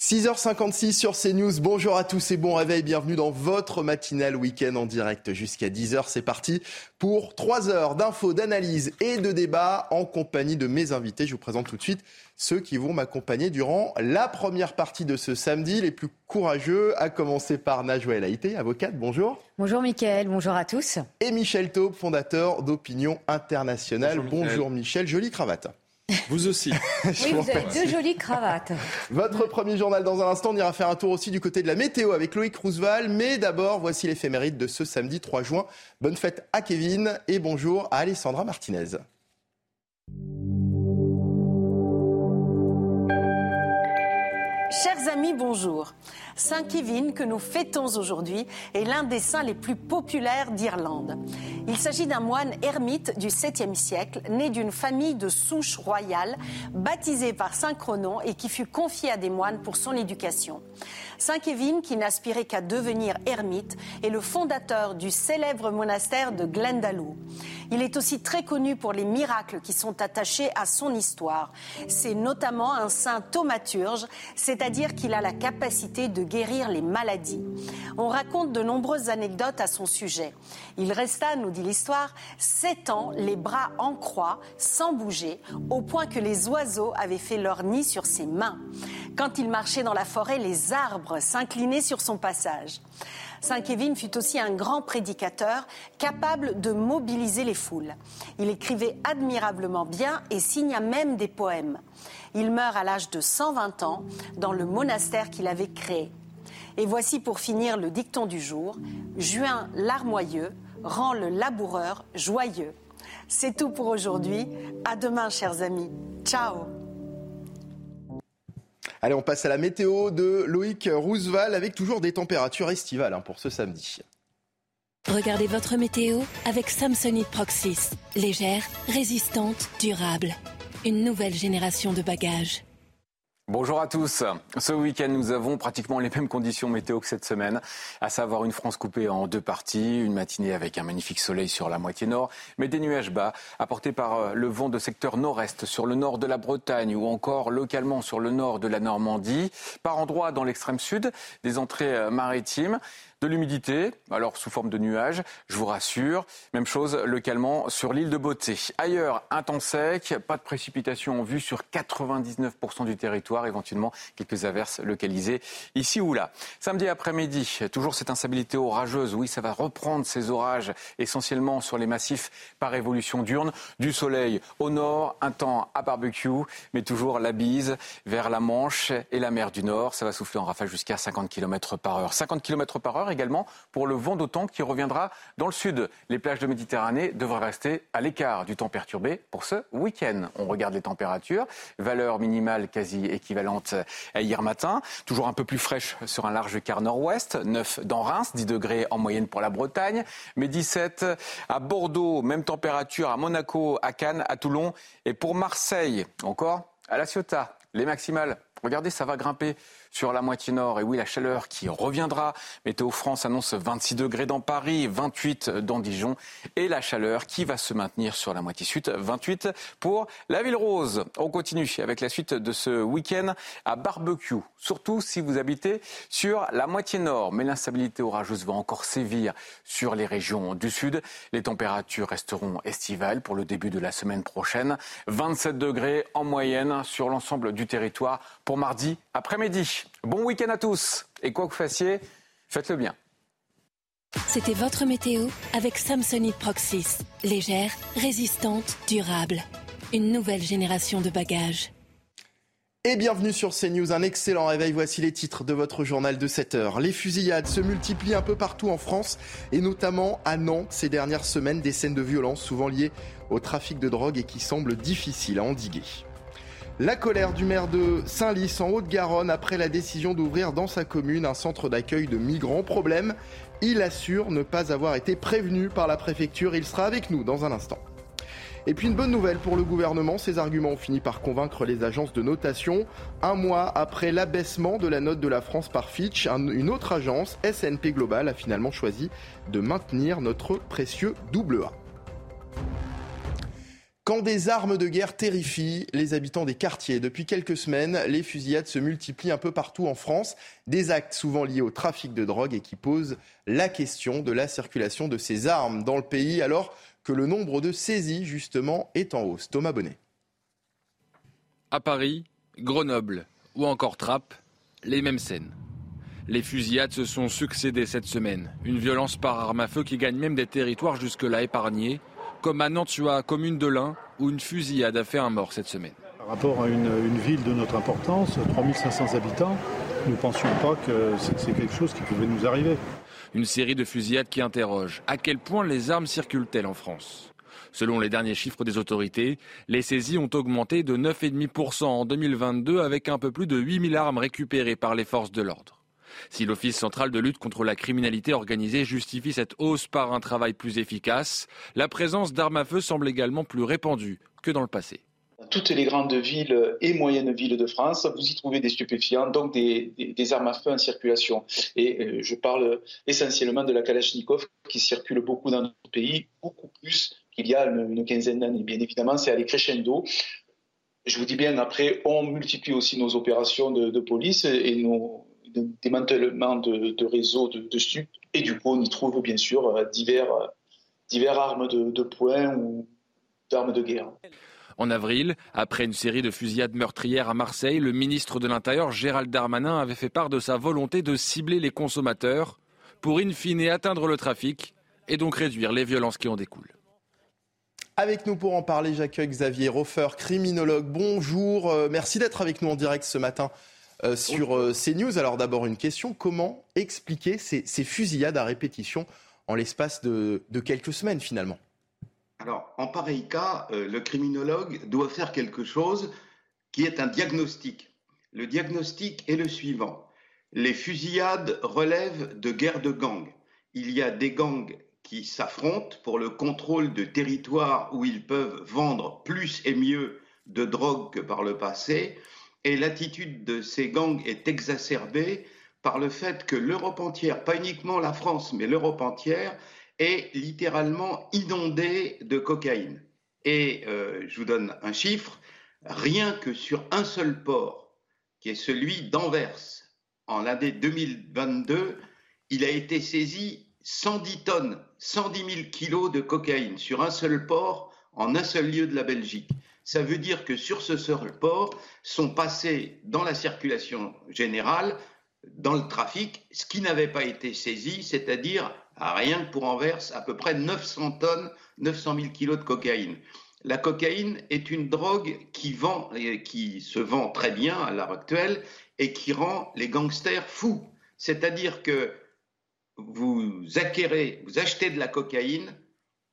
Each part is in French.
6h56 sur CNews. Bonjour à tous et bon réveil. Bienvenue dans votre matinale week-end en direct jusqu'à 10h. C'est parti pour 3 heures d'infos, d'analyse et de débat en compagnie de mes invités. Je vous présente tout de suite ceux qui vont m'accompagner durant la première partie de ce samedi. Les plus courageux, à commencer par Najwa El Haïté, avocate. Bonjour. Bonjour Mickaël, bonjour à tous. Et Michel Taube, fondateur d'Opinion Internationale. Bonjour, bonjour Michel, jolie cravate. Vous aussi. oui, vous avez deux jolies cravates. Votre premier journal dans un instant. On ira faire un tour aussi du côté de la météo avec Loïc Roosevelt. Mais d'abord, voici l'éphéméride de ce samedi 3 juin. Bonne fête à Kevin et bonjour à Alessandra Martinez. Chers amis, bonjour. Saint Kevin, que nous fêtons aujourd'hui, est l'un des saints les plus populaires d'Irlande. Il s'agit d'un moine ermite du 7e siècle, né d'une famille de souche royale, baptisé par Saint Cronon et qui fut confié à des moines pour son éducation. Saint Kevin, qui n'aspirait qu'à devenir ermite, est le fondateur du célèbre monastère de Glendalough. Il est aussi très connu pour les miracles qui sont attachés à son histoire. C'est notamment un saint thaumaturge, c'est-à-dire qu'il a la capacité de guérir les maladies. On raconte de nombreuses anecdotes à son sujet. Il resta, nous dit l'histoire, sept ans, les bras en croix, sans bouger, au point que les oiseaux avaient fait leur nid sur ses mains. Quand il marchait dans la forêt, les arbres s'inclinaient sur son passage. Saint Kevin fut aussi un grand prédicateur, capable de mobiliser les foules. Il écrivait admirablement bien et signa même des poèmes. Il meurt à l'âge de 120 ans dans le monastère qu'il avait créé. Et voici pour finir le dicton du jour. Juin larmoyeux rend le laboureur joyeux. C'est tout pour aujourd'hui. À demain, chers amis. Ciao. Allez, on passe à la météo de Loïc Roosevelt avec toujours des températures estivales hein, pour ce samedi. Regardez votre météo avec Samsonite Proxys. Légère, résistante, durable. Une nouvelle génération de bagages. Bonjour à tous. Ce week-end, nous avons pratiquement les mêmes conditions météo que cette semaine, à savoir une France coupée en deux parties, une matinée avec un magnifique soleil sur la moitié nord, mais des nuages bas apportés par euh, le vent de secteur nord-est sur le nord de la Bretagne ou encore localement sur le nord de la Normandie, par endroits dans l'extrême sud, des entrées euh, maritimes de l'humidité, alors sous forme de nuages, je vous rassure. Même chose localement sur l'île de Beauté. Ailleurs, un temps sec, pas de précipitations en vue sur 99% du territoire, éventuellement quelques averses localisées ici ou là. Samedi après-midi, toujours cette instabilité orageuse. Oui, ça va reprendre ces orages essentiellement sur les massifs par évolution diurne. Du soleil au nord, un temps à barbecue, mais toujours la bise vers la Manche et la mer du Nord. Ça va souffler en rafale jusqu'à 50 km par heure. 50 km par heure également pour le vent d'automne qui reviendra dans le sud. Les plages de Méditerranée devraient rester à l'écart du temps perturbé pour ce week-end. On regarde les températures, valeur minimale quasi équivalente à hier matin, toujours un peu plus fraîche sur un large quart nord-ouest, 9 dans Reims, 10 degrés en moyenne pour la Bretagne, mais 17 à Bordeaux, même température à Monaco, à Cannes, à Toulon et pour Marseille, encore à La Ciotat. Les maximales, regardez, ça va grimper sur la moitié nord. Et oui, la chaleur qui reviendra. Météo France annonce 26 degrés dans Paris, 28 dans Dijon. Et la chaleur qui va se maintenir sur la moitié sud, 28 pour la Ville Rose. On continue avec la suite de ce week-end à barbecue. Surtout si vous habitez sur la moitié nord. Mais l'instabilité orageuse va encore sévir sur les régions du sud. Les températures resteront estivales pour le début de la semaine prochaine. 27 degrés en moyenne sur l'ensemble du territoire pour mardi après-midi. Bon week-end à tous. Et quoi que vous fassiez, faites-le bien. C'était votre météo avec Samsonite Proxys. Légère, résistante, durable. Une nouvelle génération de bagages. Et bienvenue sur CNews, un excellent réveil. Voici les titres de votre journal de 7 heures. Les fusillades se multiplient un peu partout en France et notamment à Nantes ces dernières semaines. Des scènes de violence souvent liées au trafic de drogue et qui semblent difficiles à endiguer. La colère du maire de Saint-Lys en Haute-Garonne après la décision d'ouvrir dans sa commune un centre d'accueil de migrants. Problème, il assure ne pas avoir été prévenu par la préfecture. Il sera avec nous dans un instant. Et puis une bonne nouvelle pour le gouvernement, ces arguments ont fini par convaincre les agences de notation. Un mois après l'abaissement de la note de la France par Fitch, une autre agence, SNP Global, a finalement choisi de maintenir notre précieux double A. Quand des armes de guerre terrifient les habitants des quartiers, depuis quelques semaines, les fusillades se multiplient un peu partout en France. Des actes souvent liés au trafic de drogue et qui posent la question de la circulation de ces armes dans le pays, alors que le nombre de saisies, justement, est en hausse. Thomas Bonnet. À Paris, Grenoble ou encore Trappes, les mêmes scènes. Les fusillades se sont succédées cette semaine. Une violence par arme à feu qui gagne même des territoires jusque-là épargnés, comme à Nantua, commune de l'Ain, où une fusillade a fait un mort cette semaine. Par rapport à une, une ville de notre importance, 3500 habitants, nous ne pensions pas que c'est quelque chose qui pouvait nous arriver. Une série de fusillades qui interroge à quel point les armes circulent-elles en France Selon les derniers chiffres des autorités, les saisies ont augmenté de 9,5% en 2022 avec un peu plus de 8000 armes récupérées par les forces de l'ordre. Si l'Office central de lutte contre la criminalité organisée justifie cette hausse par un travail plus efficace, la présence d'armes à feu semble également plus répandue que dans le passé toutes les grandes villes et moyennes villes de France, vous y trouvez des stupéfiants, donc des, armes à feu en circulation. Et euh, je parle essentiellement de la Kalachnikov qui circule beaucoup dans notre pays, beaucoup plus qu'il y a une, quinzaine d'années. Bien évidemment, c'est allé crescendo. Je vous dis bien, après, on multiplie aussi nos opérations de, police et nos démantèlements de, de réseaux de, de stup. Et du coup, on y trouve bien sûr divers, divers armes de, de poing ou d'armes de guerre. En avril, après une série de fusillades meurtrières à Marseille, le ministre de l'Intérieur Gérald Darmanin avait fait part de sa volonté de cibler les consommateurs pour in fine atteindre le trafic et donc réduire les violences qui en découlent. Avec nous pour en parler, j'accueille Xavier Roffer, criminologue. Bonjour, euh, merci d'être avec nous en direct ce matin euh, sur euh, CNews. Alors d'abord une question, comment expliquer ces, fusillades à répétition en l'espace de quelques semaines finalement? Alors, en pareil cas, euh, le criminologue doit faire quelque chose qui est un diagnostic. Le diagnostic est le suivant. Les fusillades relèvent de guerres de gangs. Il y a des gangs qui s'affrontent pour le contrôle de territoires où ils peuvent vendre plus et mieux de drogue que par le passé. Et l'attitude de ces gangs est exacerbée par le fait que l'Europe entière, pas uniquement la France, mais l'Europe entière, est littéralement inondé de cocaïne. Et euh, je vous donne un chiffre, rien que sur un seul port, qui est celui d'Anvers, en l'année 2022, il a été saisi 110 tonnes, 110 000 kilos de cocaïne sur un seul port, en un seul lieu de la Belgique. Ça veut dire que sur ce seul port sont passés dans la circulation générale, dans le trafic, ce qui n'avait pas été saisi, c'est-à-dire rien que pour Anvers, à peu près 900 tonnes, 900 000 kilos de cocaïne. La cocaïne est une drogue qui, vend, qui se vend très bien à l'heure actuelle et qui rend les gangsters fous. C'est-à-dire que vous acquérez, vous achetez de la cocaïne,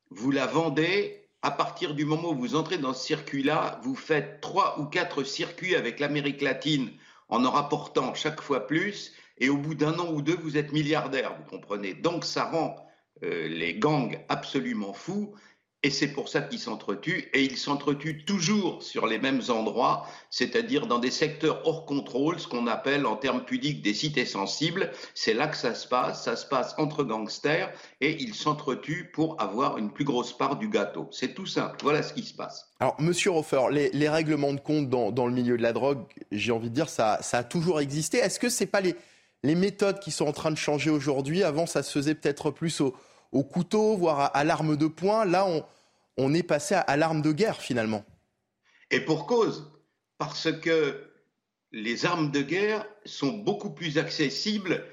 vous la vendez, à partir du moment où vous entrez dans ce circuit-là, vous faites trois ou quatre circuits avec l'Amérique latine en en rapportant chaque fois plus, et au bout d'un an ou deux, vous êtes milliardaire, vous comprenez. Donc ça rend euh, les gangs absolument fous, et c'est pour ça qu'ils s'entretuent, et ils s'entretuent toujours sur les mêmes endroits, c'est-à-dire dans des secteurs hors contrôle, ce qu'on appelle en termes pudiques des cités sensibles. C'est là que ça se passe, ça se passe entre gangsters, et ils s'entretuent pour avoir une plus grosse part du gâteau. C'est tout simple, voilà ce qui se passe. Alors, Monsieur Roffer, les, règlements de compte dans, le milieu de la drogue, j'ai envie de dire, ça, a toujours existé. Est-ce que c'est pas les les méthodes qui sont en train de changer aujourd'hui? Avant, ça se faisait peut-être plus au, couteau, voire à, l'arme de poing. Là, on, est passé à, l'arme de guerre finalement. Et pour cause, parce que les armes de guerre sont beaucoup plus accessibles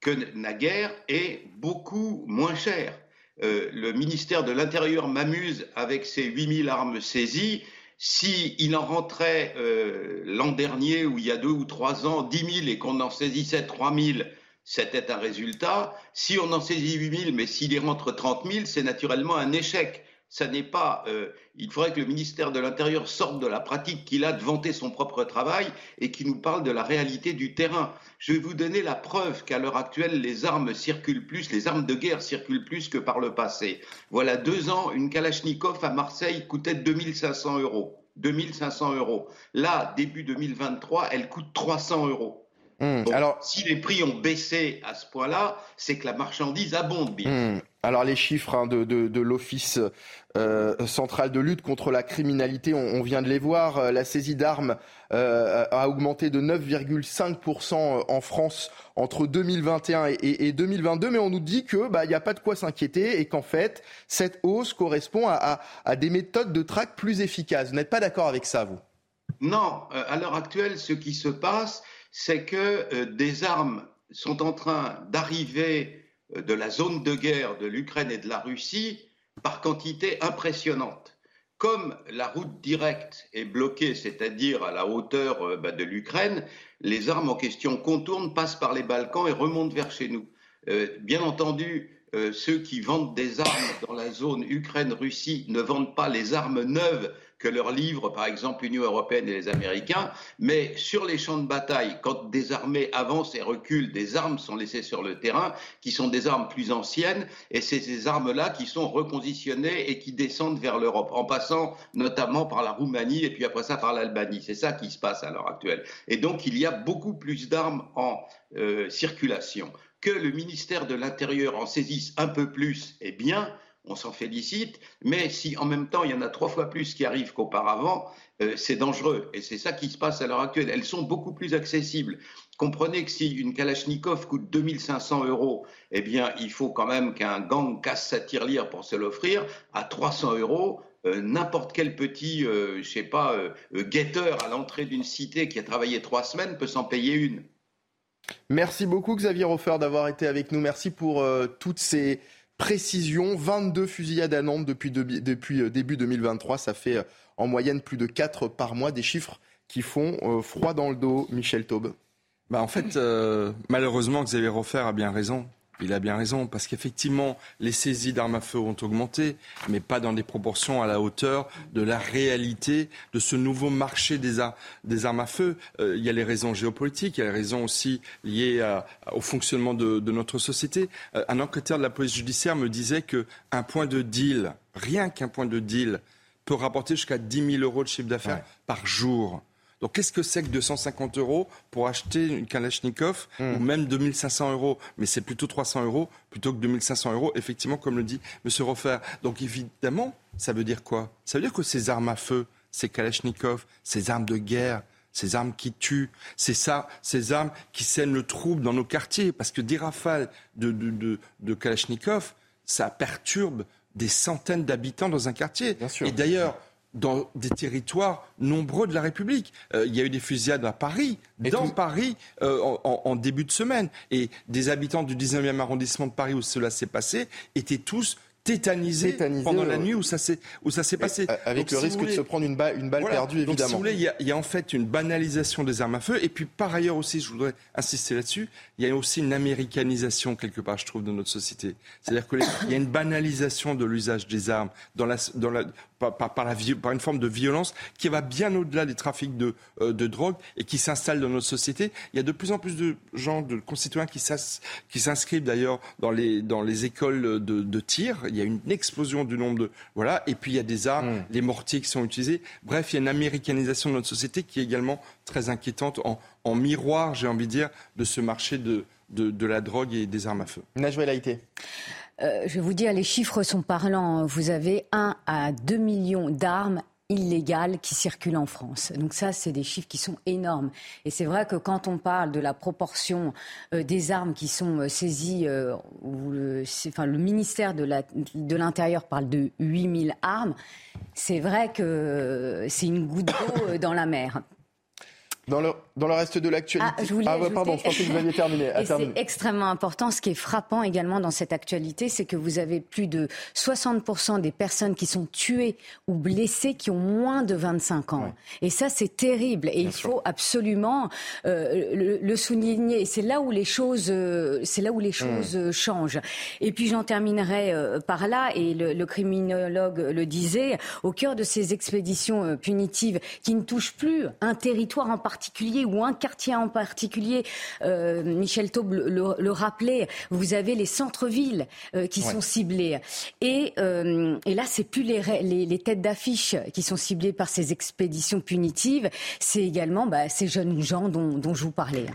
que naguère et beaucoup moins chères. Euh, le ministère de l'Intérieur m'amuse avec ses 8000 armes saisies. S'il en rentrait euh, l'an dernier ou il y a deux ou trois ans 10 000 et qu'on en saisissait 3 000, c'était un résultat. Si on en saisit 8 000, mais s'il y rentre 30 000, c'est naturellement un échec ça n'est pas. Euh, il faudrait que le ministère de l'Intérieur sorte de la pratique qu'il a de vanter son propre travail et qu'il nous parle de la réalité du terrain. Je vais vous donner la preuve qu'à l'heure actuelle, les armes circulent plus, les armes de guerre circulent plus que par le passé. Voilà deux ans, une Kalachnikov à Marseille coûtait 2500 euros. 2500 euros. Là, début 2023, elle coûte 300 euros. Mmh, alors, si les prix ont baissé à ce point-là, c'est que la marchandise abonde bien. Mmh. Alors les chiffres hein, de, l'Office euh, central de lutte contre la criminalité, on, vient de les voir. Euh, la saisie d'armes euh, a augmenté de 9,5% en France entre 2021 et, 2022, mais on nous dit que bah, il n'y a pas de quoi s'inquiéter et qu'en fait cette hausse correspond à, à des méthodes de traque plus efficaces. Vous n'êtes pas d'accord avec ça, vous? Non. À l'heure actuelle, ce qui se passe, c'est que des armes sont en train d'arriver euh, de la zone de guerre de l'Ukraine et de la Russie par quantité impressionnante. Comme la route directe est bloquée, c'est-à-dire à la hauteur euh, bah, de l'Ukraine, les armes en question contournent, passent par les Balkans et remontent vers chez nous. Euh, bien entendu, ceux qui vendent des armes dans la zone Ukraine-Russie ne vendent pas les armes neuves que leur livrent par exemple l'Union européenne et les Américains, mais sur les champs de bataille, quand des armées avancent et reculent, des armes sont laissées sur le terrain, qui sont des armes plus anciennes, et c'est ces armes-là qui sont reconditionnées et qui descendent vers l'Europe, en passant notamment par la Roumanie et puis après ça par l'Albanie. C'est ça qui se passe à l'heure actuelle. Et donc il y a beaucoup plus d'armes en euh, circulation. Que le ministère de l'Intérieur en saisisse un peu plus, eh bien, on s'en félicite, mais si en même temps il y en a trois fois plus qui arrivent qu'auparavant, euh, c'est dangereux. Et c'est ça qui se passe à l'heure actuelle. Elles sont beaucoup plus accessibles. Comprenez que si une Kalachnikov coûte 2500 euros, eh bien, il faut quand même qu'un gang casse sa tirelire pour se l'offrir. À 300 euros, euh, n'importe quel petit, euh, je sais pas, guetteur à l'entrée d'une cité qui a travaillé trois semaines peut s'en payer une. Merci beaucoup Xavier Hofer d'avoir été avec nous. Merci pour toutes ces précision. 22 fusillades à Nantes depuis, euh, début 2023. Ça fait euh, en moyenne plus de 4 par mois. Des chiffres qui font euh, froid dans le dos, Michel Taube. Bah en fait, malheureusement, Xavier Rofer a bien raison. Il a bien raison, parce qu'effectivement, les saisies d'armes à feu ont augmenté, mais pas dans des proportions à la hauteur de la réalité de ce nouveau marché des, armes à feu. Euh, il y a les raisons géopolitiques, il y a les raisons aussi liées au fonctionnement de, notre société. Euh, un enquêteur de la police judiciaire me disait qu'un point de deal, rien qu'un point de deal, peut rapporter jusqu'à 10 000 euros de chiffre d'affaires par jour. Donc qu'est-ce que c'est que 250 euros pour acheter une Kalachnikov hmm. ou même 2500 euros? Mais c'est plutôt 300 euros plutôt que 2500 euros, effectivement, comme le dit M. Roffer. Donc évidemment, ça veut dire quoi? Ça veut dire que ces armes à feu, ces Kalachnikov, ces armes de guerre, ces armes qui tuent, c'est ça, ces armes qui sèment le trouble dans nos quartiers, parce que des rafales de, de, de, Kalachnikov, ça perturbe des centaines d'habitants dans un quartier. Et d'ailleurs, dans des territoires nombreux de la République. Euh, il y a eu des fusillades à Paris, dans Paris, euh, en, début de semaine. Et des habitants du 19e arrondissement de Paris où cela s'est passé étaient tous tétanisé, pendant la nuit où ça s'est où ça s'est passé. Avec le risque de se prendre une, balle, une balle perdue, évidemment. Donc, si vous voulez, il y, a, en fait une banalisation des armes à feu. Et puis, par ailleurs aussi, je voudrais insister là-dessus, il y a aussi une américanisation, quelque part, je trouve, de notre société. C'est-à-dire qu'il y a une banalisation de l'usage des armes dans la, dans la, par, par, la, par, une forme de violence qui va bien au-delà des trafics de, euh, de drogue et qui s'installe dans notre société. Il y a de plus en plus de gens, de concitoyens qui s'inscrivent d'ailleurs dans les, dans les écoles de, de tir. Il y a une explosion du nombre de... Voilà. Et puis il y a des armes, mm. les mortiers qui sont utilisés. Bref, il y a une américanisation de notre société qui est également très inquiétante en, en miroir, j'ai envie de dire, de ce marché de, de, de la drogue et des armes à feu. Najwa Laïté. Euh, je vais vous dire, les chiffres sont parlants. Vous avez 1 à 2 millions d'armes illégales qui circulent en France. Donc ça, c'est des chiffres qui sont énormes. Et c'est vrai que quand on parle de la proportion euh, des armes qui sont euh, saisies, le, enfin, le ministère de l'Intérieur parle de 8000 armes, c'est vrai que c'est une goutte d'eau dans la mer. Dans le, dans le reste de l'actualité. Ah, je voulais ah, pardon, je pensais que vous aviez terminé. c'est extrêmement important. Ce qui est frappant également dans cette actualité, c'est que vous avez plus de 60% des personnes qui sont tuées ou blessées qui ont moins de 25 ans. Et ça, c'est terrible. Et il faut absolument euh, le, souligner. C'est là où les choses, euh, c'est là où les hmm. choses euh, changent. Et puis j'en terminerai par là. Et le, le, criminologue le disait, au cœur de ces expéditions punitives qui ne touchent plus un territoire en particulier particulier ou un quartier en particulier. Euh, Michel Taube le, rappelait. Vous avez les centres-villes euh, qui sont ciblés. Et, euh, et là, c'est plus les, les, têtes d'affiche qui sont ciblées par ces expéditions punitives. C'est également bah, ces jeunes gens dont, dont je vous parlais.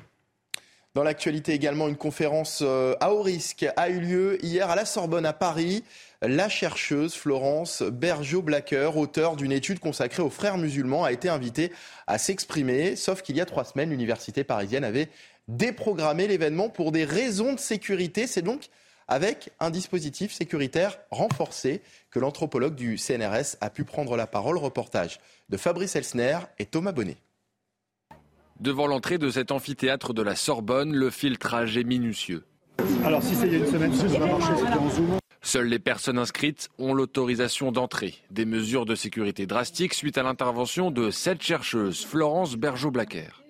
Dans l'actualité également, une conférence euh, à haut risque a eu lieu hier à la Sorbonne à Paris. La chercheuse Florence Bergeau-Blacker, auteure d'une étude consacrée aux frères musulmans, a été invitée à s'exprimer. Sauf qu'il y a trois semaines, l'université parisienne avait déprogrammé l'événement pour des raisons de sécurité. C'est donc avec un dispositif sécuritaire renforcé que l'anthropologue du CNRS a pu prendre la parole. Reportage de Fabrice Elsner et Thomas Bonnet. Devant l'entrée de cet amphithéâtre de la Sorbonne, le filtrage est minutieux. Alors si c'est il y a une semaine, ça va marcher, c'était en zoom. Seules les personnes inscrites ont l'autorisation d'entrée. Des mesures de sécurité drastiques suite à l'intervention de cette chercheuse, Florence Bergeau-Blacker.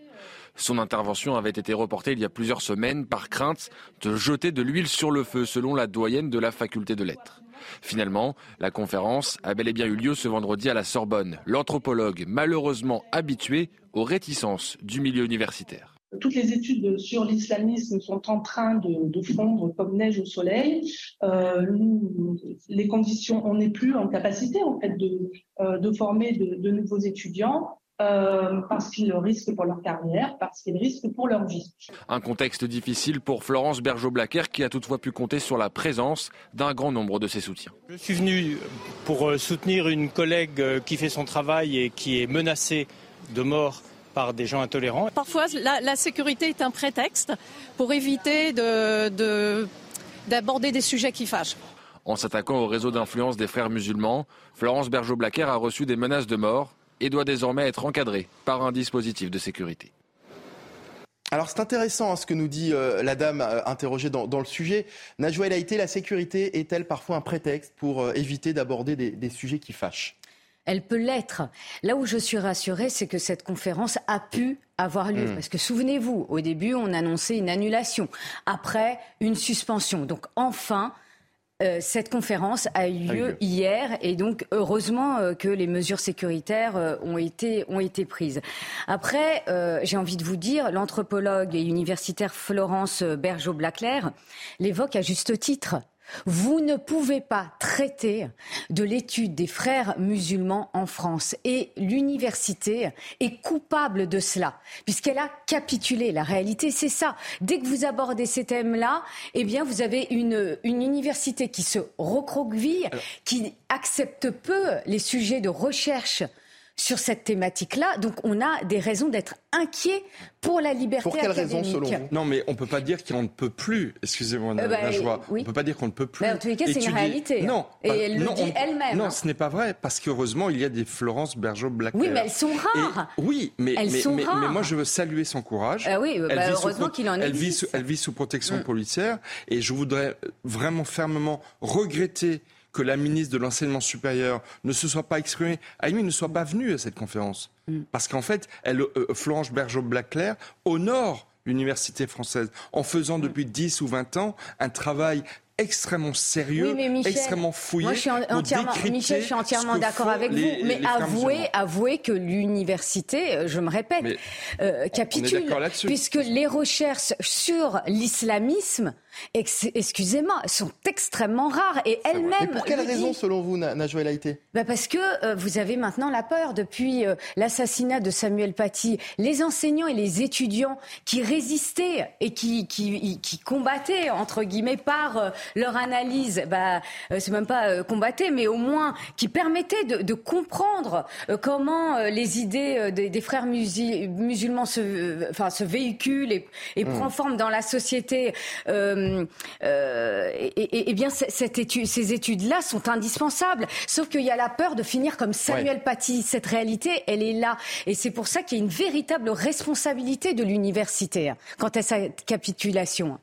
Son intervention avait été reportée il y a plusieurs semaines par crainte de jeter de l'huile sur le feu, selon la doyenne de la faculté de lettres. Finalement, la conférence a bel et bien eu lieu ce vendredi à la Sorbonne. L'anthropologue, malheureusement habitué aux réticences du milieu universitaire. Toutes les études sur l'islamisme sont en train de, fondre comme neige au soleil. Euh, les conditions, on n'est plus en capacité en fait de, euh, former de, nouveaux étudiants. Euh, parce qu'ils risquent pour leur carrière, parce qu'ils risquent pour leur vie. Un contexte difficile pour Florence Bergeau-Blacker qui a toutefois pu compter sur la présence d'un grand nombre de ses soutiens. Je suis venu pour soutenir une collègue qui fait son travail et qui est menacée de mort par des gens intolérants. Parfois, la, sécurité est un prétexte pour éviter d'aborder des sujets qui fâchent. En s'attaquant au réseau d'influence des frères musulmans, Florence Bergeau-Blacker a reçu des menaces de mort et doit désormais être encadrée par un dispositif de sécurité. Alors c'est intéressant hein, ce que nous dit euh, la dame euh, interrogée dans, le sujet. Najwa El la sécurité est-elle parfois un prétexte pour euh, éviter d'aborder des sujets qui fâchent? Elle peut l'être. Là où je suis rassurée, c'est que cette conférence a pu avoir lieu. Hmm. Parce que souvenez-vous, au début, on annonçait une annulation. Après, une suspension. Donc enfin, euh, cette conférence a eu lieu hier et donc heureusement euh, que les mesures sécuritaires euh, ont, été, ont été prises. Après, j'ai envie de vous dire, l'anthropologue et universitaire Florence Bergeau-Blaclair l'évoque à juste titre. Vous ne pouvez pas traiter de l'étude des frères musulmans en France. Et l'université est coupable de cela, puisqu'elle a capitulé. La réalité, c'est ça. Dès que vous abordez ces thèmes-là, eh bien, vous avez une, université qui se recroqueville, qui accepte peu les sujets de recherche sur cette thématique-là. Donc on a des raisons d'être inquiets pour la liberté Pour quelles raisons selon vous? Non, mais on ne peut pas dire qu'on ne peut plus. Excusez-moi, euh, bah, On ne peut pas dire qu'on ne peut plus. en tous les cas, c'est une réalité. Non, et elle le dit elle-même. Non, ce n'est pas vrai, parce qu'heureusement, il y a des Florence Bergeau-Black. Oui, mais elles sont rares. oui, mais, elles mais, sont rares. mais, moi, je veux saluer son courage. Ah oui, bah, heureusement qu'il en elle Vit elle vit sous protection mm. policière, et je voudrais vraiment fermement regretter que la ministre de l'enseignement supérieur ne se soit pas exprimée, Aïmi ne soit pas venue à cette conférence. Mm. Parce qu'en fait, elle, euh, Florence Bergeau-Blaclair honore l'université française en faisant depuis 10 ou 20 ans un travail extrêmement sérieux, extrêmement fouillé. Moi, je suis entièrement, Michel, je suis entièrement d'accord avec vous. mais avouez, avouez que l'université, euh, je me répète, euh, capitule, puisque les recherches sur l'islamisme excusez-moi, sont extrêmement rares et elles-mêmes. pour quelle raison, selon vous, Najwa Haïté bah Parce que euh, vous avez maintenant la peur depuis euh, l'assassinat de Samuel Paty. Les enseignants et les étudiants qui résistaient et qui, qui, qui combattaient, entre guillemets, par euh, leur analyse, bah, c'est même pas combattaient, mais au moins qui permettaient de, de comprendre comment les idées des, des, frères musulmans se, enfin, se véhiculent et, et mmh. prennent forme dans la société. Euh, euh, et, bien cette étude, ces études-là sont indispensables. Sauf qu'il y a la peur de finir comme Samuel Paty. Cette réalité, elle est là. Et c'est pour ça qu'il y a une véritable responsabilité de l'université quant à sa capitulation.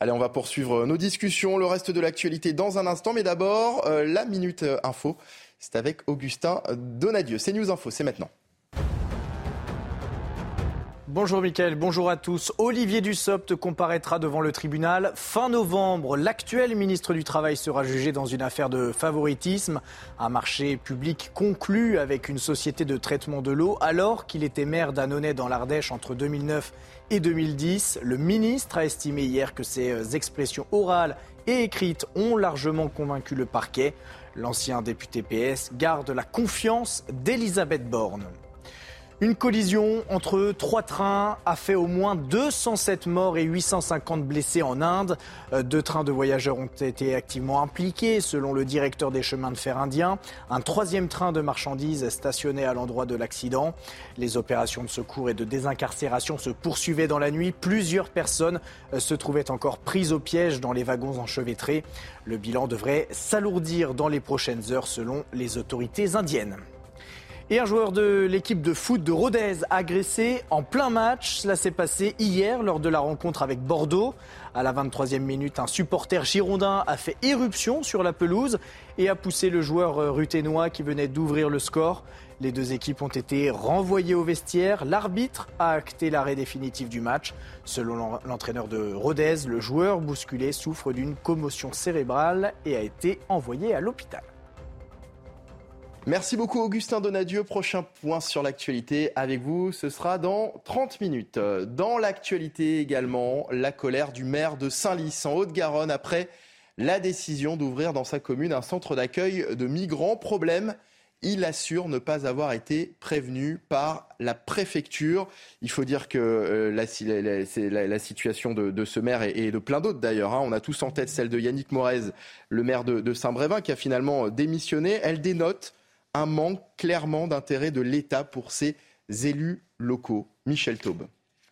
Allez, on va poursuivre nos discussions, le reste de l'actualité dans un instant. Mais d'abord, euh, la Minute Info. C'est avec Augustin Donadieu. C'est News Info, c'est maintenant. Bonjour Mickaël, bonjour à tous. Olivier Dussopt comparaîtra devant le tribunal fin novembre. L'actuel ministre du Travail sera jugé dans une affaire de favoritisme. Un marché public conclu avec une société de traitement de l'eau alors qu'il était maire d'Annonay dans l'Ardèche entre 2009 et 2010. Le ministre a estimé hier que ces expressions orales et écrites ont largement convaincu le parquet. L'ancien député PS garde la confiance d'Elisabeth Borne. Une collision entre trois trains a fait au moins 207 morts et 850 blessés en Inde. Euh, deux trains de voyageurs ont été activement impliqués, selon le directeur des chemins de fer indiens. Un troisième train de marchandises stationné à l'endroit de l'accident. Les opérations de secours et de désincarcération se poursuivaient dans la nuit. Plusieurs personnes euh, se trouvaient encore prises au piège dans les wagons enchevêtrés. Le bilan devrait s'alourdir dans les prochaines heures, selon les autorités indiennes. Et un joueur de l'équipe de foot de Rodez agressé en plein match. Cela s'est passé hier lors de la rencontre avec Bordeaux. À la 23e minute, un supporter girondin a fait éruption sur la pelouse et a poussé le joueur euh, ruténois qui venait d'ouvrir le score. Les deux équipes ont été renvoyées au vestiaire. L'arbitre a acté l'arrêt définitif du match. Selon l'entraîneur de Rodez, le joueur bousculé souffre d'une commotion cérébrale et a été envoyé à l'hôpital. Merci beaucoup Augustin Donadieu. Prochain point sur l'actualité avec vous, ce sera dans 30 minutes. Dans l'actualité également, la colère du maire de Saint-Lys en Haute-Garonne après la décision d'ouvrir dans sa commune un centre d'accueil de migrants. Problème, il assure ne pas avoir été prévenu par la préfecture. Il faut dire que euh, la, situation de, ce maire et, de plein d'autres d'ailleurs. Hein. On a tous en tête celle de Yannick Morez, le maire de, de Saint-Brévin, qui a finalement démissionné. Elle dénote un manque clairement d'intérêt de l'État pour ses élus locaux. Michel Taube.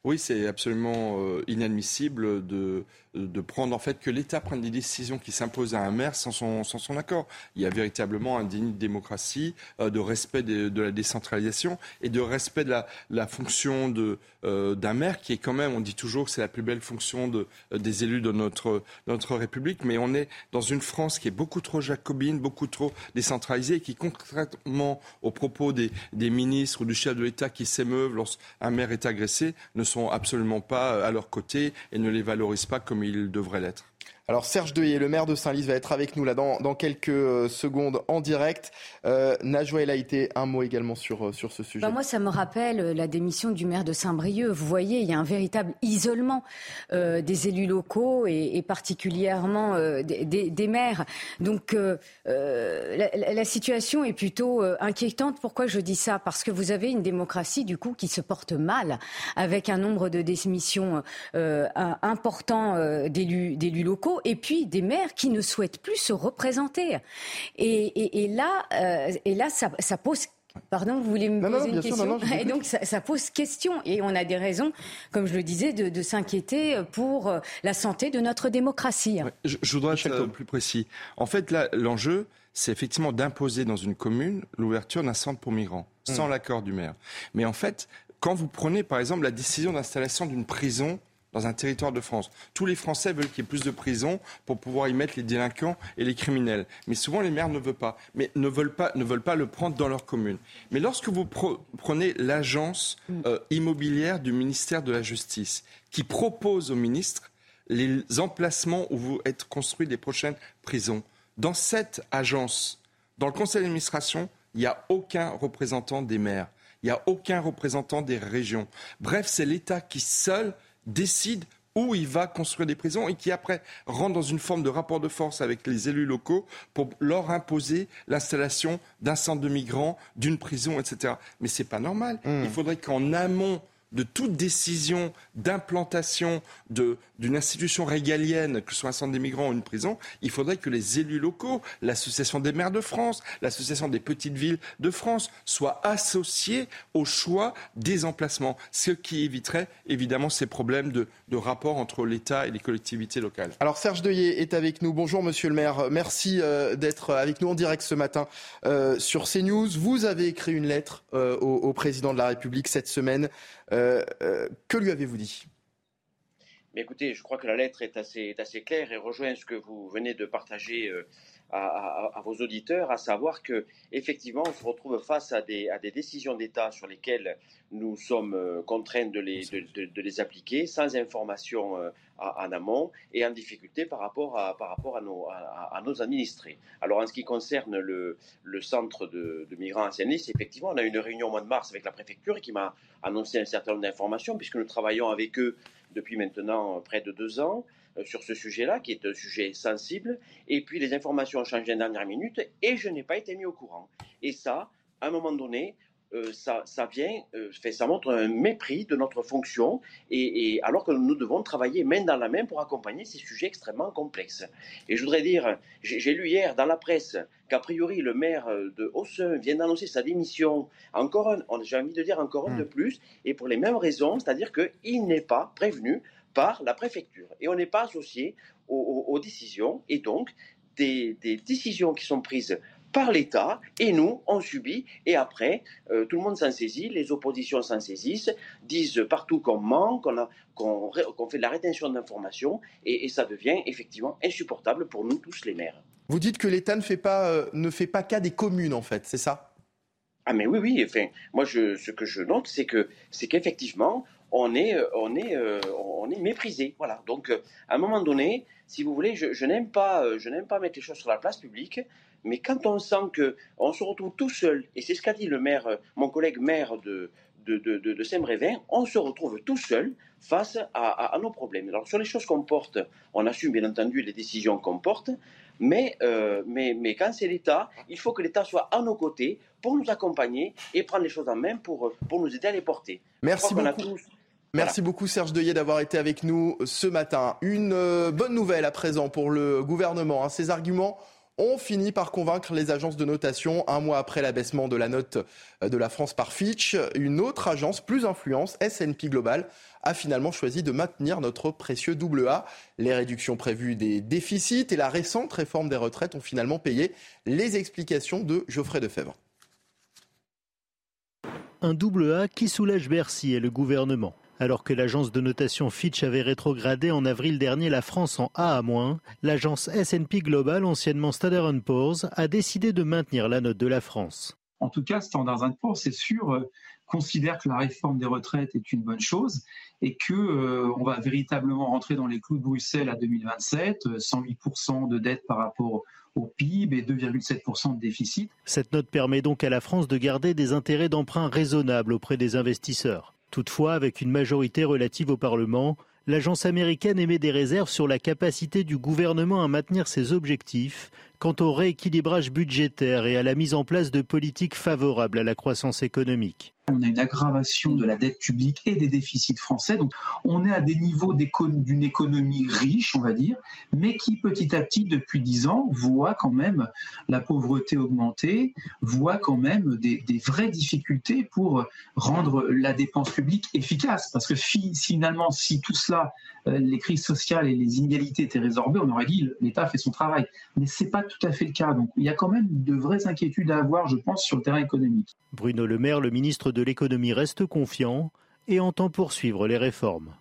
Oui, c'est absolument euh, inadmissible de, de prendre en fait que l'État prenne des décisions qui s'imposent à un maire sans son, sans son accord. Il y a véritablement un déni de démocratie, euh, de respect de, la décentralisation et de respect de la, la fonction de, euh, d'un maire qui est quand même, on dit toujours que c'est la plus belle fonction de, euh, des élus de notre, notre République, mais on est dans une France qui est beaucoup trop jacobine, beaucoup trop décentralisée et qui concrètement aux propos des, des ministres ou du chef de l'État qui s'émeuvent lorsqu'un maire est agressé ne sont absolument pas à leur côté et ne les valorisent pas comme il devrait l'être. Alors Serge Deuillet, le maire de Saint-Lys, va être avec nous là dans, quelques euh, secondes en direct. Euh, Najwa El Haïté, un mot également sur, euh, sur ce sujet. Bah, moi, ça me rappelle euh, la démission du maire de Saint-Brieuc. Vous voyez, il y a un véritable isolement des élus locaux et, particulièrement des, des, maires. Donc la, la, situation est plutôt inquiétante. Pourquoi je dis ça? Parce que vous avez une démocratie du coup qui se porte mal, avec un nombre de démissions important d'élus locaux et puis des maires qui ne souhaitent plus se représenter. Et, là, euh, et là ça, pose Pardon, vous voulez me poser une question Et donc ça, pose question et on a des raisons, comme je le disais, de, s'inquiéter pour euh, la santé de notre démocratie. je, voudrais être euh, plus précis. En fait, là, l'enjeu, c'est effectivement d'imposer dans une commune l'ouverture d'un centre pour migrants, sans hmm. l'accord du maire. Mais en fait, quand vous prenez par exemple la décision d'installation d'une prison dans un territoire de France. Tous les Français veulent qu'il y ait plus de prisons pour pouvoir y mettre les délinquants et les criminels. Mais souvent, les maires ne veulent pas, mais ne veulent pas, ne veulent pas le prendre dans leur commune. Mais lorsque vous prenez l'agence mm. euh, immobilière du ministère de la Justice, qui propose au ministre les emplacements où vont être construites les prochaines prisons, dans cette agence, dans le conseil d'administration, il n'y a aucun représentant des maires. Il n'y a aucun représentant des régions. Bref, c'est l'État qui seul décide où il va construire des prisons et qui après rentre dans une forme de rapport de force avec les élus locaux pour leur imposer l'installation d'un centre de migrants, d'une prison, etc. Mais c'est pas normal. Mmh. Il faudrait qu'en amont de toute décision d'implantation d'une institution régalienne, que ce soit un centre des migrants ou une prison, il faudrait que les élus locaux, l'Association des maires de France, l'Association des petites villes de France, soient associés au choix des emplacements, ce qui éviterait évidemment ces problèmes de, rapport entre l'État et les collectivités locales. Alors Serge Deuillet est avec nous. Bonjour Monsieur le maire. Merci euh, d'être avec nous en direct ce matin euh, sur CNews. Vous avez écrit une lettre euh, au président de la République cette semaine. Euh, euh, que lui avez-vous dit? Écoutez, je crois que la lettre est assez, assez claire et rejoint ce que vous venez de partager euh, à, vos auditeurs, à savoir que effectivement, on se retrouve face à des, à des décisions d'État sur lesquelles nous sommes contraints de les, de, les appliquer sans information en amont et en difficulté par rapport à, par rapport à, nos, à, nos administrés. Alors en ce qui concerne le, le centre de, migrants à Seine-Nice, effectivement, on a eu une réunion au mois de mars avec la préfecture qui m'a annoncé un certain nombre d'informations, puisque nous travaillons avec eux depuis maintenant près de deux ans euh, sur ce sujet-là, qui est un sujet sensible. Et puis les informations ont changé en dernière minute et je n'ai pas été mis au courant. Et ça, à un moment donné, euh, ça, ça, vient, euh, fait, ça montre un mépris de notre fonction, et, alors que nous devons travailler main dans la main pour accompagner ces sujets extrêmement complexes. Et je voudrais dire, j'ai lu hier dans la presse qu'a priori le maire de Hausseux vient d'annoncer sa démission, encore un, j'ai envie de dire encore un de hmm. plus, et pour les mêmes raisons, c'est-à-dire qu'il n'est pas prévenu par la préfecture, et on n'est pas associé aux, décisions, et donc des, des décisions qui sont prises par l'État et nous, on subit. Et après, euh, tout le monde s'en saisit, les oppositions s'en saisissent, disent partout qu'on ment, qu'on fait de la rétention d'informations et, ça devient effectivement insupportable pour nous tous les maires. Vous dites que l'État ne, fait pas, euh, ne fait pas cas des communes, en fait, c'est ça? Ah, mais oui, oui. Enfin, moi, je, ce que je note, c'est que c'est qu'effectivement, on est, euh, on, est, on est méprisé. Voilà. Donc, à un moment donné, si vous voulez, je, je n'aime pas, je n'aime pas mettre les choses sur la place publique. Mais quand on sent qu'on se retrouve tout seul, et c'est ce qu'a dit le maire, euh, mon collègue maire de, de, Saint-Brévin, on se retrouve tout seul face à, nos problèmes. Alors sur les choses qu'on porte, on assume bien entendu les décisions qu'on porte, mais, euh, mais, mais quand c'est l'État, il faut que l'État soit à nos côtés pour nous accompagner et prendre les choses en main pour, pour nous aider à les porter. Merci beaucoup. Merci beaucoup Serge Deuillet d'avoir été avec nous ce matin. Une euh, bonne nouvelle à présent pour le gouvernement. Hein. Ces arguments on finit par convaincre les agences de notation. Un mois après l'abaissement de la note de la France par Fitch, une autre agence plus influente, S&P Global, a finalement choisi de maintenir notre précieux double A. Les réductions prévues des déficits et la récente réforme des retraites ont finalement payé. Les explications de Geoffrey Defebvre. Un double A qui soulage Bercy et le gouvernement. Alors que l'agence de notation Fitch avait rétrogradé en avril dernier la France en A à-, l'agence S&P Global, anciennement Standard Poor's, a décidé de maintenir la note de la France. En tout cas, Standard Poor's, c'est sûr, euh, considère que la réforme des retraites est une bonne chose et que euh, on va véritablement rentrer dans les clous de Bruxelles à 2027, 108% euh, de dette par rapport au PIB et 2,7% de déficit. Cette note permet donc à la France de garder des intérêts d'emprunt raisonnables auprès des investisseurs. Toutefois, avec une majorité relative au Parlement, l'agence américaine émet des réserves sur la capacité du gouvernement à maintenir ses objectifs quant au rééquilibrage budgétaire et à la mise en place de politiques favorables à la croissance économique. On a une aggravation de la dette publique et des déficits français. Donc, on est à des niveaux d'une économie riche, on va dire, mais qui petit à petit, depuis dix ans, voit quand même la pauvreté augmenter, voit quand même des, vraies difficultés pour rendre la dépense publique efficace. Parce que finalement, si tout cela, euh, les crises sociales et les inégalités étaient résorbées, on aurait dit l'État fait son travail. Mais c'est pas tout à fait le cas. Donc, il y a quand même de vraies inquiétudes à avoir, je pense, sur le terrain économique. Bruno Le Maire, le ministre de l'économie reste confiant et entend poursuivre les réformes.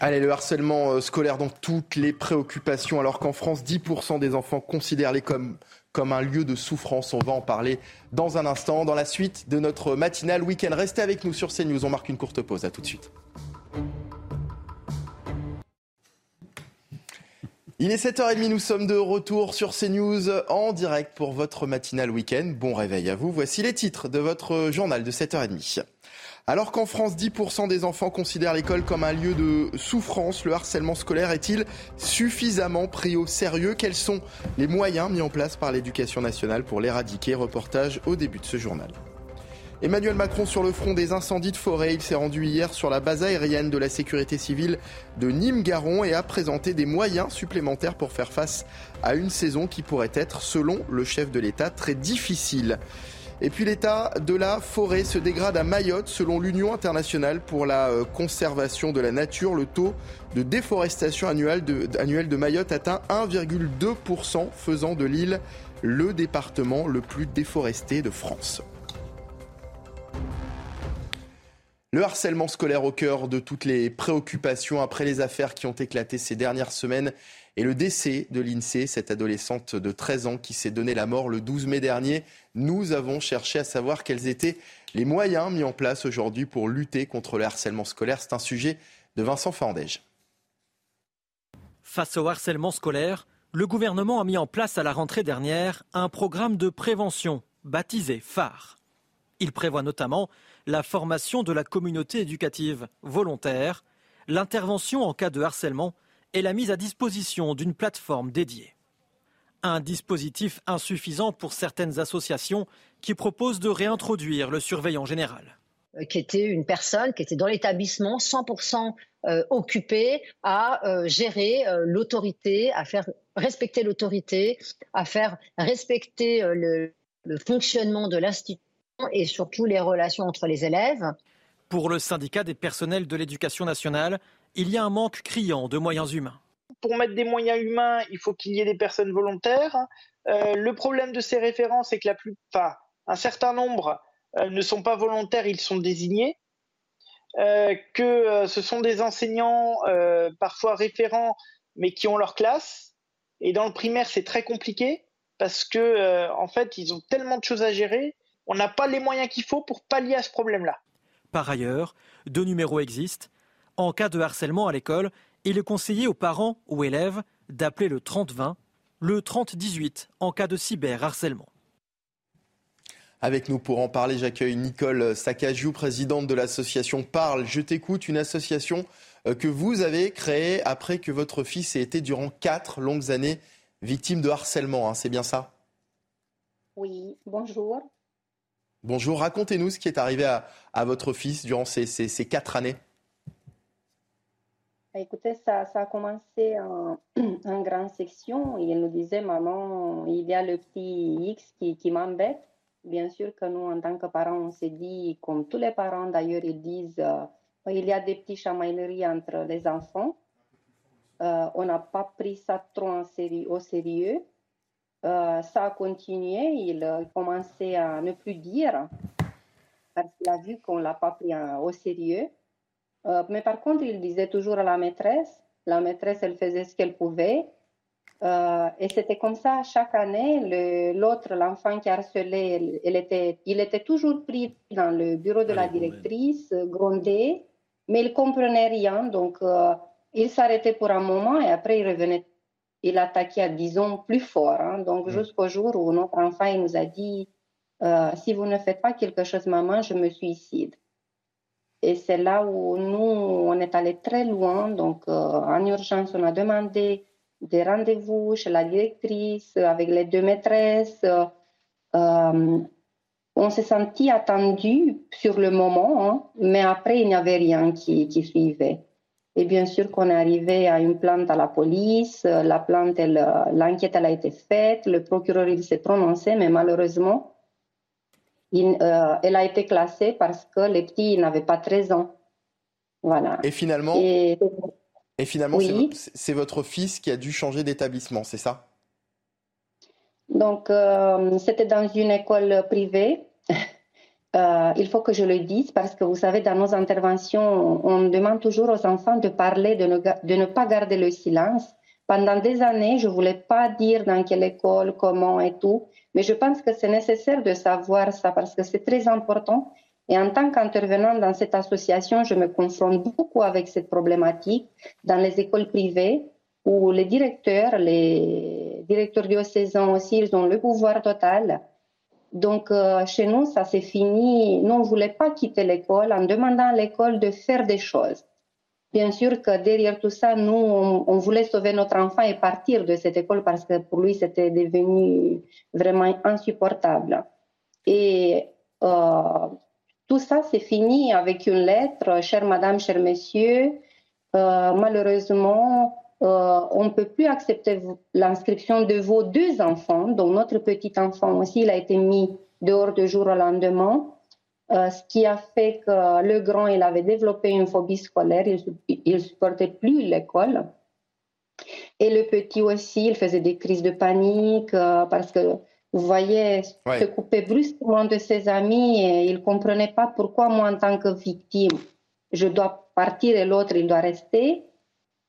Allez, le harcèlement euh, scolaire dans toutes les préoccupations, alors qu'en France, 10% des enfants considèrent l'école comme un lieu de souffrance. On va en parler dans un instant, dans la suite de notre matinale week-end. Restez avec nous sur CNews, on marque une courte pause, à tout de suite. Il est 7h30, nous sommes de retour sur CNews en direct pour votre matinale week-end. Bon réveil à vous. Voici les titres de votre journal de 7h30. Alors qu'en France, 10% des enfants considèrent l'école comme un lieu de souffrance, le harcèlement scolaire est-il suffisamment pris au sérieux? Quels sont les moyens mis en place par l'éducation nationale pour l'éradiquer? Reportage au début de ce journal. Emmanuel Macron sur le front des incendies de forêt. Il s'est rendu hier sur la base aérienne de la sécurité civile de Nîmes-Garon et a présenté des moyens supplémentaires pour faire face à une saison qui pourrait être, selon le chef de l'État, très difficile. Et puis l'état de la forêt se dégrade à Mayotte selon l'Union internationale pour la euh, conservation de la nature. Le taux de déforestation annuelle de, annuel de Mayotte atteint 1,2%, faisant de l'île le département le plus déforesté de France. Le harcèlement scolaire au cœur de toutes les préoccupations après les affaires qui ont éclaté ces dernières semaines et le décès de l'INSEE, cette adolescente de 13 ans qui s'est donné la mort le 12 mai dernier. Nous avons cherché à savoir quels étaient les moyens mis en place aujourd'hui pour lutter contre le harcèlement scolaire. C'est un sujet de Vincent Fandège. Face au harcèlement scolaire, le gouvernement a mis en place à la rentrée dernière un programme de prévention baptisé phare. Il prévoit notamment la formation de la communauté éducative volontaire, l'intervention en cas de harcèlement et la mise à disposition d'une plateforme dédiée. Un dispositif insuffisant pour certaines associations qui proposent de réintroduire le surveillant général. Euh, qui était une personne qui était dans l'établissement 100% euh, occupée à euh, gérer l'autorité, à faire respecter l'autorité, à faire respecter le, le fonctionnement de l'institution et surtout les relations entre les élèves. Pour le syndicat des personnels de l'éducation nationale, il y a un manque criant de moyens humains. Pour mettre des moyens humains, il faut qu'il y ait des personnes volontaires. le problème de ces référents, c'est que la plupart, un certain nombre euh, ne sont pas volontaires, ils sont désignés, euh, que euh, ce sont des enseignants parfois référents, mais qui ont leur classe. Et dans le primaire, c'est très compliqué parce que en fait, ils ont tellement de choses à gérer, on n'a pas les moyens qu'il faut pour pallier à ce problème-là. Par ailleurs, deux numéros existent. En cas de harcèlement à l'école, il est conseillé aux parents ou élèves d'appeler le 30-20, le 30-18 en cas de cyberharcèlement. Avec nous pour en parler, j'accueille Nicole Sacajou, présidente de l'association Parle. Je t'écoute, une association euh, que vous avez créée après que votre fils ait été durant quatre longues années victime de harcèlement. Hein, c'est bien ça? Oui, bonjour. Bonjour, racontez-nous ce qui est arrivé à, votre fils durant ces, quatre années. Bah, écoutez, ça, a commencé en, en, grande section. Il nous disait, maman, il y a le petit X qui m'embête. Bien sûr que nous, en tant que parents, on s'est dit, comme tous les parents d'ailleurs, ils disent, euh, il y a des petites chamailleries entre les enfants. Euh, on n'a pas pris ça trop au sérieux. Euh, ça a continué, il commençait à ne plus dire parce qu'il a vu qu'on ne l'a pas pris au sérieux. mais par contre, il disait toujours à la maîtresse, la maîtresse, elle faisait ce qu'elle pouvait. Euh, et c'était comme ça chaque année. L'autre, l'enfant qui harcelait, il était, il était toujours pris dans le bureau de la directrice, grondé, mais il comprenait rien. Donc, euh, il s'arrêtait pour un moment et après, il revenait. Il attaquait, disons, plus fort. Hein. Donc, mm. jusqu'au jour où notre enfant il nous a dit euh, Si vous ne faites pas quelque chose, maman, je me suicide. Et c'est là où nous, on est allé très loin. Donc, en urgence, on a demandé des rendez-vous chez la directrice, avec les deux maîtresses. Euh, on s'est senti attendu sur le moment, hein, mais après, il n'y avait rien qui, suivait. Et bien sûr qu'on est arrivé à une plainte à la police. La plainte, l'enquête, elle a été faite. Le procureur, il s'est prononcé, mais malheureusement, euh, elle a été classée parce que les petits n'avaient pas 13 ans. Voilà. Et finalement, et finalement, c'est votre fils qui a dû changer d'établissement, c'est ça? Donc, euh, c'était dans une école privée. Euh, il faut que je le dise parce que vous savez, dans nos interventions, on demande toujours aux enfants de parler, de ne, pas garder le silence. Pendant des années, je ne voulais pas dire dans quelle école, comment et tout, mais je pense que c'est nécessaire de savoir ça parce que c'est très important et en tant qu'intervenant dans cette association, je me confronte beaucoup avec cette problématique dans les écoles privées où les directeurs, les directeurs diocésains aussi, ils ont le pouvoir total. Donc, euh, chez nous, ça s'est fini. Nous, on ne voulait pas quitter l'école en demandant à l'école de faire des choses. Bien sûr que derrière tout ça, nous, on, voulait sauver notre enfant et partir de cette école parce que pour lui, c'était devenu vraiment insupportable. Et euh, tout ça, c'est fini avec une lettre, chère madame, cher monsieur. Euh, malheureusement, euh, on ne peut plus accepter l'inscription de vos deux enfants, dont notre petit enfant aussi, il a été mis dehors de jour au lendemain. Euh, ce qui a fait que le grand, il avait développé une phobie scolaire, il ne supportait plus l'école. Et le petit aussi, il faisait des crises de panique parce que vous voyez, se couper brusquement de ses amis et il ne comprenait pas pourquoi moi, en tant que victime, je dois partir et l'autre, il doit rester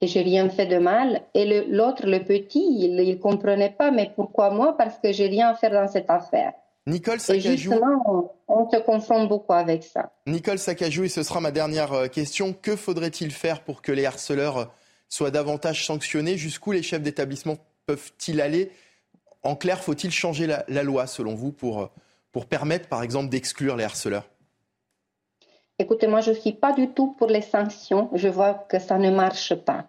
et j'ai rien fait de mal. Et l'autre, le, petit, il ne comprenait pas, mais pourquoi moi? Parce que j'ai rien à faire dans cette affaire. Nicole Sacajou. Et justement, on, se confronte beaucoup avec ça. Nicole Sacajou, et ce sera ma dernière euh, question. Que faudrait-il faire pour que les harceleurs euh, soient davantage sanctionnés? Jusqu'où les chefs d'établissement peuvent-ils aller? En clair, faut-il changer la, loi, selon vous, pour, pour permettre, par exemple, d'exclure les harceleurs? Écoutez, moi, je ne suis pas du tout pour les sanctions. Je vois que ça ne marche pas.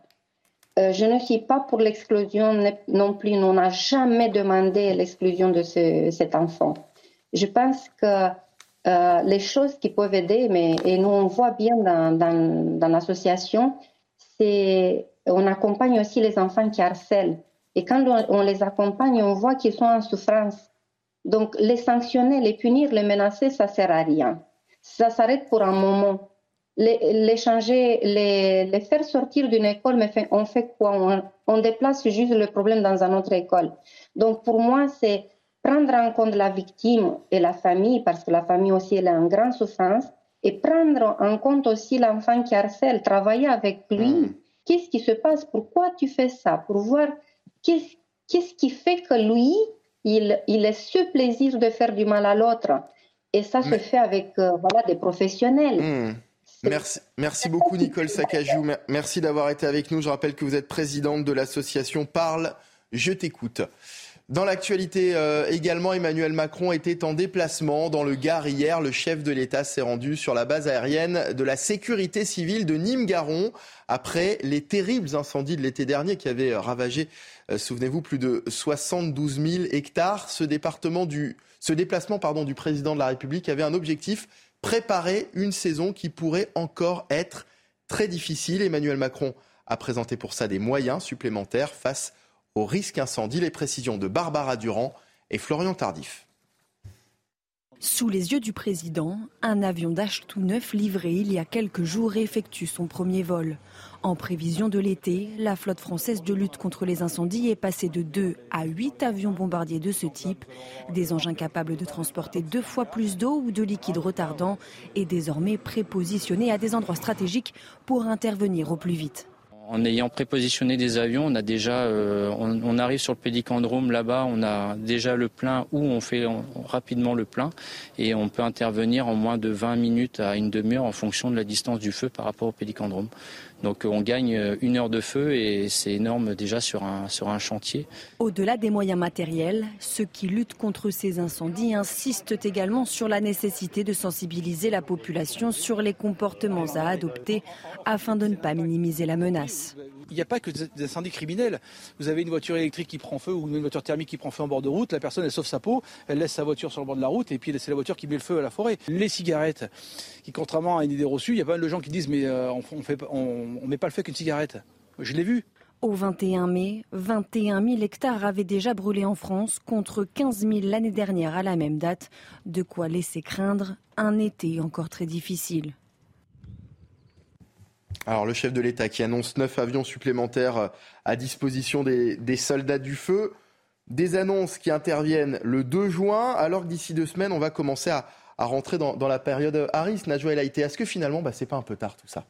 euh, je ne suis pas pour l'exclusion non plus. On n'a jamais demandé l'exclusion de ce, cet enfant. Je pense que euh, les choses qui peuvent aider, mais, et nous on voit bien dans, l'association, c'est on accompagne aussi les enfants qui harcèlent. Et quand on, on les accompagne, on voit qu'ils sont en souffrance. Donc les sanctionner, les punir, les menacer, ça sert à rien. Ça s'arrête pour un moment les, les changer, les, les, faire sortir d'une école, mais fait, on fait quoi? On, on, déplace juste le problème dans une autre école. Donc pour moi, c'est prendre en compte la victime et la famille, parce que la famille aussi elle est en grande souffrance, et prendre en compte aussi l'enfant qui harcèle, travailler avec lui. Mmh. Qu'est-ce qui se passe? Pourquoi tu fais ça? Pour voir qu'est-ce, qu'est-ce qui fait que lui, il, il ait ce plaisir de faire du mal à l'autre. Et ça mais... se fait avec euh, voilà, des professionnels. Mmh. Merci, merci beaucoup Nicole Sakajou. Merci d'avoir été avec nous. Je rappelle que vous êtes présidente de l'association Parle, je t'écoute. Dans l'actualité euh, également, Emmanuel Macron était en déplacement dans le Gard hier. Le chef de l'État s'est rendu sur la base aérienne de la sécurité civile de Nîmes-Garon après les terribles incendies de l'été dernier qui avaient ravagé, euh, souvenez-vous, plus de 72 000 hectares. Ce, département ce déplacement pardon, du président de la République avait un objectif préparer une saison qui pourrait encore être très difficile. Emmanuel Macron a présenté pour ça des moyens supplémentaires face au risque incendie. Les précisions de Barbara Durand et Florian Tardif. Sous les yeux du président, un avion Dash tout neuf livré il y a quelques jours effectue son premier vol. En prévision de l'été, la flotte française de lutte contre les incendies est passée de 2 à 8 avions bombardiers de ce type, des engins capables de transporter deux fois plus d'eau ou de liquide retardant et désormais prépositionnés à des endroits stratégiques pour intervenir au plus vite. En ayant prépositionné des avions, on a déjà, euh, on, arrive sur le pédicandrome là-bas, on a déjà le plein ou on fait rapidement le plein et on peut intervenir en moins de 20 minutes à une demi-heure en fonction de la distance du feu par rapport au pédicandrome. Donc on gagne une heure de feu et c'est énorme déjà sur un, sur un chantier. Au-delà des moyens matériels, ceux qui luttent contre ces incendies insistent également sur la nécessité de sensibiliser la population sur les comportements à adopter afin de ne pas minimiser la menace. Il n'y a pas que des incendies criminels. Vous avez une voiture électrique qui prend feu ou une voiture thermique qui prend feu en bord de route, la personne elle sauve sa peau, elle laisse sa voiture sur le bord de la route et puis c'est la voiture qui met le feu à la forêt. Les cigarettes, qui contrairement à une idée reçue, il y a pas mal de gens qui disent mais euh, on, on fait on, on met pas le feu qu'une cigarette. Je l'ai vu. Au 21 mai, 21 000 hectares avaient déjà brûlé en France contre 15 000 l'année dernière à la même date. De quoi laisser craindre un été encore très difficile. Alors le chef de l'État qui annonce neuf avions supplémentaires à disposition des, des, soldats du feu, des annonces qui interviennent le 2 juin, alors que d'ici deux semaines, on va commencer à, à rentrer dans, dans, la période Harris, Najwa El Haïté. Est-ce que finalement, bah, c'est pas un peu tard tout ça?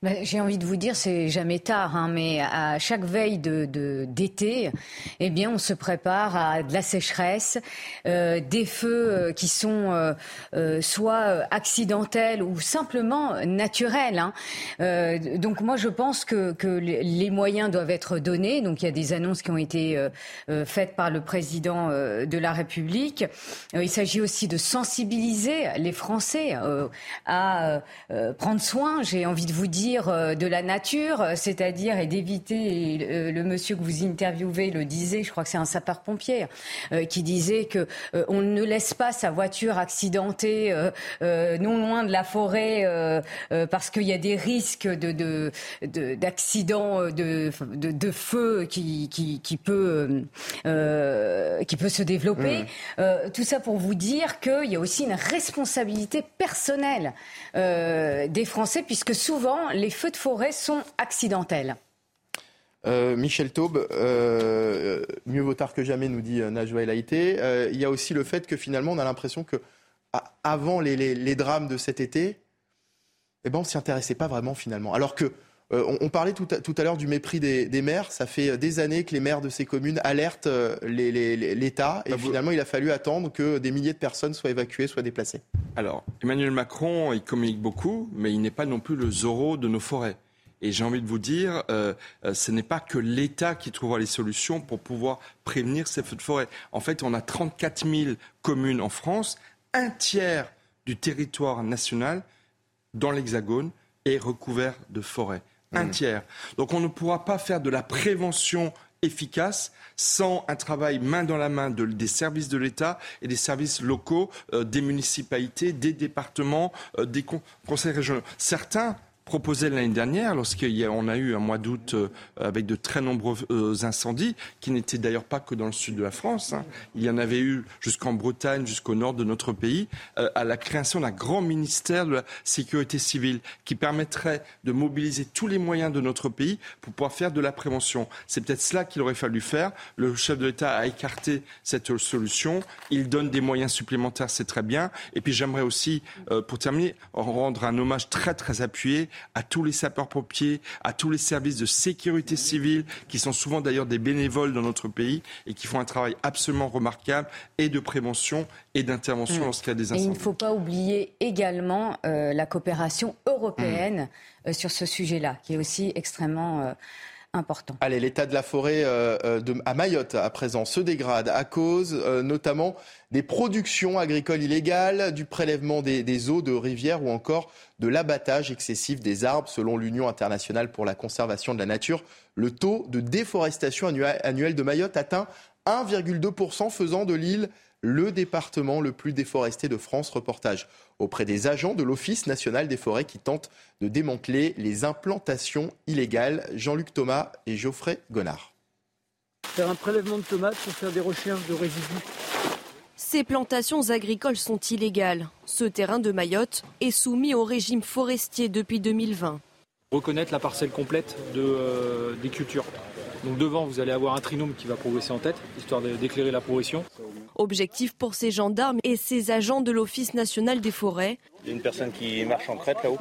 Ben, J'ai envie de vous dire, c'est jamais tard, hein, mais à chaque veille d'été, eh bien, on se prépare à de la sécheresse, euh, des feux euh, qui sont euh, soit accidentels ou simplement naturels. Hein. Donc moi, je pense que, que, les moyens doivent être donnés. Donc il y a des annonces qui ont été faites par le président de la République. il s'agit aussi de sensibiliser les Français à prendre soin. J'ai envie de vous dire euh, de la nature, c'est-à-dire et d'éviter, euh, le monsieur que vous interviewez le disait, je crois que c'est un sapeur-pompier, euh, qui disait que on ne laisse pas sa voiture accidentée non loin de la forêt parce qu'il y a des risques de d'accidents de, de, de, feu qui, qui, qui peut qui peut se développer. Mmh. tout ça pour vous dire qu'il y a aussi une responsabilité personnelle des Français puisque souvent les feux de forêt sont accidentels. Euh, Michel Taube, euh, mieux vaut tard que jamais, nous dit euh, Najwa El Haïté. Euh, il y a aussi le fait que finalement, on a l'impression que avant les, les, les, drames de cet été, eh ben, on ne s'y intéressait pas vraiment finalement. Alors que euh, on, on, parlait tout à, tout à l'heure du mépris des, des, maires. Ça fait des années que les maires de ces communes alertent l'État et bah, finalement il a fallu attendre que des milliers de personnes soient évacuées, soient déplacées. Alors, Emmanuel Macron, il communique beaucoup, mais il n'est pas non plus le Zorro de nos forêts. Et j'ai envie de vous dire, euh, ce n'est pas que l'État qui trouvera les solutions pour pouvoir prévenir ces feux de forêt. En fait, on a 34 000 communes en France, un tiers du territoire national dans l'Hexagone est recouvert de forêts Un Mmh. tiers. Donc on ne pourra pas faire de la prévention efficace sans un travail main dans la main de- des services de l'État et des services locaux, euh, des municipalités, des départements, euh, des con- conseils régionaux. Certains proposaient l'année dernière, lorsqu'on a eu un mois d'août euh, avec de très nombreux euh, incendies, qui n'étaient d'ailleurs pas que dans le sud de la France, hein. il y en avait eu jusqu'en Bretagne, jusqu'au nord de notre pays, euh, à la création d'un grand ministère de la sécurité civile qui permettrait de mobiliser tous les moyens de notre pays pour pouvoir faire de la prévention. C'est peut-être cela qu'il aurait fallu faire. Le chef de l'État a écarté cette solution. Il donne des moyens supplémentaires, c'est très bien. Et puis j'aimerais aussi, pour terminer, rendre un hommage très très appuyé à tous les sapeurs-pompiers, à tous les services de sécurité civile, qui sont souvent d'ailleurs des bénévoles dans notre pays et qui font un travail absolument remarquable et de prévention et d'intervention Mm. lorsqu'il y a des Et il ne incendies. faut pas oublier également euh, la coopération européenne Mm. euh, sur ce sujet-là, qui est aussi extrêmement euh, important. Allez, l'état de la forêt euh, euh, à Mayotte à présent se dégrade à cause euh, notamment des productions agricoles illégales, du prélèvement des, des eaux de rivières ou encore de l'abattage excessif des arbres. Selon l'Union internationale pour la conservation de la nature, le taux de déforestation annua- annuel de Mayotte atteint 1,2%, faisant de l'île le département le plus déforesté de France. Reportage auprès des agents de l'Office national des forêts qui tentent de démanteler les implantations illégales. Jean-Luc Thomas et Geoffrey Gonard. Faire un prélèvement de tomates pour faire des recherches de résidus. Ces plantations agricoles sont illégales. Ce terrain de Mayotte est soumis au régime forestier depuis 2020. Reconnaître la parcelle complète de, euh, des cultures. Donc devant, vous allez avoir un trinôme qui va progresser en tête, histoire de- d'éclairer la progression. Objectif pour ces gendarmes et ces agents de l'Office national des forêts, Il y a une personne qui marche en crête là-haut.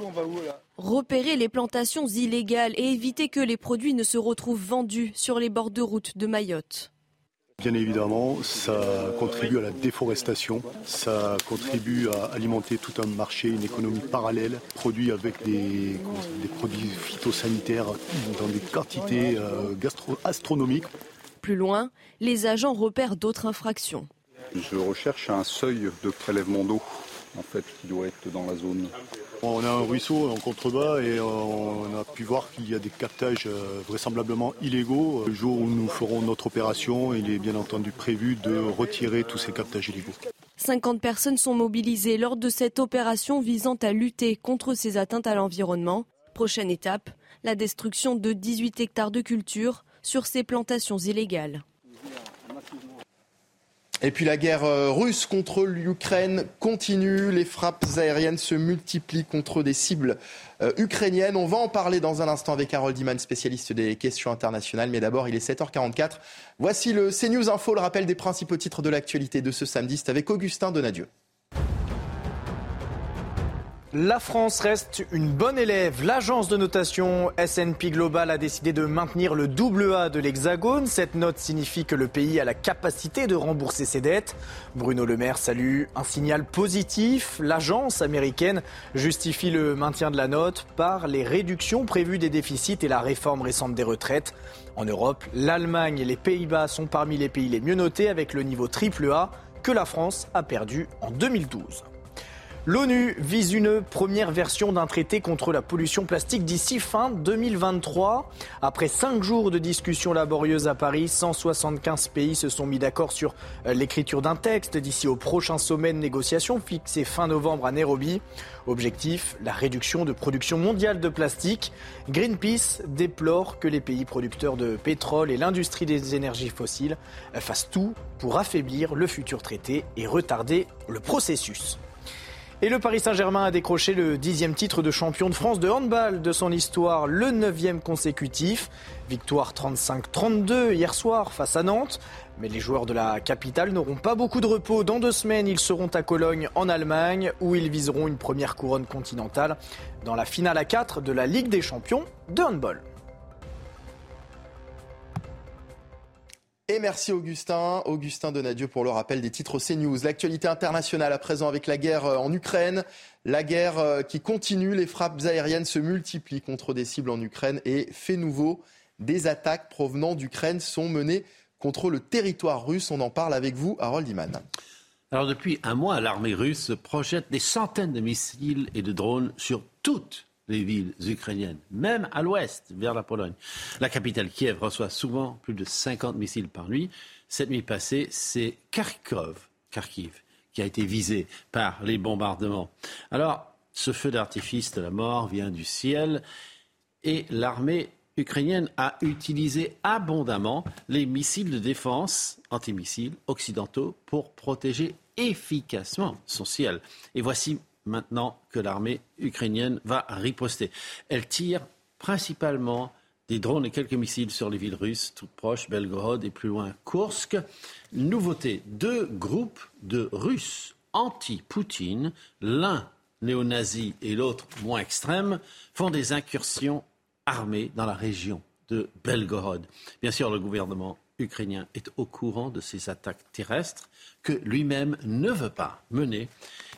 repérer les plantations illégales et éviter que les produits ne se retrouvent vendus sur les bords de route de Mayotte. Bien évidemment, ça contribue à la déforestation, ça contribue à alimenter tout un marché, une économie parallèle, produit avec des, produits phytosanitaires dans des quantités euh, gastro- astronomiques. Plus loin, les agents repèrent d'autres infractions. Je recherche un seuil de prélèvement d'eau, en fait, qui doit être dans la zone. On a un ruisseau en contrebas et on a pu voir qu'il y a des captages euh, vraisemblablement illégaux. Le jour où nous ferons notre opération, il est bien entendu prévu de retirer tous ces captages illégaux. 50 personnes sont mobilisées lors de cette opération visant à lutter contre ces atteintes à l'environnement. Prochaine étape, la destruction de 18 hectares de culture sur ces plantations illégales. Et puis la guerre euh, russe contre l'Ukraine continue. Les frappes aériennes se multiplient contre des cibles euh, ukrainiennes. On va en parler dans un instant avec Harold Iman, spécialiste des questions internationales. Mais d'abord, il est 7h44. Voici le CNews Info, le rappel des principaux titres de l'actualité de ce samedi. C'est avec Augustin Donadieu. La France reste une bonne élève. L'agence de notation S&P Global a décidé de maintenir le double A de l'Hexagone. Cette note signifie que le pays a la capacité de rembourser ses dettes. Bruno Le Maire salue un signal positif. L'agence américaine justifie le maintien de la note par les réductions prévues des déficits et la réforme récente des retraites. En Europe, l'Allemagne et les Pays-Bas sont parmi les pays les mieux notés avec le niveau triple A que la France a perdu en 2012. L'ONU vise une première version d'un traité contre la pollution plastique d'ici fin 2023. Après cinq jours de discussions laborieuses à Paris, 175 pays se sont mis d'accord sur euh, l'écriture d'un texte d'ici au prochain sommet de négociation fixé fin novembre à Nairobi. Objectif, la réduction de production mondiale de plastique. Greenpeace déplore que les pays producteurs de pétrole et l'industrie des énergies fossiles euh, fassent tout pour affaiblir le futur traité et retarder le processus. Et le Paris Saint-Germain a décroché le dixième titre de champion de France de handball de son histoire, le neuvième consécutif. Victoire 35-32 hier soir face à Nantes. Mais les joueurs de la capitale n'auront pas beaucoup de repos. Dans deux semaines, ils seront à Cologne en Allemagne où ils viseront une première couronne continentale dans la finale à 4 de la Ligue des champions de handball. Et merci Augustin, Augustin Donadieu pour le rappel des titres CNews. L'actualité internationale à présent avec la guerre euh, en Ukraine, la guerre euh, qui continue, les frappes aériennes se multiplient contre des cibles en Ukraine et fait nouveau, des attaques provenant d'Ukraine sont menées contre le territoire russe. On en parle avec vous, Harold Iman. Alors depuis un mois, l'armée russe projette des centaines de missiles et de drones sur toute les villes ukrainiennes, même à l'ouest, vers la Pologne. La capitale Kiev reçoit souvent plus de 50 missiles par nuit. Cette nuit passée, c'est Kharkov, Kharkiv, qui a été visé par les bombardements. Alors, ce feu d'artifice de la mort vient du ciel et l'armée ukrainienne a utilisé abondamment les missiles de défense antimissiles occidentaux pour protéger efficacement son ciel. Et voici maintenant que l'armée ukrainienne va riposter. Elle tire principalement des drones et quelques missiles sur les villes russes, toutes proches, Belgorod et plus loin Kursk. Nouveauté, deux groupes de Russes anti-Poutine, l'un néo-nazi et l'autre moins extrême, font des incursions armées dans la région de Belgorod. Bien sûr, le gouvernement ukrainien est au courant de ces attaques terrestres que lui-même ne veut pas mener.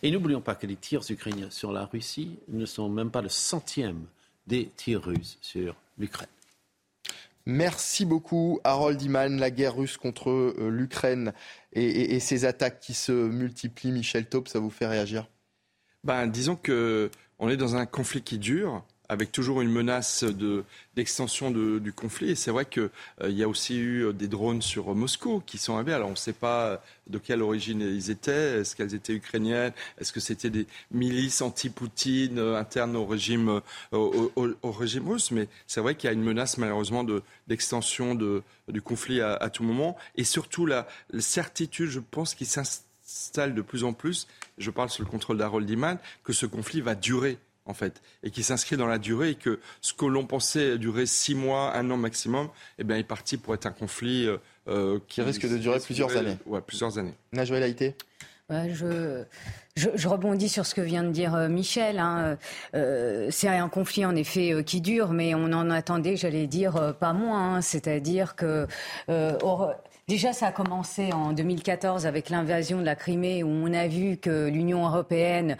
Et n'oublions pas que les tirs ukrainiens sur la Russie ne sont même pas le centième des tirs russes sur l'Ukraine. Merci beaucoup, Harold Iman. La guerre russe contre euh, l'Ukraine et, et, ces attaques qui se multiplient, Michel Taub, ça vous fait réagir? Ben, Disons qu'on est dans un conflit qui dure avec toujours une menace d'extension du conflit. Et c'est vrai qu'il euh, y a aussi eu euh, des drones sur Moscou qui sont arrivés. Alors on ne sait pas de quelle origine ils étaient. Est-ce qu'elles étaient ukrainiennes? Est-ce que c'était des milices anti-Poutine euh, internes au régime, au, régime russe? Mais c'est vrai qu'il y a une menace malheureusement d'extension du conflit à, tout moment. Et surtout la, certitude, je pense, qui s'installe de plus en plus, je parle sous le contrôle d'Harold Iman, que ce conflit va durer en fait, et qui s'inscrit dans la durée, et que ce que l'on pensait durer six mois, un an maximum, eh bien, est parti pour être un conflit euh, euh, qui, risque de durer plusieurs années. Ouais, plusieurs années. Najwa Laïté je, je, rebondis sur ce que vient de dire euh, Michel. Hein. c'est un conflit en effet qui dure, mais on en attendait, j'allais dire, pas moins. Hein. C'est-à-dire que Déjà, ça a commencé en 2014 avec l'invasion de la Crimée, où on a vu que l'Union européenne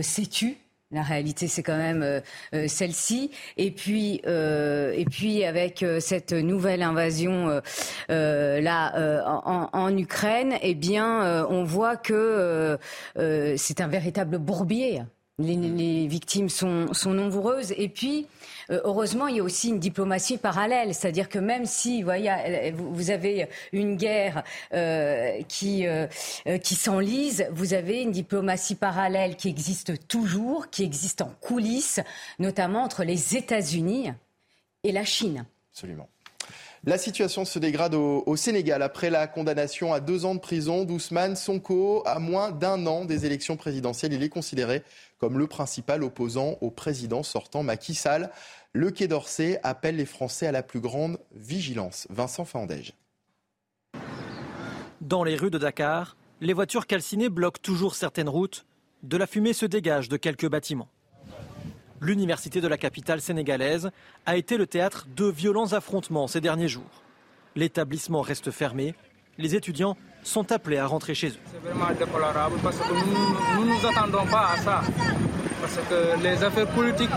s'est tue la réalité, c'est quand même euh, euh, celle-ci. Et puis, euh, et puis avec cette nouvelle invasion là en, en, Ukraine, eh bien, on voit que c'est un véritable bourbier. Les, les victimes sont, sont nombreuses. Et puis, euh, heureusement, il y a aussi une diplomatie parallèle, c'est-à-dire que même si voyez, vous avez une guerre euh, qui, euh, qui s'enlise, vous avez une diplomatie parallèle qui existe toujours, qui existe en coulisses, notamment entre les États-Unis et la Chine. Absolument. La situation se dégrade au, Sénégal après la condamnation à deux ans de prison d'Ousmane Sonko à moins d'un an des élections présidentielles. Il est considéré comme le principal opposant au président sortant Macky Sall. Le Quai d'Orsay appelle les Français à la plus grande vigilance. Vincent Fandège. Dans les rues de Dakar, les voitures calcinées bloquent toujours certaines routes. De la fumée se dégage de quelques bâtiments. L'université de la capitale sénégalaise a été le théâtre de violents affrontements ces derniers jours. L'établissement reste fermé. Les étudiants sont appelés à rentrer chez eux. C'est vraiment déplorable parce que nous ne nous attendons pas à ça. Parce que les affaires politiques,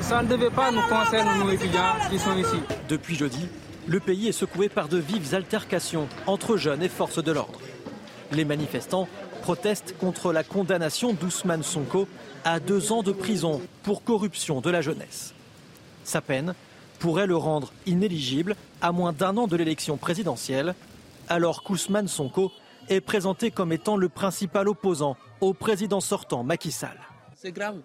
ça ne devait pas nous concerner, nous étudiants qui sont ici. Depuis jeudi, le pays est secoué par de vives altercations entre jeunes et forces de l'ordre. Les manifestants protestent contre la condamnation d'Ousmane Sonko à deux ans de prison pour corruption de la jeunesse. Sa peine pourrait le rendre inéligible à moins d'un an de l'élection présidentielle alors qu'Ousmane Sonko est présenté comme étant le principal opposant au président sortant Macky Sall. C'est grave.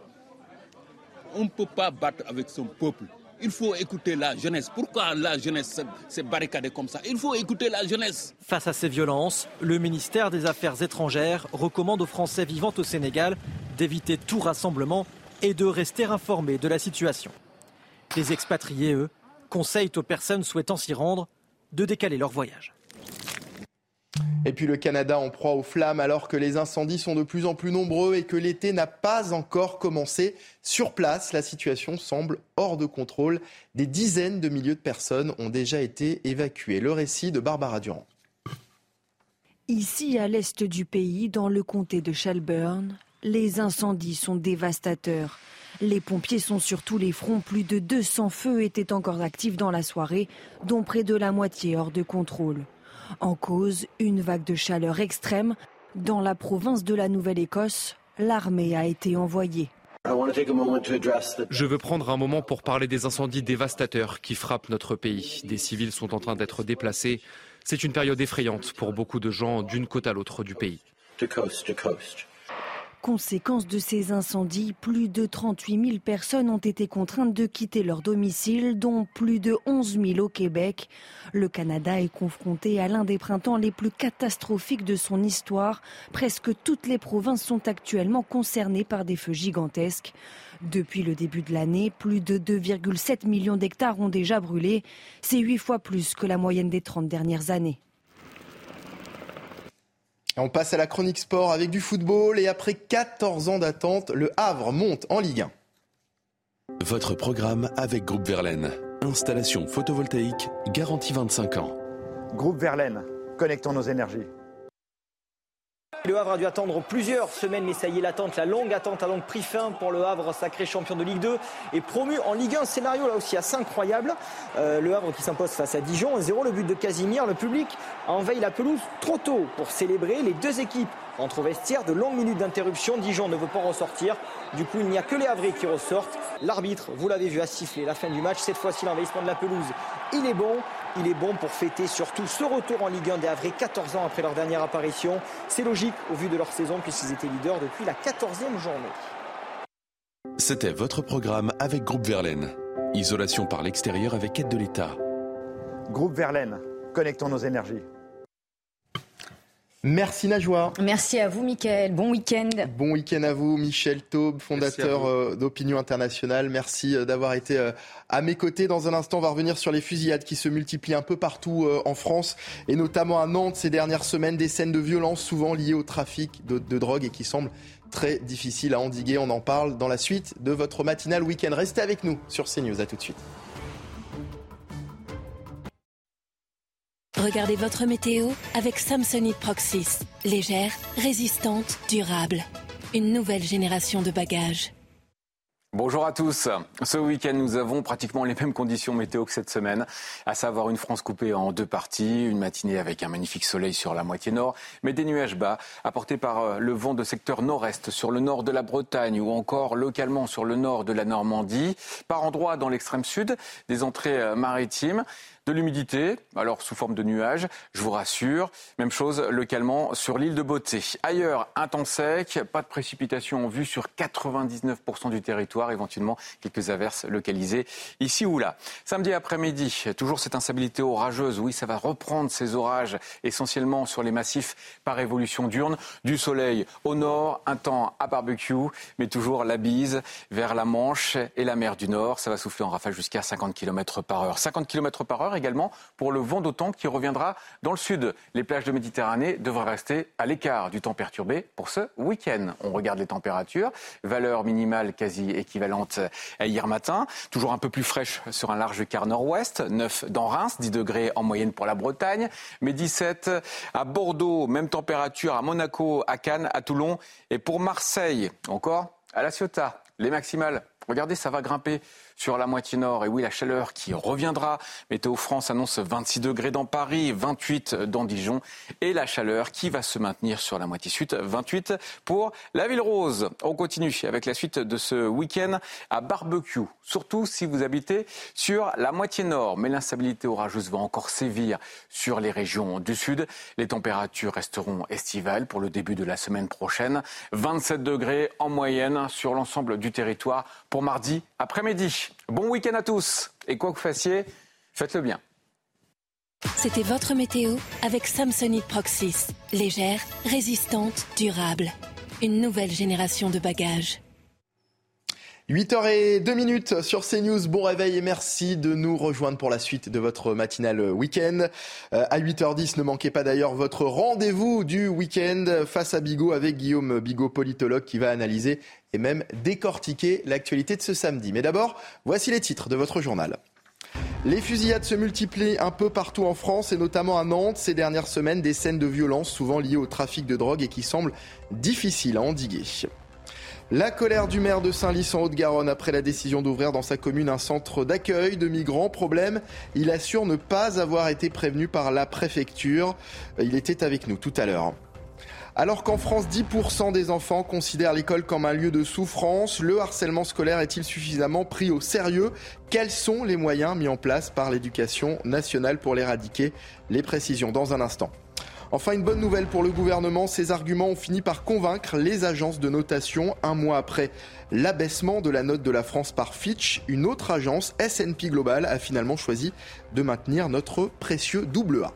On ne peut pas battre avec son peuple. Il faut écouter la jeunesse. Pourquoi la jeunesse s'est barricadée comme ça? Il faut écouter la jeunesse. Face à ces violences, le ministère des Affaires étrangères recommande aux Français vivant au Sénégal d'éviter tout rassemblement et de rester informés de la situation. Les expatriés, eux, conseillent aux personnes souhaitant s'y rendre de décaler leur voyage. Et puis le Canada en proie aux flammes alors que les incendies sont de plus en plus nombreux et que l'été n'a pas encore commencé. Sur place, la situation semble hors de contrôle. Des dizaines de milliers de personnes ont déjà été évacuées. Le récit de Barbara Durand. Ici, à l'est du pays, dans le comté de Shelburne, les incendies sont dévastateurs. Les pompiers sont sur tous les fronts. Plus de 200 feux étaient encore actifs dans la soirée, dont près de la moitié hors de contrôle. En cause, une vague de chaleur extrême. Dans la province de la Nouvelle-Écosse, l'armée a été envoyée. Je veux prendre un moment pour parler des incendies dévastateurs qui frappent notre pays. Des civils sont en train d'être déplacés. C'est une période effrayante pour beaucoup de gens d'une côte à l'autre du pays. Conséquence de ces incendies, plus de 38 000 personnes ont été contraintes de quitter leur domicile, dont plus de 11 000 au Québec. Le Canada est confronté à l'un des printemps les plus catastrophiques de son histoire. Presque toutes les provinces sont actuellement concernées par des feux gigantesques. Depuis le début de l'année, plus de 2,7 millions d'hectares ont déjà brûlé. C'est huit fois plus que la moyenne des 30 dernières années. On passe à la chronique sport avec du football et après 14 ans d'attente, le Havre monte en Ligue 1. Votre programme avec Groupe Verlaine. Installation photovoltaïque garantie 25 ans. Groupe Verlaine, connectons nos énergies. Le Havre a dû attendre plusieurs semaines, mais ça y est, l'attente, la longue attente a donc pris fin pour le Havre, sacré champion de Ligue 2 et promu en Ligue 1. Scénario là aussi assez incroyable. Euh, le Havre qui s'impose face à Dijon, 0 le but de Casimir. Le public envahi la pelouse trop tôt pour célébrer. Les deux équipes entre vestiaires, de longues minutes d'interruption. Dijon ne veut pas ressortir. Du coup, il n'y a que les Havrais qui ressortent. L'arbitre, vous l'avez vu, a sifflé la fin du match. Cette fois-ci, l'envahissement de la pelouse, il est bon. Il est bon pour fêter surtout ce retour en Ligue 1 des Havrais 14 ans après leur dernière apparition. C'est logique au vu de leur saison puisqu'ils étaient leaders depuis la 14e journée. C'était votre programme avec Groupe Verlaine. Isolation par l'extérieur avec aide de l'État. Groupe Verlaine, connectons nos énergies. Merci Najwa. Merci à vous Mickaël. Bon week-end. Bon week-end à vous Michel Taube, fondateur euh, d'Opinion Internationale. Merci euh, d'avoir été euh, à mes côtés. Dans un instant, on va revenir sur les fusillades qui se multiplient un peu partout en France et notamment à Nantes ces dernières semaines. Des scènes de violence souvent liées au trafic de, de drogue et qui semblent très difficiles à endiguer. On en parle dans la suite de votre matinale week-end. Restez avec nous sur CNews. À tout de suite. Regardez votre météo avec Samsonite Proxys. Légère, résistante, durable. Une nouvelle génération de bagages. Bonjour à tous. Ce week-end, nous avons pratiquement les mêmes conditions météo que cette semaine, à savoir une France coupée en deux parties, une matinée avec un magnifique soleil sur la moitié nord, mais des nuages bas apportés par euh, le vent de secteur nord-est sur le nord de la Bretagne ou encore localement sur le nord de la Normandie, par endroits dans l'extrême sud, des entrées euh, maritimes de l'humidité, alors sous forme de nuages, je vous rassure. Même chose localement sur l'île de Beauté. Ailleurs, un temps sec, pas de précipitations en vue sur 99% du territoire, éventuellement quelques averses localisées ici ou là. Samedi après-midi, toujours cette instabilité orageuse. Oui, ça va reprendre ces orages essentiellement sur les massifs par évolution diurne. Du soleil au nord, un temps à barbecue, mais toujours la bise vers la Manche et la mer du Nord. Ça va souffler en rafale jusqu'à 50 km par heure. 50 km par heure également pour le vent d'automne qui reviendra dans le sud. Les plages de Méditerranée devraient rester à l'écart du temps perturbé pour ce week-end. On regarde les températures, valeur minimale quasi équivalente à hier matin, toujours un peu plus fraîche sur un large quart nord-ouest, 9 dans Reims, 10 degrés en moyenne pour la Bretagne, mais 17 à Bordeaux, même température à Monaco, à Cannes, à Toulon et pour Marseille, encore à La Ciotat. Les maximales, regardez, ça va grimper sur la moitié nord. Et oui, la chaleur qui reviendra. Météo France annonce 26 degrés dans Paris, 28 dans Dijon. Et la chaleur qui va se maintenir sur la moitié sud, 28 pour la Ville Rose. On continue avec la suite de ce week-end à barbecue. Surtout si vous habitez sur la moitié nord. Mais l'instabilité orageuse va encore sévir sur les régions du sud. Les températures resteront estivales pour le début de la semaine prochaine. 27 degrés en moyenne sur l'ensemble du territoire pour mardi après-midi. Bon week-end à tous et quoi que vous fassiez, faites-le bien. C'était votre météo avec Samsonite Proxys. Légère, résistante, durable. Une nouvelle génération de bagages. 8h02 minutes sur CNews. Bon réveil et merci de nous rejoindre pour la suite de votre matinale week-end. Euh, à 8h10, ne manquez pas d'ailleurs votre rendez-vous du week-end face à Bigot avec Guillaume Bigot, politologue, qui va analyser et même décortiquer l'actualité de ce samedi. Mais d'abord, voici les titres de votre journal. Les fusillades se multiplient un peu partout en France et notamment à Nantes ces dernières semaines, des scènes de violence souvent liées au trafic de drogue et qui semblent difficiles à endiguer. La colère du maire de Saint-Lys en Haute-Garonne après la décision d'ouvrir dans sa commune un centre d'accueil de migrants. Problème, il assure ne pas avoir été prévenu par la préfecture. Il était avec nous tout à l'heure. Alors qu'en France, 10% des enfants considèrent l'école comme un lieu de souffrance, le harcèlement scolaire est-il suffisamment pris au sérieux? Quels sont les moyens mis en place par l'éducation nationale pour l'éradiquer? Les précisions dans un instant. Enfin, une bonne nouvelle pour le gouvernement, ces arguments ont fini par convaincre les agences de notation. Un mois après l'abaissement de la note de la France par Fitch, une autre agence, SP Global, a finalement choisi de maintenir notre précieux double A.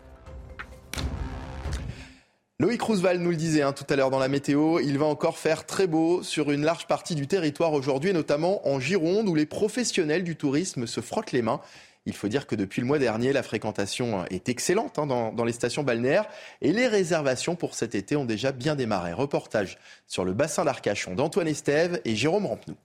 Loïc Roosevelt nous le disait hein, tout à l'heure dans la météo, il va encore faire très beau sur une large partie du territoire aujourd'hui, notamment en Gironde, où les professionnels du tourisme se frottent les mains. Il faut dire que depuis le mois dernier, la fréquentation est excellente hein, dans, dans, les stations balnéaires et les réservations pour cet été ont déjà bien démarré. Reportage sur le bassin d'Arcachon d'Antoine Estève et Jérôme Rampenou.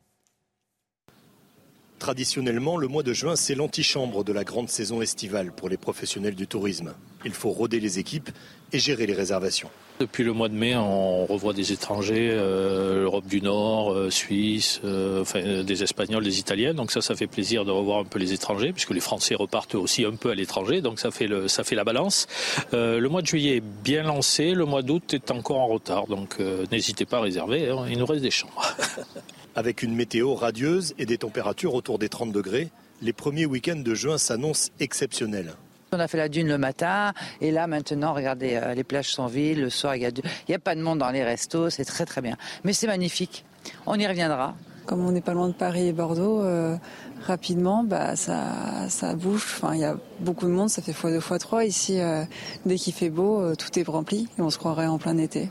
Traditionnellement, le mois de juin, c'est l'antichambre de la grande saison estivale pour les professionnels du tourisme. Il faut roder les équipes et gérer les réservations. Depuis le mois de mai, on revoit des étrangers, euh, Europe du Nord, euh, Suisse, euh, enfin, des Espagnols, des Italiens. Donc ça, ça fait plaisir de revoir un peu les étrangers, puisque les Français repartent aussi un peu à l'étranger. Donc ça fait, le, ça fait la balance. Euh, le mois de juillet est bien lancé, le mois d'août est encore en retard. Donc euh, n'hésitez pas à réserver, hein, il nous reste des chambres. Avec une météo radieuse et des températures autour des 30 degrés, les premiers week-ends de juin s'annoncent exceptionnels. On a fait la dune le matin et là maintenant, regardez, euh, les plages sont vides, le soir il n'y a, a, pas de monde dans les restos, c'est très très bien. Mais c'est magnifique, on y reviendra. Comme on n'est pas loin de Paris et Bordeaux, euh, rapidement, bah, ça, ça bouge. Enfin, il y a beaucoup de monde, ça fait fois deux fois trois. Ici, euh, dès qu'il fait beau, tout est rempli et on se croirait en plein été.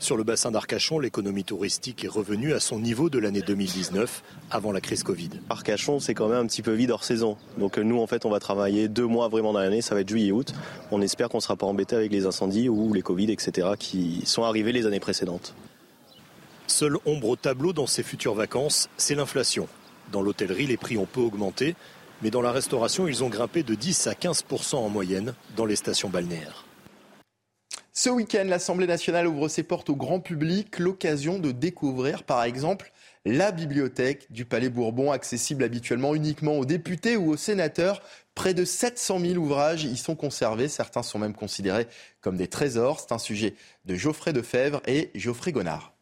Sur le bassin d'Arcachon, l'économie touristique est revenue à son niveau de l'année 2019, avant la crise Covid. Arcachon, c'est quand même un petit peu vide hors saison. Donc nous, en fait, on va travailler deux mois vraiment dans l'année, ça va être juillet-août. On espère qu'on ne sera pas embêté avec les incendies ou les Covid, etc., qui sont arrivés les années précédentes. Seule ombre au tableau dans ces futures vacances, c'est l'inflation. Dans l'hôtellerie, les prix ont peu augmenté, mais dans la restauration, ils ont grimpé de 10 à 15% en moyenne dans les stations balnéaires. Ce week-end, l'Assemblée nationale ouvre ses portes au grand public, l'occasion de découvrir par exemple la bibliothèque du Palais Bourbon, accessible habituellement uniquement aux députés ou aux sénateurs. Près de 700 000 ouvrages y sont conservés, certains sont même considérés comme des trésors. C'est un sujet de Geoffrey Defebvre et Geoffrey Gonard.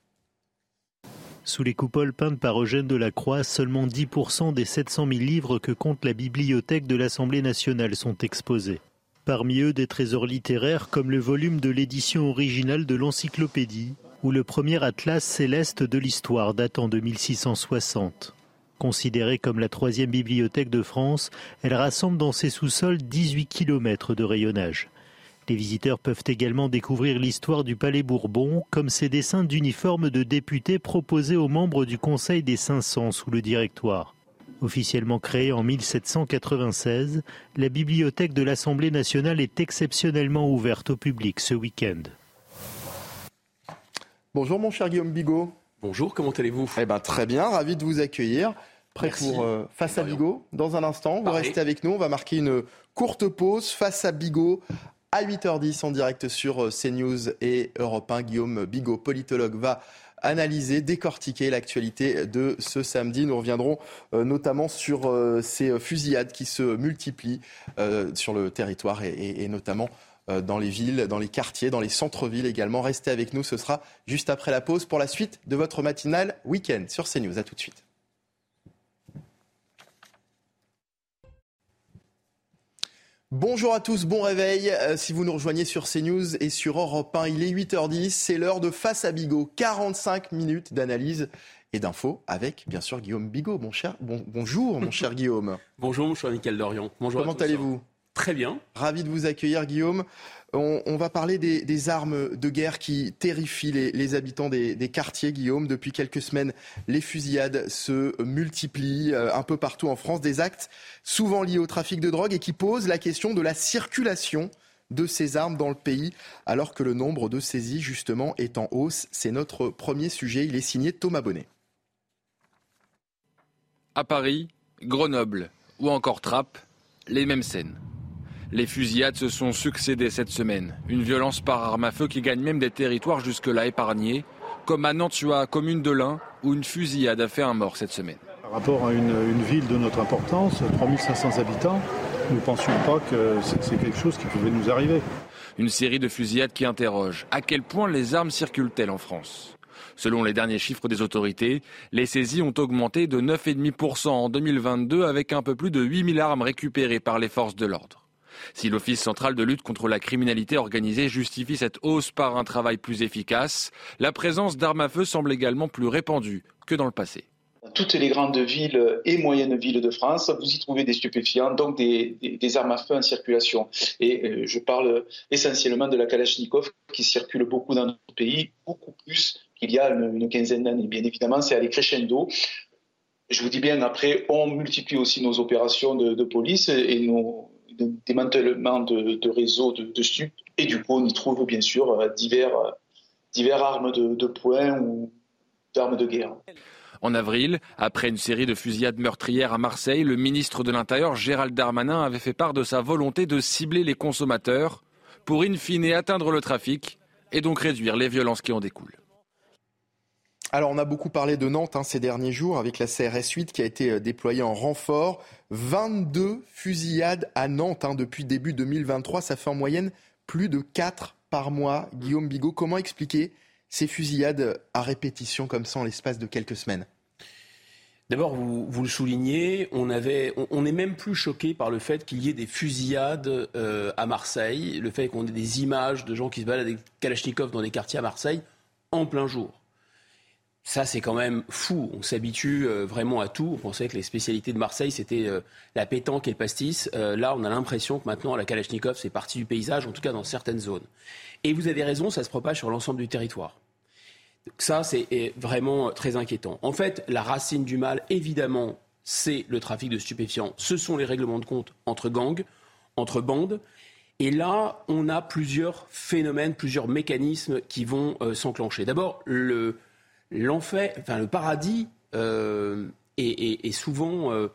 Sous les coupoles peintes par Eugène Delacroix, seulement 10% des 700 000 livres que compte la bibliothèque de l'Assemblée nationale sont exposés. Parmi eux, des trésors littéraires comme le volume de l'édition originale de l'encyclopédie ou le premier atlas céleste de l'histoire datant de 1660. Considérée comme la troisième bibliothèque de France, elle rassemble dans ses sous-sols 18 km de rayonnage. Les visiteurs peuvent également découvrir l'histoire du Palais Bourbon, comme ces dessins d'uniformes de députés proposés aux membres du Conseil des 500 sous le Directoire. Officiellement créée en 1796, la bibliothèque de l'Assemblée nationale est exceptionnellement ouverte au public ce week-end. Bonjour mon cher Guillaume Bigot. Bonjour, comment allez-vous? Eh ben très bien, ravi de vous accueillir. Prêt Merci. pour euh, Face à Bigot dans un instant. Vous Pareil. restez avec nous, on va marquer une courte pause. Face à Bigot à 8h10 en direct sur CNews et Europe 1. Guillaume Bigot, politologue, va analyser, décortiquer l'actualité de ce samedi. Nous reviendrons euh, notamment sur euh, ces fusillades qui se multiplient euh, sur le territoire et, notamment dans les villes, dans les quartiers, dans les centres-villes également. Restez avec nous, ce sera juste après la pause pour la suite de votre matinale week-end sur CNews. À tout de suite. Bonjour à tous, bon réveil. Euh, si vous nous rejoignez sur CNews et sur Europe 1, il est 8h10, c'est l'heure de Face à Bigot. 45 minutes d'analyse et d'infos avec, bien sûr, Guillaume Bigot. Bon cher, bon, bonjour, mon cher Guillaume. Bonjour, mon cher Michael Dorian. Bonjour Comment allez-vous? Très bien. Ravi de vous accueillir, Guillaume. On, va parler des, armes de guerre qui terrifient les, les habitants des, des, quartiers, Guillaume. Depuis quelques semaines, les fusillades se multiplient euh, un peu partout en France. Des actes souvent liés au trafic de drogue et qui posent la question de la circulation de ces armes dans le pays, alors que le nombre de saisies, justement, est en hausse. C'est notre premier sujet. Il est signé Thomas Bonnet. À Paris, Grenoble ou encore Trappes, les mêmes scènes. Les fusillades se sont succédées cette semaine. Une violence par arme à feu qui gagne même des territoires jusque-là épargnés, comme à Nantua, commune de l'Ain, où une fusillade a fait un mort cette semaine. Par rapport à une, une ville de notre importance, 3500 habitants, nous ne pensions pas que c'est quelque chose qui pouvait nous arriver. Une série de fusillades qui interroge à quel point les armes circulent-elles en France Selon les derniers chiffres des autorités, les saisies ont augmenté de 9,5% en 2022 avec un peu plus de 8000 armes récupérées par les forces de l'ordre. Si l'Office central de lutte contre la criminalité organisée justifie cette hausse par un travail plus efficace, la présence d'armes à feu semble également plus répandue que dans le passé toutes les grandes villes et moyennes villes de France, vous y trouvez des stupéfiants, donc des, armes à feu en circulation. Et euh, je parle essentiellement de la Kalachnikov qui circule beaucoup dans notre pays, beaucoup plus qu'il y a une, quinzaine d'années. Bien évidemment, c'est allé crescendo. Je vous dis bien, après, on multiplie aussi nos opérations de police et nos, démantèlement de, réseaux de, de stupes. Et du coup, on y trouve bien sûr euh, divers, euh, divers armes de, de poing ou d'armes de guerre. En avril, après une série de fusillades meurtrières à Marseille, le ministre de l'Intérieur Gérald Darmanin avait fait part de sa volonté de cibler les consommateurs pour in fine atteindre le trafic et donc réduire les violences qui en découlent. Alors, on a beaucoup parlé de Nantes hein, ces derniers jours avec la CRS 8 qui a été euh, déployée en renfort. 22 fusillades à Nantes hein, depuis début 2023. Ça fait en moyenne plus de 4 par mois. Guillaume Bigot, comment expliquer ces fusillades à répétition comme ça en l'espace de quelques semaines? D'abord, vous, le soulignez, on avait, est même plus choqué par le fait qu'il y ait des fusillades euh, à Marseille, le fait qu'on ait des images de gens qui se baladent avec Kalachnikov dans des quartiers à Marseille en plein jour. Ça, c'est quand même fou. On s'habitue euh, vraiment à tout. On pensait que les spécialités de Marseille, c'était euh, la pétanque et le pastis. Euh, là, on a l'impression que maintenant, la Kalachnikov, c'est partie du paysage, en tout cas dans certaines zones. Et vous avez raison, ça se propage sur l'ensemble du territoire. ça, c'est vraiment très inquiétant. En fait, la racine du mal, évidemment, c'est le trafic de stupéfiants. Ce sont les règlements de compte entre gangs, entre bandes. Et là, on a plusieurs phénomènes, plusieurs mécanismes qui vont s'enclencher. D'abord, le l'enfer, enfin le paradis euh, est, souvent, euh,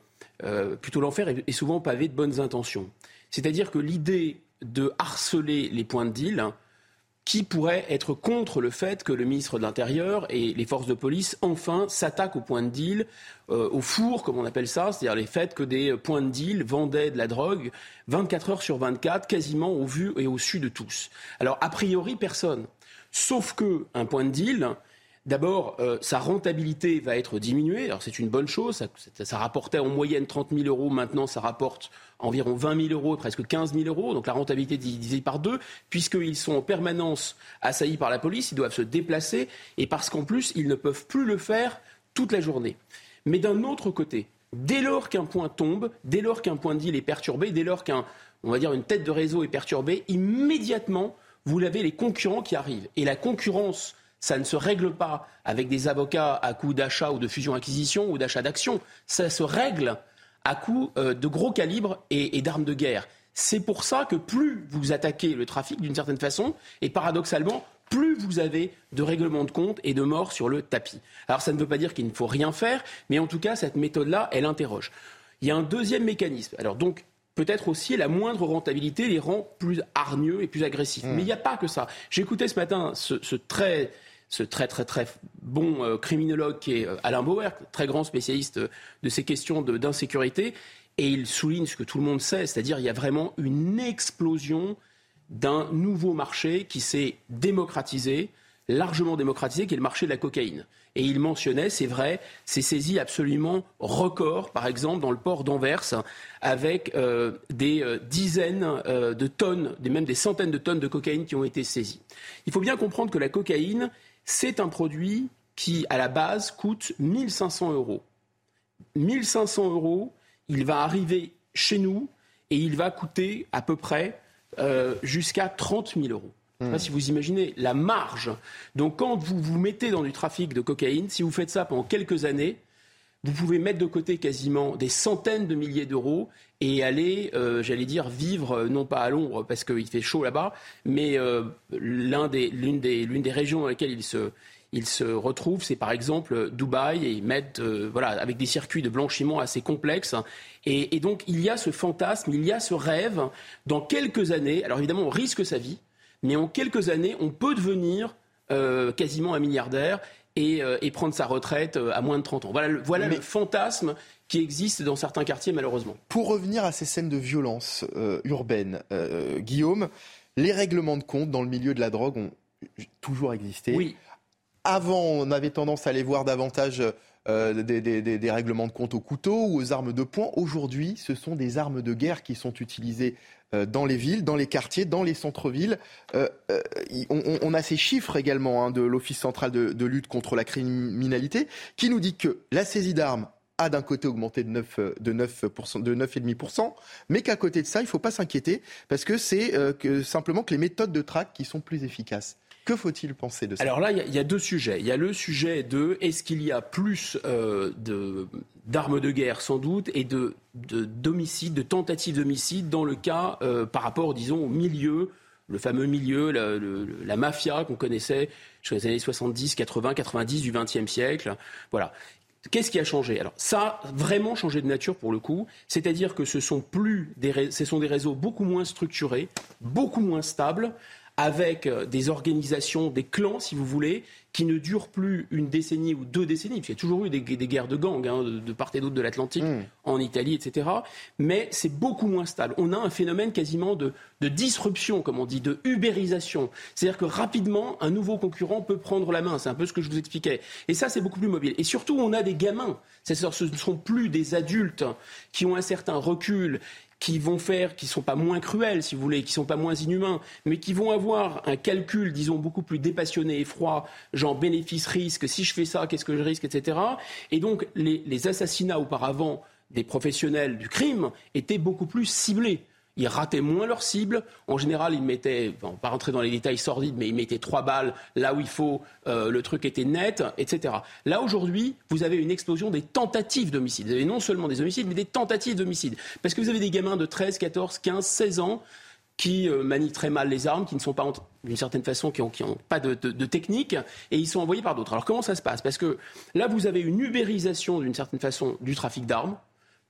euh, plutôt l'enfer est, souvent pavé de bonnes intentions. C'est-à-dire que l'idée de harceler les points de deal, qui pourrait être contre le fait que le ministre de l'Intérieur et les forces de police, enfin, s'attaquent aux points de deal, au four, comme on appelle ça, c'est-à-dire les faits que des points de deal vendaient de la drogue 24 heures sur 24, quasiment au vu et au su de tous. Alors, a priori, personne. Sauf que un point de deal, D'abord, euh, sa rentabilité va être diminuée. Alors c'est une bonne chose. Ça, rapportait en moyenne 30 000 euros. Maintenant, ça rapporte environ 20 000 euros, presque 15 000 euros. Donc la rentabilité divisée par deux, puisqu'ils sont en permanence assaillis par la police. Ils doivent se déplacer et parce qu'en plus, ils ne peuvent plus le faire toute la journée. Mais d'un autre côté, dès lors qu'un point tombe, dès lors qu'un point de deal est perturbé, dès lors qu'un, on va dire, une tête de réseau est perturbée, immédiatement, vous avez les concurrents qui arrivent. Et la concurrence ça ne se règle pas avec des avocats à coup d'achat ou de fusion-acquisition ou d'achat d'actions. Ça se règle à coup euh, de gros calibres et, d'armes de guerre. C'est pour ça que plus vous attaquez le trafic d'une certaine façon, et paradoxalement, plus vous avez de règlements de compte et de morts sur le tapis. Alors ça ne veut pas dire qu'il ne faut rien faire, mais en tout cas, cette méthode-là, elle interroge. Il y a un deuxième mécanisme. Alors donc, peut-être aussi la moindre rentabilité les rend plus hargneux et plus agressifs. Hmm. Mais il n'y a pas que ça. J'écoutais ce matin ce très ce très très très bon euh, criminologue qui est euh, Alain Bauer, très grand spécialiste euh, de ces questions d'insécurité, et il souligne ce que tout le monde sait, c'est-à-dire il y a vraiment une explosion d'un nouveau marché qui s'est démocratisé, largement démocratisé, qui est le marché de la cocaïne. Et il mentionnait, c'est vrai, ces saisies absolument records, par exemple dans le port d'Anvers, avec des dizaines de tonnes, même des centaines de tonnes de cocaïne qui ont été saisies. Il faut bien comprendre que la cocaïne, c'est un produit qui, à la base, coûte 1500 euros. 1500 euros, il va arriver chez nous et il va coûter à peu près euh, jusqu'à 30 000 euros. Je ne sais pas hmm. si vous imaginez la marge. Donc quand vous vous mettez dans du trafic de cocaïne, si vous faites ça pendant quelques années, vous pouvez mettre de côté quasiment des centaines de milliers d'euros et aller, euh, j'allais dire, vivre, euh, non pas à Londres parce qu'il fait chaud là-bas, mais euh, l'une des, régions dans lesquelles il se, il se retrouve, c'est par exemple Dubaï, et ils mettent, voilà, avec des circuits de blanchiment assez complexes. Et, donc, il y a ce fantasme, il y a ce rêve, dans quelques années, alors évidemment, on risque sa vie, mais en quelques années, on peut devenir quasiment un milliardaire. Et, et, prendre sa retraite à moins de 30 ans. Voilà, voilà le fantasme qui existe dans certains quartiers malheureusement. Pour revenir à ces scènes de violence euh, urbaine, euh, Guillaume, Les règlements de compte dans le milieu de la drogue ont toujours existé. Oui. Avant, on avait tendance à les voir davantage euh, des, des, des, des, règlements de compte au couteau ou aux armes de poing. Aujourd'hui, ce sont des armes de guerre qui sont utilisées euh, dans les villes, dans les quartiers, dans les centres-villes. Euh, euh on, a ces chiffres également hein, de l'Office central de, de, lutte contre la criminalité qui nous dit que la saisie d'armes a d'un côté augmenté de 9, de 9%, de 9,5%, mais qu'à côté de ça, il ne faut pas s'inquiéter parce que c'est euh, simplement que les méthodes de traque qui sont plus efficaces. Que faut-il penser de ça? Alors là, il y, a deux sujets. Il y a le sujet de est-ce qu'il y a plus euh, d'armes de, guerre, sans doute, et de, de d'homicides, de tentatives d'homicide dans le cas euh, par rapport, disons, au milieu, le fameux milieu, la, la mafia qu'on connaissait sur les années 70, 80, 90 du XXe siècle. Voilà. Qu'est-ce qui a changé? Alors ça a vraiment changé de nature pour le coup, c'est-à-dire que ce sont plus des, ce sont des réseaux beaucoup moins structurés, beaucoup moins stables, avec euh, des organisations, des clans, si vous voulez, qui ne durent plus une décennie ou deux décennies, parce qu'il y a toujours eu des, des guerres de gangs hein, de, de, part et d'autre de l'Atlantique, mmh. en Italie, etc. Mais c'est beaucoup moins stable. On a un phénomène quasiment de, de disruption, comme on dit, de ubérisation. C'est-à-dire que rapidement, un nouveau concurrent peut prendre la main. C'est un peu ce que je vous expliquais. Et ça, c'est beaucoup plus mobile. Et surtout, on a des gamins. Ce ne sont plus des adultes qui ont un certain recul, qui vont faire, qui sont pas moins cruels, si vous voulez, qui sont pas moins inhumains, mais qui vont avoir un calcul, disons, beaucoup plus dépassionné et froid, genre bénéfice-risque, si je fais ça, qu'est-ce que je risque, etc. Et donc, les assassinats auparavant des professionnels du crime étaient beaucoup plus ciblés. Ils rataient moins leur cible. En général, ils mettaient, on va pas rentrer dans les détails sordides, mais ils mettaient trois balles là où il faut, euh, le truc était net, etc. Là, aujourd'hui, vous avez une explosion des tentatives d'homicide. Vous avez non seulement des homicides, mais des tentatives d'homicide. Parce que vous avez des gamins de 13, 14, 15, 16 ans qui euh, manient très mal les armes, qui ne sont pas, d'une certaine façon, qui n'ont ont pas de, de, de, technique, et ils sont envoyés par d'autres. Alors comment ça se passe? Parce que là, vous avez une ubérisation, d'une certaine façon, du trafic d'armes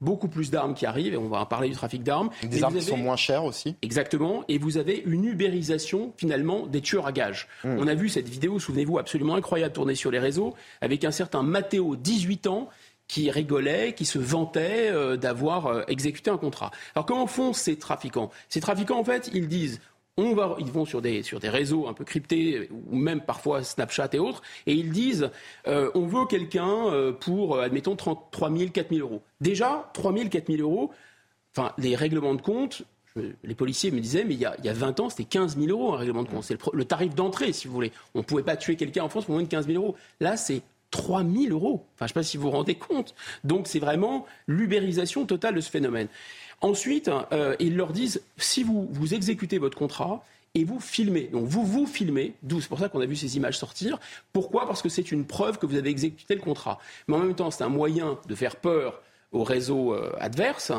beaucoup plus d'armes qui arrivent, et on va en parler du trafic d'armes. Des et armes avez... qui sont moins chères aussi. Exactement, et vous avez une ubérisation finalement des tueurs à gages. Mmh. On a vu cette vidéo, souvenez-vous, absolument incroyable tournée sur les réseaux, avec un certain Matteo, 18 ans, qui rigolait, qui se vantait euh, d'avoir euh, exécuté un contrat. Alors comment font ces trafiquants? Ces trafiquants, en fait, ils disent on va, ils vont sur des, sur des réseaux un peu cryptés, ou même parfois Snapchat et autres, et ils disent euh, on veut quelqu'un euh, pour, admettons, 33 000, 4 000 euros. Déjà, 3 000, 4 000 euros, enfin, les règlements de compte, je, les policiers me disaient, mais il y a, il y a 20 ans, c'était 15 000 euros un règlement de compte. C'est le, le, tarif d'entrée, si vous voulez. On ne pouvait pas tuer quelqu'un en France pour moins de 15 000 euros. Là, c'est 3 000 euros. Enfin, je ne sais pas si vous vous rendez compte. Donc, c'est vraiment l'ubérisation totale de ce phénomène. Ensuite, euh, ils leur disent si vous, vous exécutez votre contrat, et vous filmez. Donc vous vous filmez, d'où c'est pour ça qu'on a vu ces images sortir. Pourquoi? Parce que c'est une preuve que vous avez exécuté le contrat. Mais en même temps, c'est un moyen de faire peur au réseau euh, adverse.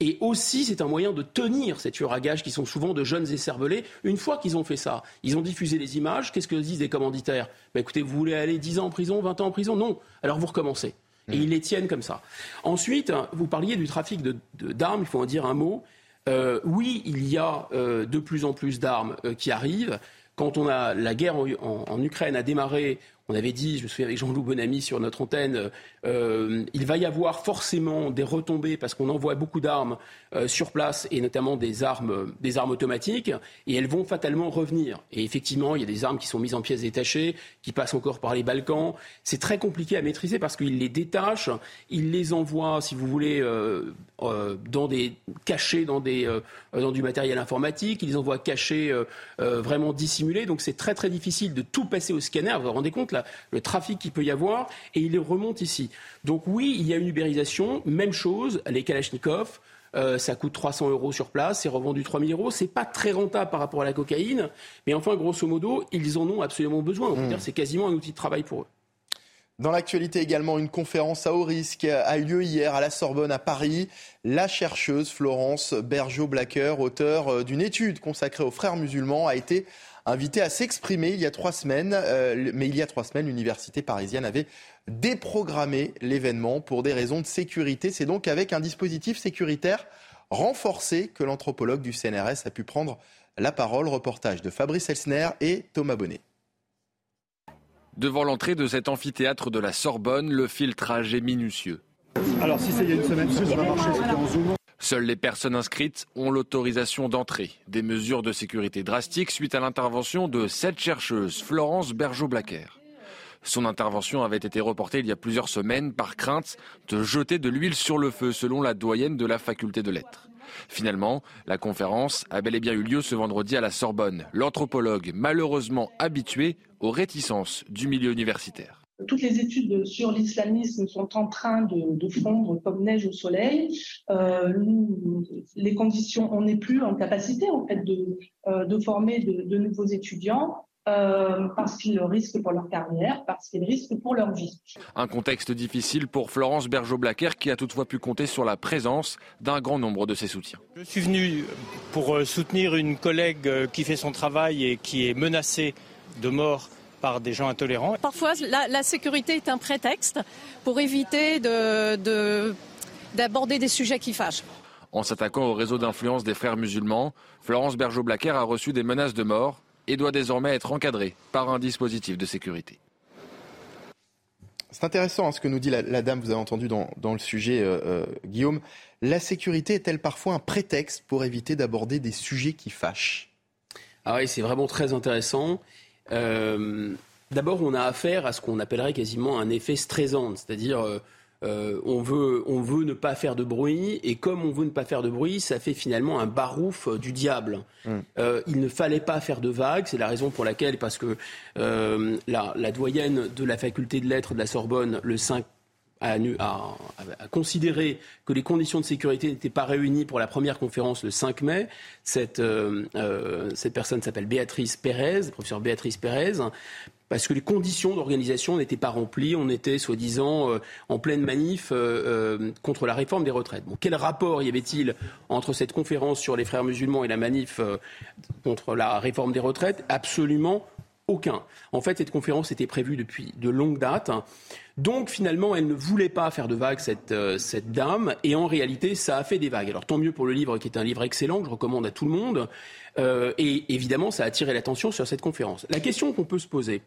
Et aussi, c'est un moyen de tenir ces tueurs à gages qui sont souvent de jeunes écervelés. Une fois qu'ils ont fait ça, ils ont diffusé les images. Qu'est-ce que disent les commanditaires? Ben, Écoutez, vous voulez aller 10 ans en prison, 20 ans en prison? Non. Alors vous recommencez. Et ils les tiennent comme ça. Ensuite, vous parliez du trafic d'armes, de, de, il faut en dire un mot. Euh, oui, il y a euh, de plus en plus d'armes euh, qui arrivent. Quand on a la guerre en, en, en Ukraine a démarré, on avait dit, je me souviens avec Jean-Loup Bonamy sur notre antenne, euh, il va y avoir forcément des retombées parce qu'on envoie beaucoup d'armes euh, sur place et notamment des armes, des armes automatiques et elles vont fatalement revenir. Et effectivement, il y a des armes qui sont mises en pièces détachées, qui passent encore par les Balkans. C'est très compliqué à maîtriser parce qu'il les détache, il les envoie, si vous voulez, euh, dans des cachés dans des dans du matériel informatique, il les envoie cachés, vraiment dissimulés. Donc c'est très très difficile de tout passer au scanner. Vous vous rendez compte là, le trafic qu'il peut y avoir et il remonte ici. Donc oui, il y a une ubérisation. Même chose, les Kalachnikov. Euh, ça coûte 300 euros sur place, c'est revendu 3000 euros. C'est pas très rentable par rapport à la cocaïne, mais enfin, grosso modo, ils en ont absolument besoin. On peut mmh. dire c'est quasiment un outil de travail pour eux. Dans l'actualité également, une conférence à haut risque a eu lieu hier à la Sorbonne à Paris. La chercheuse Florence Bergeau-Blacker, auteure d'une étude consacrée aux frères musulmans, a été invitée à s'exprimer il y a trois semaines. Euh, mais il y a trois semaines, l'université parisienne avait déprogrammé l'événement pour des raisons de sécurité. C'est donc avec un dispositif sécuritaire renforcé que l'anthropologue du CNRS a pu prendre la parole. Reportage de Fabrice Elsner et Thomas Bonnet. Devant l'entrée de cet amphithéâtre de la Sorbonne, le filtrage est minutieux. Alors si c'est il y a une semaine, ça va marcher, c'était en zoom Seules les personnes inscrites ont l'autorisation d'entrer. Des mesures de sécurité drastiques suite à l'intervention de cette chercheuse, Florence Bergeau-Blaquer. Son intervention avait été reportée il y a plusieurs semaines par crainte de jeter de l'huile sur le feu, selon la doyenne de la faculté de lettres. Finalement, la conférence a bel et bien eu lieu ce vendredi à la Sorbonne. L'anthropologue, malheureusement habitué aux réticences du milieu universitaire. Toutes les études sur l'islamisme sont en train de, fondre comme neige au soleil. Euh, les conditions, on n'est plus en capacité en fait de, euh, former de, nouveaux étudiants. Euh, parce qu'ils risquent pour leur carrière, parce qu'ils risquent pour leur vie. Un contexte difficile pour Florence Bergeau-Blaquer qui a toutefois pu compter sur la présence d'un grand nombre de ses soutiens. Je suis venu pour soutenir une collègue qui fait son travail et qui est menacée de mort par des gens intolérants. Parfois, la, sécurité est un prétexte pour éviter d'aborder des sujets qui fâchent. En s'attaquant au réseau d'influence des frères musulmans, Florence Bergeau-Blaquer a reçu des menaces de mort et doit désormais être encadrée par un dispositif de sécurité. C'est intéressant hein, ce que nous dit la, dame, vous avez entendu dans, le sujet, euh, euh, Guillaume. La sécurité est-elle parfois un prétexte pour éviter d'aborder des sujets qui fâchent? Ah oui, c'est vraiment très intéressant. Euh, d'abord, on a affaire à ce qu'on appellerait quasiment un effet stressant, c'est-à-dire euh, euh, on, veut, on veut ne pas faire de bruit, et comme on veut ne pas faire de bruit, ça fait finalement un barouf du diable. Mm. il ne fallait pas faire de vagues, c'est la raison pour laquelle, parce que la, la, doyenne de la faculté de lettres de la Sorbonne, le 5 a, considéré que les conditions de sécurité n'étaient pas réunies pour la première conférence le 5 mai. Cette, euh, euh, cette personne s'appelle Béatrice Pérez, professeur Béatrice Pérez, parce que les conditions d'organisation n'étaient pas remplies. On était, soi-disant, euh, en pleine manif contre la réforme des retraites. Bon, quel rapport y avait-il entre cette conférence sur les frères musulmans et la manif contre la réforme des retraites? Absolument aucun. En fait, cette conférence était prévue depuis de longues dates. Donc finalement, elle ne voulait pas faire de vagues, cette, euh, dame, et en réalité, ça a fait des vagues. Alors tant mieux pour le livre, qui est un livre excellent, que je recommande à tout le monde, euh, et évidemment, ça a attiré l'attention sur cette conférence. La question qu'on peut se poser,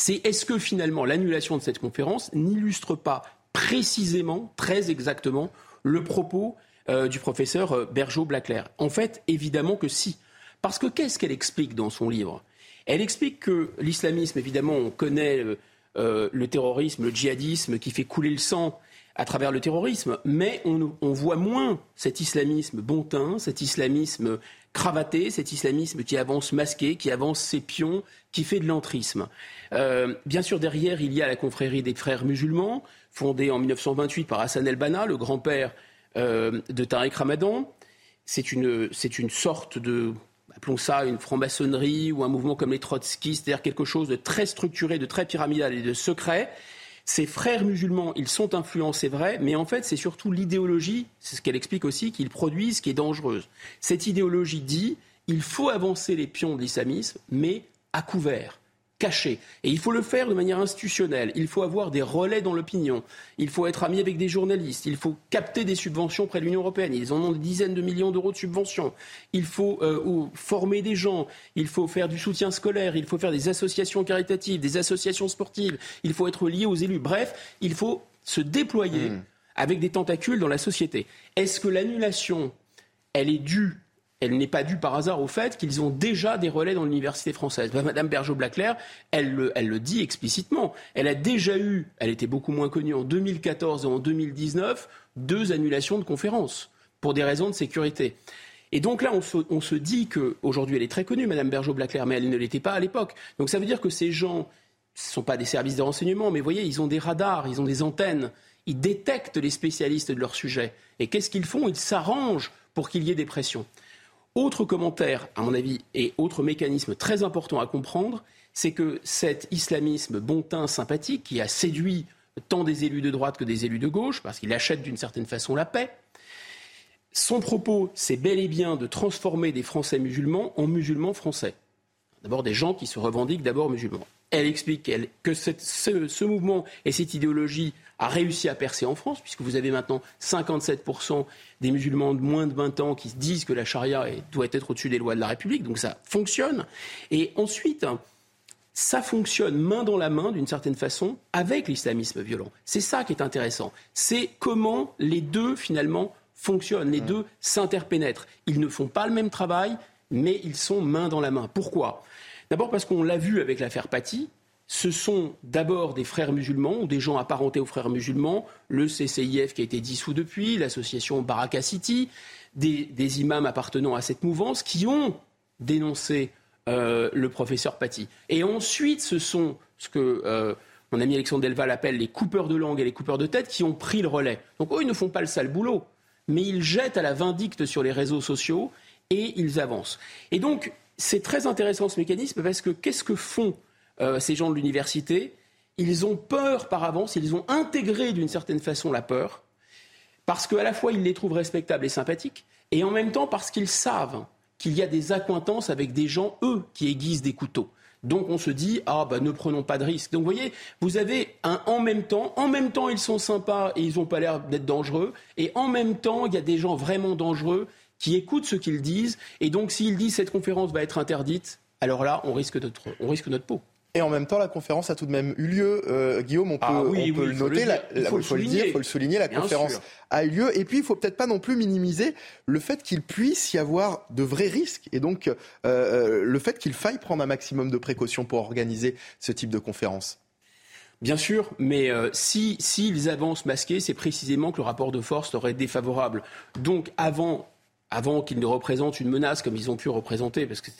c'est est-ce que finalement l'annulation de cette conférence n'illustre pas précisément, très exactement, le propos euh, du professeur Bergeau-Blaclair En fait, évidemment que si. Parce que qu'est-ce qu'elle explique dans son livre? Elle explique que l'islamisme, évidemment, on connaît euh, euh, le terrorisme, le djihadisme qui fait couler le sang à travers le terrorisme, mais on, voit moins cet islamisme bontin, cet islamisme cravaté, cet islamisme qui avance masqué, qui avance ses pions, qui fait de l'entrisme. Euh, bien sûr, derrière, il y a la confrérie des frères musulmans, fondée en 1928 par Hassan el-Banna, le grand-père de Tariq Ramadan. C'est une, une sorte de appelons ça une franc-maçonnerie ou un mouvement comme les trotskistes, c'est-à-dire quelque chose de très structuré, de très pyramidal et de secret. Ces frères musulmans, ils sont influents, c'est vrai, mais en fait, c'est surtout l'idéologie, c'est ce qu'elle explique aussi, qu'ils produisent qui est dangereuse. Cette idéologie dit il faut avancer les pions de l'islamisme, mais à couvert caché. Et il faut le faire de manière institutionnelle. Il faut avoir des relais dans l'opinion. Il faut être ami avec des journalistes. Il faut capter des subventions près de l'Union européenne. Ils en ont des dizaines de millions d'euros de subventions. Il faut euh, former des gens. Il faut faire du soutien scolaire. Il faut faire des associations caritatives, des associations sportives. Il faut être lié aux élus. Bref, il faut se déployer mmh. avec des tentacules dans la société. Est-ce que l'annulation, elle est due elle n'est pas due par hasard au fait qu'ils ont déjà des relais dans l'université française. Madame Bergeau-Blaclair, elle le, elle le dit explicitement. Elle a déjà eu, elle était beaucoup moins connue en 2014 et en 2019, deux annulations de conférences pour des raisons de sécurité. Et donc là, on se, on se dit qu'aujourd'hui, elle est très connue, Madame Bergeau-Blaclair, mais elle ne l'était pas à l'époque. Donc ça veut dire que ces gens, ce ne sont pas des services de renseignement, mais vous voyez, ils ont des radars, ils ont des antennes, ils détectent les spécialistes de leur sujet. Et qu'est-ce qu'ils font? Ils s'arrangent pour qu'il y ait des pressions. Autre commentaire, à mon avis, et autre mécanisme très important à comprendre, c'est que cet islamisme bontin sympathique qui a séduit tant des élus de droite que des élus de gauche, parce qu'il achète d'une certaine façon la paix, son propos, c'est bel et bien de transformer des Français musulmans en musulmans français. D'abord des gens qui se revendiquent d'abord musulmans. Elle explique que ce, mouvement et cette idéologie a réussi à percer en France, puisque vous avez maintenant 57% des musulmans de moins de 20 ans qui disent que la charia doit être au-dessus des lois de la République. Donc ça fonctionne. Et ensuite, ça fonctionne main dans la main, d'une certaine façon, avec l'islamisme violent. C'est ça qui est intéressant. C'est comment les deux, finalement, fonctionnent, les deux s'interpénètrent. Ils ne font pas le même travail, mais ils sont main dans la main. Pourquoi? D'abord parce qu'on l'a vu avec l'affaire Paty, ce sont d'abord des frères musulmans ou des gens apparentés aux frères musulmans, le CCIF qui a été dissous depuis, l'association Baraka City, des, imams appartenant à cette mouvance qui ont dénoncé euh, le professeur Paty. Et ensuite, ce sont ce que euh, mon ami Alexandre Delval appelle les coupeurs de langue et les coupeurs de tête qui ont pris le relais. Donc eux, ils ne font pas le sale boulot, mais ils jettent à la vindicte sur les réseaux sociaux et ils avancent. Et donc, c'est très intéressant ce mécanisme parce que qu'est-ce que font euh, ces gens de l'université, ils ont peur par avance, ils ont intégré d'une certaine façon la peur, parce qu'à la fois ils les trouvent respectables et sympathiques, et en même temps parce qu'ils savent qu'il y a des accointances avec des gens, eux, qui aiguisent des couteaux. Donc on se dit ah bah ne prenons pas de risques. Donc vous voyez, vous avez un en même temps, en même temps ils sont sympas et ils n'ont pas l'air d'être dangereux, et en même temps il y a des gens vraiment dangereux qui écoutent ce qu'ils disent, et donc s'ils disent cette conférence va être interdite, alors là on risque notre, on risque notre peau. Et en même temps, la conférence a tout de même eu lieu. Euh, Guillaume, on peut, ah le noter, il faut, le, dire, il faut le souligner, la conférence a eu lieu. Et puis, il faut peut-être pas non plus minimiser le fait qu'il puisse y avoir de vrais risques. Et donc, euh, euh, le fait qu'il faille prendre un maximum de précautions pour organiser ce type de conférence. Bien sûr, mais si s'ils avancent masqués, c'est précisément que le rapport de force serait défavorable. Donc, avant avant qu'ils ne représentent une menace comme ils ont pu représenter, parce que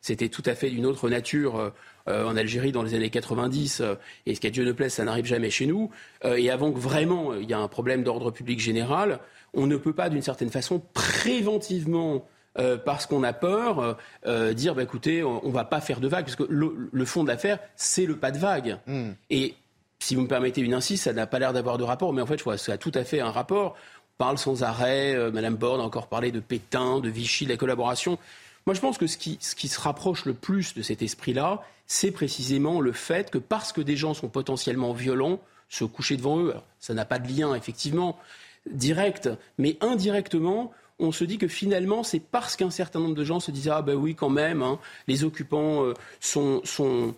c'était tout à fait d'une autre nature euh, en Algérie dans les années 90, euh, et ce qu'à Dieu ne plaise, ça n'arrive jamais chez nous, euh, et avant que vraiment il y ait un problème d'ordre public général, on ne peut pas d'une certaine façon préventivement parce qu'on a peur, dire bah, écoutez, on, ne va pas faire de vagues, parce que le, fond de l'affaire, c'est le pas de vague. Hmm. Et si vous me permettez une insiste, ça n'a pas l'air d'avoir de rapport, mais en fait, je vois, ça a tout à fait un rapport. Parle sans arrêt, Madame Borne a encore parlé de Pétain, de Vichy, de la collaboration. Moi, je pense que ce qui, se rapproche le plus de cet esprit-là, c'est précisément le fait que parce que des gens sont potentiellement violents, se coucher devant eux, ça n'a pas de lien effectivement direct, mais indirectement, on se dit que finalement, c'est parce qu'un certain nombre de gens se disent ah ben oui quand même, hein, les occupants euh, sont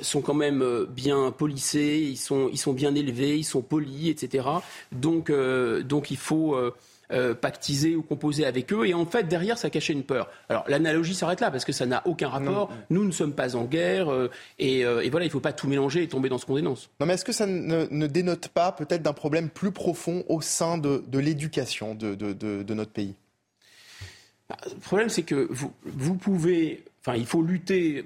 sont quand même euh, bien policés, ils sont, ils sont bien élevés, ils sont polis, etc. Donc, euh, donc il faut, euh, pactiser ou composer avec eux. Et en fait, derrière, ça cachait une peur. Alors, l'analogie s'arrête là parce que ça n'a aucun rapport. Nous ne sommes pas en guerre. Euh, et, voilà, il ne faut pas tout mélanger et tomber dans ce qu'on dénonce. Non, mais est-ce que ça ne, dénote pas peut-être d'un problème plus profond au sein de, l'éducation de, notre pays? Bah, Le problème, c'est que vous, pouvez. Enfin, il faut lutter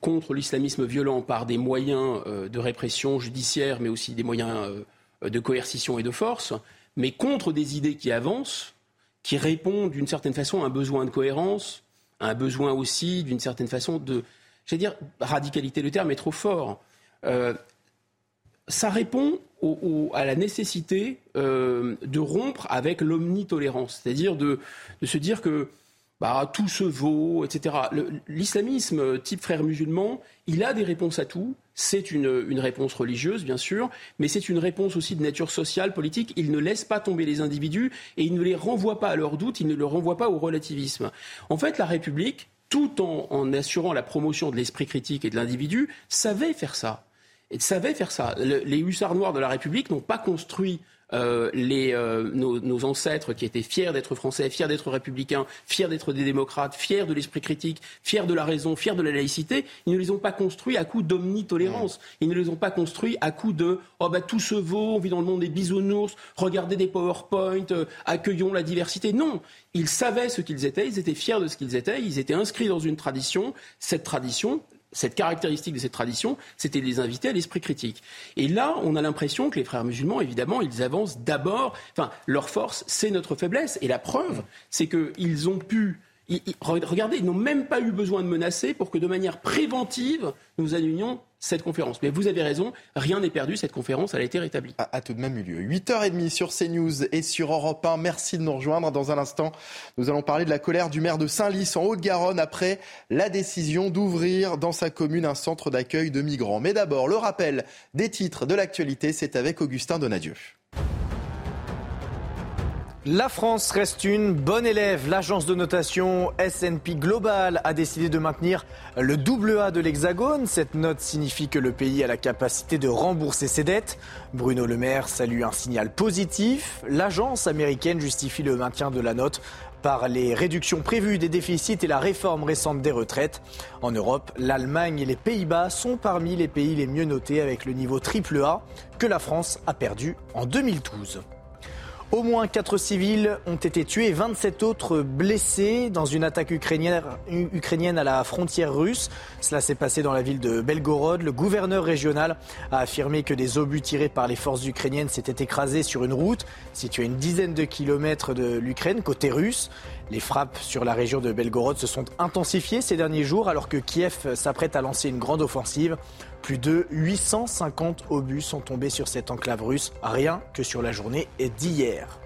contre l'islamisme violent par des moyens de répression judiciaire, mais aussi des moyens de coercition et de force mais contre des idées qui avancent, qui répondent d'une certaine façon à un besoin de cohérence, à un besoin aussi d'une certaine façon de, je dire, radicalité, le terme est trop fort. Euh, ça répond à la nécessité euh, de rompre avec l'omnitolérance, c'est-à-dire de, se dire que bah, tout se vaut, etc. L'islamisme type frère musulman, il a des réponses à tout, c'est une, réponse religieuse, bien sûr, mais c'est une réponse aussi de nature sociale, politique. Il ne laisse pas tomber les individus et il ne les renvoie pas à leurs doutes, il ne les renvoie pas au relativisme. En fait, la République, tout en, assurant la promotion de l'esprit critique et de l'individu, savait faire ça. Et savait faire ça. les hussards noirs de la République n'ont pas construit euh, les, euh, nos, ancêtres qui étaient fiers d'être français, fiers d'être républicains, fiers d'être des démocrates, fiers de l'esprit critique, fiers de la raison, fiers de la laïcité, ils ne les ont pas construits à coup d'omnitolérance. Ils ne les ont pas construits à coup de oh bah tout se vaut, on vit dans le monde des bisounours, regardez des PowerPoint, euh, accueillons la diversité. Non, ils savaient ce qu'ils étaient, ils étaient fiers de ce qu'ils étaient, ils étaient inscrits dans une tradition. Cette tradition, cette caractéristique de cette tradition, c'était de les inviter à l'esprit critique. Et là, on a l'impression que les frères musulmans, évidemment, ils avancent d'abord, enfin, leur force, c'est notre faiblesse. Et la preuve, c'est qu'ils ont pu regardez, ils n'ont même pas eu besoin de menacer pour que de manière préventive, nous annulions cette conférence. Mais vous avez raison, rien n'est perdu, cette conférence, elle a été rétablie. A, tout de même eu lieu. 8h30 sur CNews et sur Europe 1. Merci de nous rejoindre. Dans un instant, nous allons parler de la colère du maire de Saint-Lys en Haute-Garonne après la décision d'ouvrir dans sa commune un centre d'accueil de migrants. Mais d'abord, le rappel des titres de l'actualité, c'est avec Augustin Donadieu. La France reste une bonne élève. L'agence de notation S&P Global a décidé de maintenir le double A de l'Hexagone. Cette note signifie que le pays a la capacité de rembourser ses dettes. Bruno Le Maire salue un signal positif. L'agence américaine justifie le maintien de la note par les réductions prévues des déficits et la réforme récente des retraites. En Europe, l'Allemagne et les Pays-Bas sont parmi les pays les mieux notés avec le niveau triple A que la France a perdu en 2012. Au moins 4 civils ont été tués et 27 autres blessés dans une attaque ukrainienne à la frontière russe. Cela s'est passé dans la ville de Belgorod. Le gouverneur régional a affirmé que des obus tirés par les forces ukrainiennes s'étaient écrasés sur une route située à une dizaine de kilomètres de l'Ukraine, côté russe. Les frappes sur la région de Belgorod se sont intensifiées ces derniers jours alors que Kiev s'apprête à lancer une grande offensive. Plus de 850 obus sont tombés sur cette enclave russe, rien que sur la journée d'hier.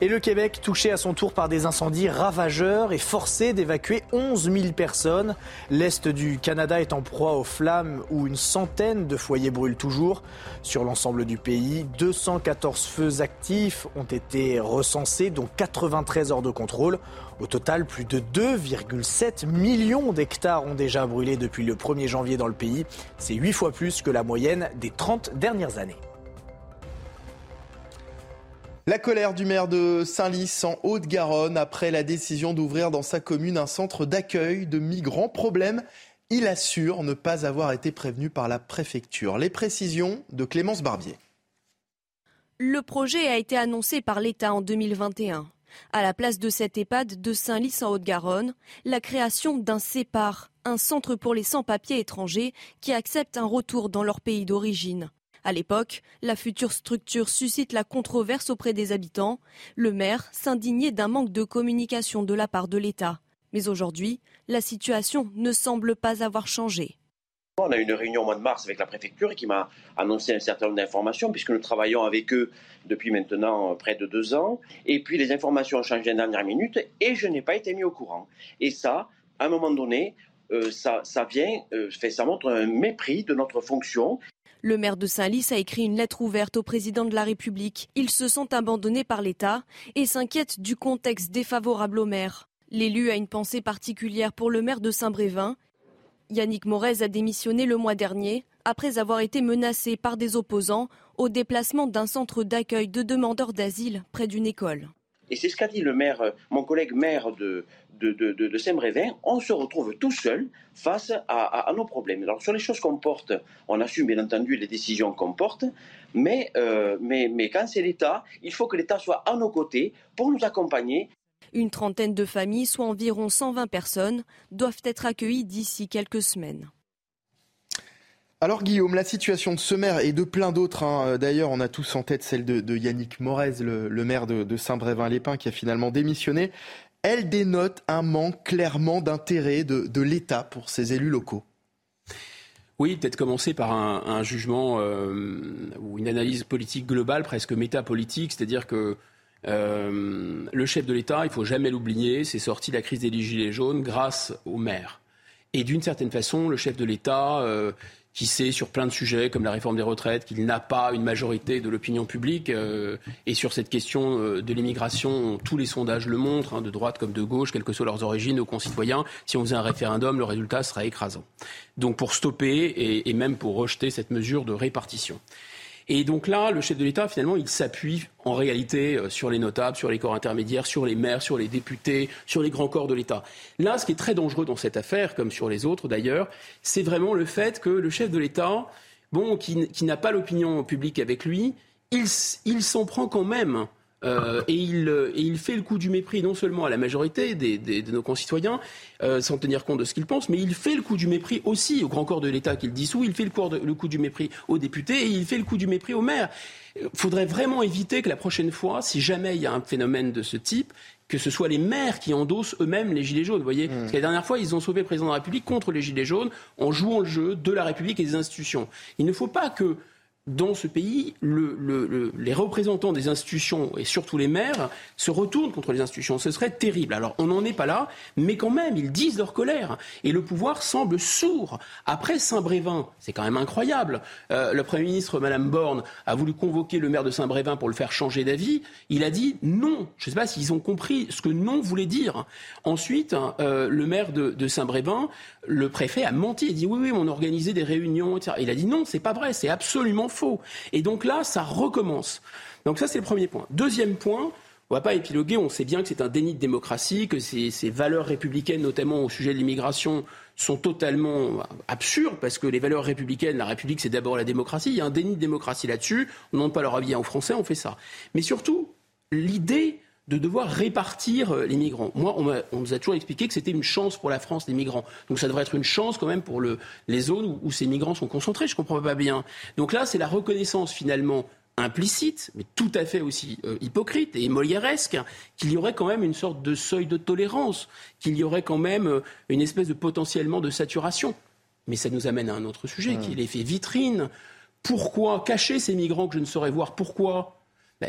Et le Québec, touché à son tour par des incendies ravageurs, est forcé d'évacuer 11 000 personnes. L'Est du Canada est en proie aux flammes où une centaine de foyers brûlent toujours. Sur l'ensemble du pays, 214 feux actifs ont été recensés, dont 93 heures de contrôle. Au total, plus de 2,7 millions d'hectares ont déjà brûlé depuis le 1er janvier dans le pays. C'est 8 fois plus que la moyenne des 30 dernières années. La colère du maire de Saint-Lys en Haute-Garonne après la décision d'ouvrir dans sa commune un centre d'accueil de migrants. Problème, il assure ne pas avoir été prévenu par la préfecture. Les précisions de Clémence Barbier. Le projet a été annoncé par l'État en 2021. À la place de cette EHPAD de Saint-Lys en Haute-Garonne, la création d'un CEPAR, un centre pour les sans-papiers étrangers qui acceptent un retour dans leur pays d'origine. À l'époque, la future structure suscite la controverse auprès des habitants. Le maire s'indignait d'un manque de communication de la part de l'État. Mais aujourd'hui, la situation ne semble pas avoir changé. On a eu une réunion au mois de mars avec la préfecture qui m'a annoncé un certain nombre d'informations, puisque nous travaillons avec eux depuis maintenant près de deux ans. Et puis les informations ont changé la dernière minute et je n'ai pas été mis au courant. Et ça, à un moment donné, euh, ça, vient, euh, ça montre un mépris de notre fonction. Le maire de Saint-Lys a écrit une lettre ouverte au président de la République. Ils se sont abandonnés par l'État et s'inquiètent du contexte défavorable au maire. L'élu a une pensée particulière pour le maire de Saint-Brévin. Yannick Morez a démissionné le mois dernier après avoir été menacé par des opposants au déplacement d'un centre d'accueil de demandeurs d'asile près d'une école. Et c'est ce qu'a dit le maire, mon collègue maire de, de, Saint-Brévin, on se retrouve tout seul face à, nos problèmes. Alors sur les choses qu'on porte, on assume bien entendu les décisions qu'on porte, mais, euh, mais quand c'est l'État, il faut que l'État soit à nos côtés pour nous accompagner. Une trentaine de familles, soit environ 120 personnes, doivent être accueillies d'ici quelques semaines. Alors Guillaume, la situation de ce maire et de plein d'autres, hein, d'ailleurs on a tous en tête celle de, Yannick Morez, le, maire de, Saint-Brévin-les-Pins qui a finalement démissionné elle dénote un manque clairement d'intérêt de, l'État pour ses élus locaux. Oui, peut-être commencer par un, jugement euh, ou une analyse politique globale, presque métapolitique, c'est-à-dire que euh, le chef de l'État, il faut jamais l'oublier, c'est sorti de la crise des Gilets jaunes grâce au maire. Et d'une certaine façon, le chef de l'État, euh, qui sait sur plein de sujets comme la réforme des retraites qu'il n'a pas une majorité de l'opinion publique. Euh, et sur cette question euh, de l'immigration, tous les sondages le montrent, hein, de droite comme de gauche, quelles que soient leurs origines, nos concitoyens. Si on faisait un référendum, le résultat serait écrasant. Donc pour stopper et, et même pour rejeter cette mesure de répartition. Et donc là, le chef de l'État, finalement, il s'appuie en réalité euh, sur les notables, sur les corps intermédiaires, sur les maires, sur les députés, sur les grands corps de l'État. Là, ce qui est très dangereux dans cette affaire, comme sur les autres d'ailleurs, c'est vraiment le fait que le chef de l'État, bon, qui, n'a pas l'opinion publique avec lui, il s'en prend quand même euh, et, il, et, il, fait le coup du mépris non seulement à la majorité des, des, de nos concitoyens, euh, sans tenir compte de ce qu'ils pensent, mais il fait le coup du mépris aussi au grand corps de l'État qu'il dissout, il fait le, de, le coup du mépris aux députés et il fait le coup du mépris aux maires. Il faudrait vraiment éviter que la prochaine fois, si jamais il y a un phénomène de ce type, que ce soit les maires qui endossent eux-mêmes les gilets jaunes. Vous voyez, mmh. Parce que la dernière fois, ils ont sauvé le président de la République contre les gilets jaunes en jouant le jeu de la République et des institutions. Il ne faut pas que dans ce pays, les représentants des institutions et surtout les maires se retournent contre les institutions. Ce serait terrible. Alors on n'en est pas là, mais quand même, ils disent leur colère. Et le pouvoir semble sourd. Après Saint-Brévin, c'est quand même incroyable. Euh, le Premier ministre, Madame Borne, a voulu convoquer le maire de Saint-Brévin pour le faire changer d'avis. Il a dit non. Je ne sais pas s'ils ont compris ce que non voulait dire. Ensuite, euh, le maire de, Saint-Brévin, le préfet a menti. Il a dit oui, oui, on organisait des réunions, etc. Il a dit non, c'est pas vrai, c'est absolument faux. Et donc là, ça recommence. Donc ça, c'est le premier point. Deuxième point, on va pas épiloguer, on sait bien que c'est un déni de démocratie, que ces, valeurs républicaines, notamment au sujet de l'immigration, sont totalement absurdes, parce que les valeurs républicaines, la République, c'est d'abord la démocratie. Il y a un déni de démocratie là-dessus. On ne demande pas leur avis aux Français, on fait ça. Mais surtout, l'idée de devoir répartir euh, les migrants. Moi, on, nous a toujours expliqué que c'était une chance pour la France, les migrants. Donc ça devrait être une chance quand même pour les zones où, ces migrants sont concentrés. Je ne comprends pas bien. Donc là, c'est la reconnaissance finalement implicite, mais tout à fait aussi euh, hypocrite et molièresque, qu'il y aurait quand même une sorte de seuil de tolérance, qu'il y aurait quand même euh, une espèce de potentiellement de saturation. Mais ça nous amène à un autre sujet, qui est l'effet vitrine. Pourquoi cacher ces migrants que je ne saurais voir? Pourquoi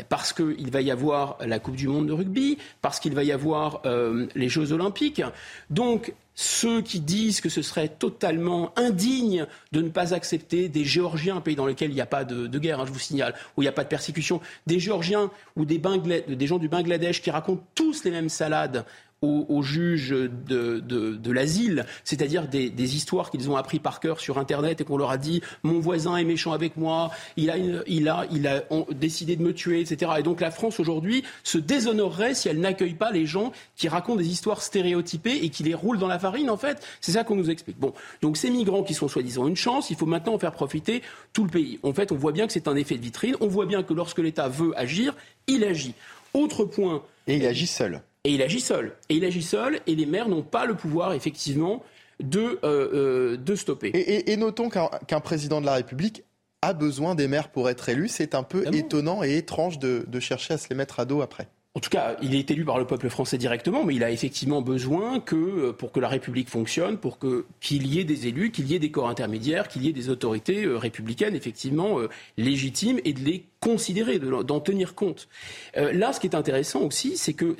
parce qu'il va y avoir la Coupe du Monde de rugby, parce qu'il va y avoir euh, les Jeux Olympiques. Donc, ceux qui disent que ce serait totalement indigne de ne pas accepter des Géorgiens, un pays dans lequel il n'y a pas de, guerre, hein, je vous signale, où il n'y a pas de persécution, des Géorgiens ou des, des gens du Bangladesh qui racontent tous les mêmes salades aux, juges de, de, l'asile, c'est-à-dire des, des, histoires qu'ils ont appris par cœur sur Internet et qu'on leur a dit mon voisin est méchant avec moi, il a, il a, il a décidé de me tuer, etc. Et donc la France aujourd'hui se déshonorerait si elle n'accueille pas les gens qui racontent des histoires stéréotypées et qui les roulent dans la farine, en fait. C'est ça qu'on nous explique. Bon, donc ces migrants qui sont soi-disant une chance, il faut maintenant en faire profiter tout le pays. En fait, on voit bien que c'est un effet de vitrine. On voit bien que lorsque l'État veut agir, il agit. Autre point. Et il agit seul. Et il agit seul. Et il agit seul, et les maires n'ont pas le pouvoir, effectivement, de, euh, euh, de stopper. Et, notons qu'un président de la République a besoin des maires pour être élu. C'est un peu étonnant et étrange de, de chercher à se les mettre à dos après. En tout cas, il est élu par le peuple français directement, mais il a effectivement besoin que, euh, pour que la République fonctionne, pour qu'il y ait des élus, qu'il y ait des corps intermédiaires, qu'il y ait des autorités euh, républicaines effectivement euh, légitimes et de les considérer, d'en tenir compte. là, ce qui est intéressant aussi, c'est que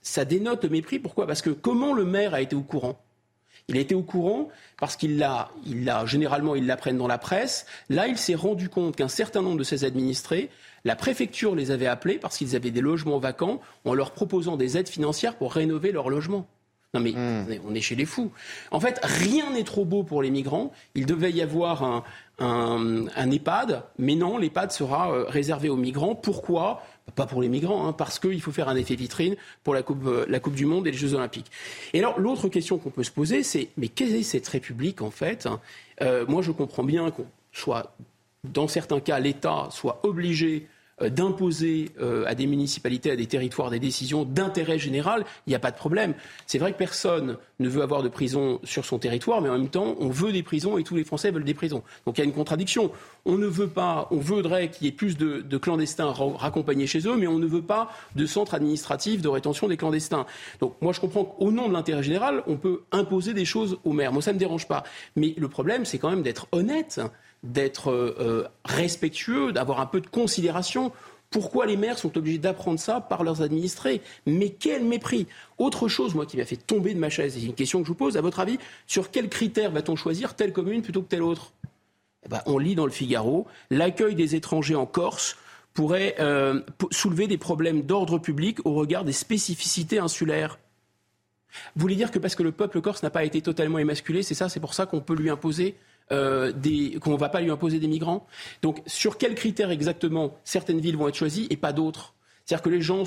ça dénote le mépris. Pourquoi? Parce que comment le maire a été au courant? Il a été au courant parce qu'il l'a, généralement, ils l'apprennent dans la presse. Là, il s'est rendu compte qu'un certain nombre de ses administrés la préfecture les avait appelés parce qu'ils avaient des logements vacants en leur proposant des aides financières pour rénover leurs logements. Non mais hmm. on est chez les fous. En fait, rien n'est trop beau pour les migrants. Il devait y avoir un, un, EHPAD, mais non, l'EHPAD sera euh, réservé aux migrants. Pourquoi? Pas pour les migrants, hein, parce qu'il faut faire un effet vitrine pour la coupe, euh, la coupe, du Monde et les Jeux Olympiques. Et alors, l'autre question qu'on peut se poser, c'est mais quelle est cette République en fait? Euh, Moi, je comprends bien qu'on soit, dans certains cas, l'État soit obligé d'imposer euh, à des municipalités, à des territoires des décisions d'intérêt général, il n'y a pas de problème. C'est vrai que personne ne veut avoir de prison sur son territoire, mais en même temps, on veut des prisons et tous les Français veulent des prisons. Donc il y a une contradiction. On ne veut pas, on voudrait qu'il y ait plus de, clandestins raccompagnés chez eux, mais on ne veut pas de centres administratifs de rétention des clandestins. Donc moi, je comprends qu'au nom de l'intérêt général, on peut imposer des choses aux maires. Moi, ça ne me dérange pas. Mais le problème, c'est quand même d'être honnête d'être euh, euh, respectueux, d'avoir un peu de considération. Pourquoi les maires sont obligés d'apprendre ça par leurs administrés? Mais quel mépris Autre chose, moi, qui m'a fait tomber de ma chaise, c'est une question que je vous pose, à votre avis, sur quels critères va-t-on choisir telle commune plutôt que telle autre? Eh ben, On lit dans le Figaro, l'accueil des étrangers en Corse pourrait euh, soulever des problèmes d'ordre public au regard des spécificités insulaires. Vous voulez dire que parce que le peuple corse n'a pas été totalement émasculé, c'est ça, c'est pour ça qu'on peut lui imposer euh, qu'on ne va pas lui imposer des migrants. Donc, sur quels critères exactement certaines villes vont être choisies et pas d'autres? C'est-à-dire que les gens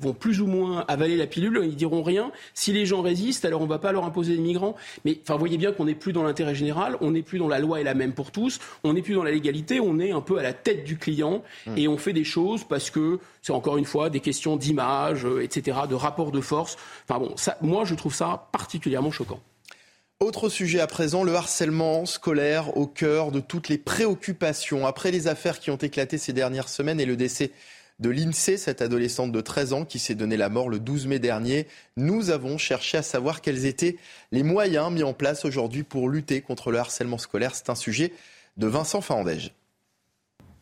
vont plus ou moins avaler la pilule, ils diront rien. Si les gens résistent, alors on ne va pas leur imposer des migrants. Mais enfin, vous voyez bien qu'on n'est plus dans l'intérêt général, on n'est plus dans la loi est la même pour tous, on n'est plus dans la légalité, on est un peu à la tête du client mmh. et on fait des choses parce que c'est encore une fois des questions d'image, euh, etc., de rapport de force. Enfin bon, ça, moi je trouve ça particulièrement choquant. Autre sujet à présent, le harcèlement scolaire au cœur de toutes les préoccupations. Après les affaires qui ont éclaté ces dernières semaines et le décès de l'INSEE, cette adolescente de 13 ans qui s'est donné la mort le 12 mai dernier, nous avons cherché à savoir quels étaient les moyens mis en place aujourd'hui pour lutter contre le harcèlement scolaire. C'est un sujet de Vincent Fandège.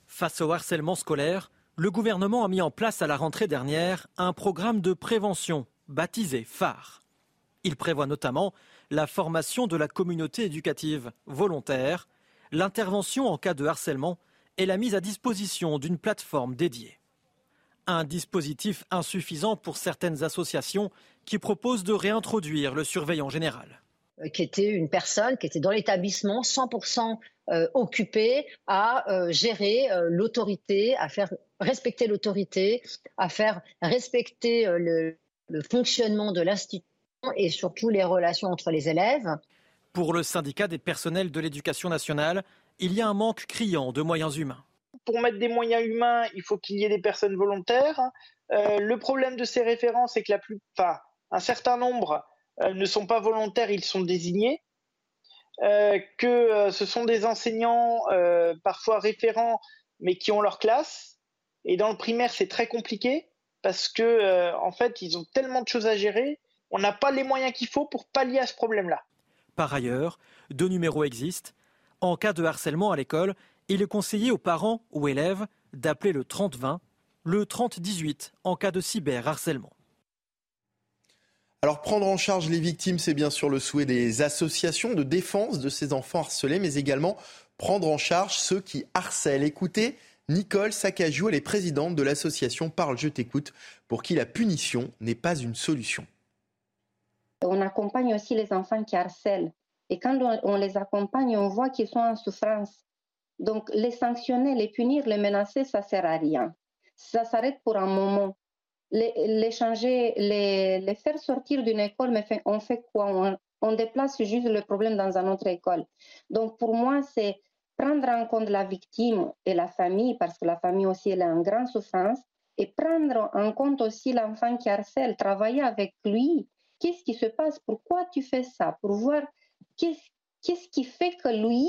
Face au harcèlement scolaire, le gouvernement a mis en place à la rentrée dernière un programme de prévention baptisé phare. Il prévoit notamment la formation de la communauté éducative volontaire, l'intervention en cas de harcèlement et la mise à disposition d'une plateforme dédiée. Un dispositif insuffisant pour certaines associations qui proposent de réintroduire le surveillant général. Euh, qui était une personne qui était dans l'établissement 100% euh, occupée à euh, gérer l'autorité, à faire respecter l'autorité, à faire respecter le, le fonctionnement de l'institution et surtout les relations entre les élèves. Pour le syndicat des personnels de l'éducation nationale, il y a un manque criant de moyens humains. Pour mettre des moyens humains, il faut qu'il y ait des personnes volontaires. le problème de ces référents, c'est que la plupart, un certain nombre euh, ne sont pas volontaires, ils sont désignés, euh, que euh, ce sont des enseignants parfois référents, mais qui ont leur classe. Et dans le primaire, c'est très compliqué parce que en fait, ils ont tellement de choses à gérer, on n'a pas les moyens qu'il faut pour pallier à ce problème-là. Par ailleurs, deux numéros existent. En cas de harcèlement à l'école, il est conseillé aux parents ou élèves d'appeler le 30-20, le 30-18 en cas de cyberharcèlement. Alors prendre en charge les victimes, c'est bien sûr le souhait des associations de défense de ces enfants harcelés, mais également prendre en charge ceux qui harcèlent. Écoutez, Nicole Sacajou, elle est présidente de l'association Parle, je t'écoute, pour qui la punition n'est pas une solution. On accompagne aussi les enfants qui harcèlent. Et quand on les accompagne, on voit qu'ils sont en souffrance. Donc les sanctionner, les punir, les menacer, ça ne sert à rien. Ça s'arrête pour un moment les, changer, les, faire sortir d'une école, mais on fait quoi? On, déplace juste le problème dans une autre école. Donc pour moi, c'est prendre en compte la victime et la famille, parce que la famille aussi elle est en grande souffrance, et prendre en compte aussi l'enfant qui harcèle, travailler avec lui. Qu'est-ce qui se passe Pourquoi tu fais ça Pour voir qu'est-ce qui fait que lui,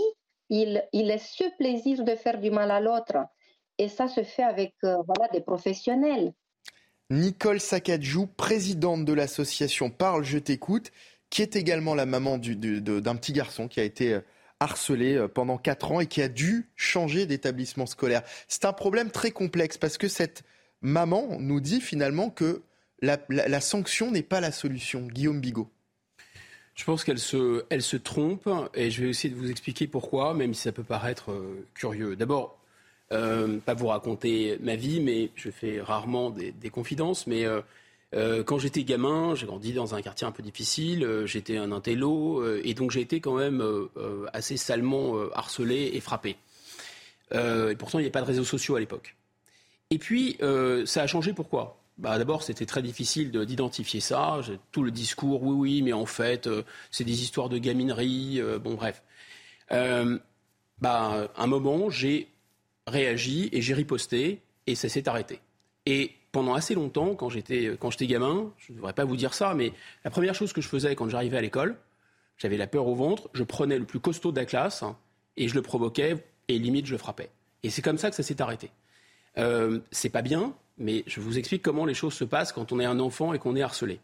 il, il est ce plaisir de faire du mal à l'autre. Et ça se fait avec euh, voilà, des professionnels. Nicole Sakadjou, présidente de l'association Parle, je t'écoute, qui est également la maman d'un petit garçon qui a été euh, harcelé euh, pendant 4 ans et qui a dû changer d'établissement scolaire. C'est un problème très complexe parce que cette maman nous dit finalement que la, sanction n'est pas la solution. Guillaume Bigot. Je pense qu'elle se, elle se trompe et je vais essayer de vous expliquer pourquoi, même si ça peut paraître euh, curieux. D'abord, euh, pas vous raconter ma vie, mais je fais rarement des, confidences. Mais euh, euh, quand j'étais gamin, j'ai grandi dans un quartier un peu difficile, j'étais un intello, et donc j'ai été quand même assez salement harcelé et frappé. et pourtant, il n'y avait pas de réseaux sociaux à l'époque. Et puis, ça a changé pourquoi? Bah, D'abord, c'était très difficile d'identifier ça. Tout le discours, oui, oui, mais en fait, c'est des histoires de gaminerie. bon, bref. bah, un moment, j'ai réagi et j'ai riposté et ça s'est arrêté. Et pendant assez longtemps, quand j'étais, gamin, je ne devrais pas vous dire ça, mais la première chose que je faisais quand j'arrivais à l'école, j'avais la peur au ventre, je prenais le plus costaud de la classe et je le provoquais et limite je le frappais. Et c'est comme ça que ça s'est arrêté. Euh, c'est pas bien, mais je vous explique comment les choses se passent quand on est un enfant et qu'on est harcelé.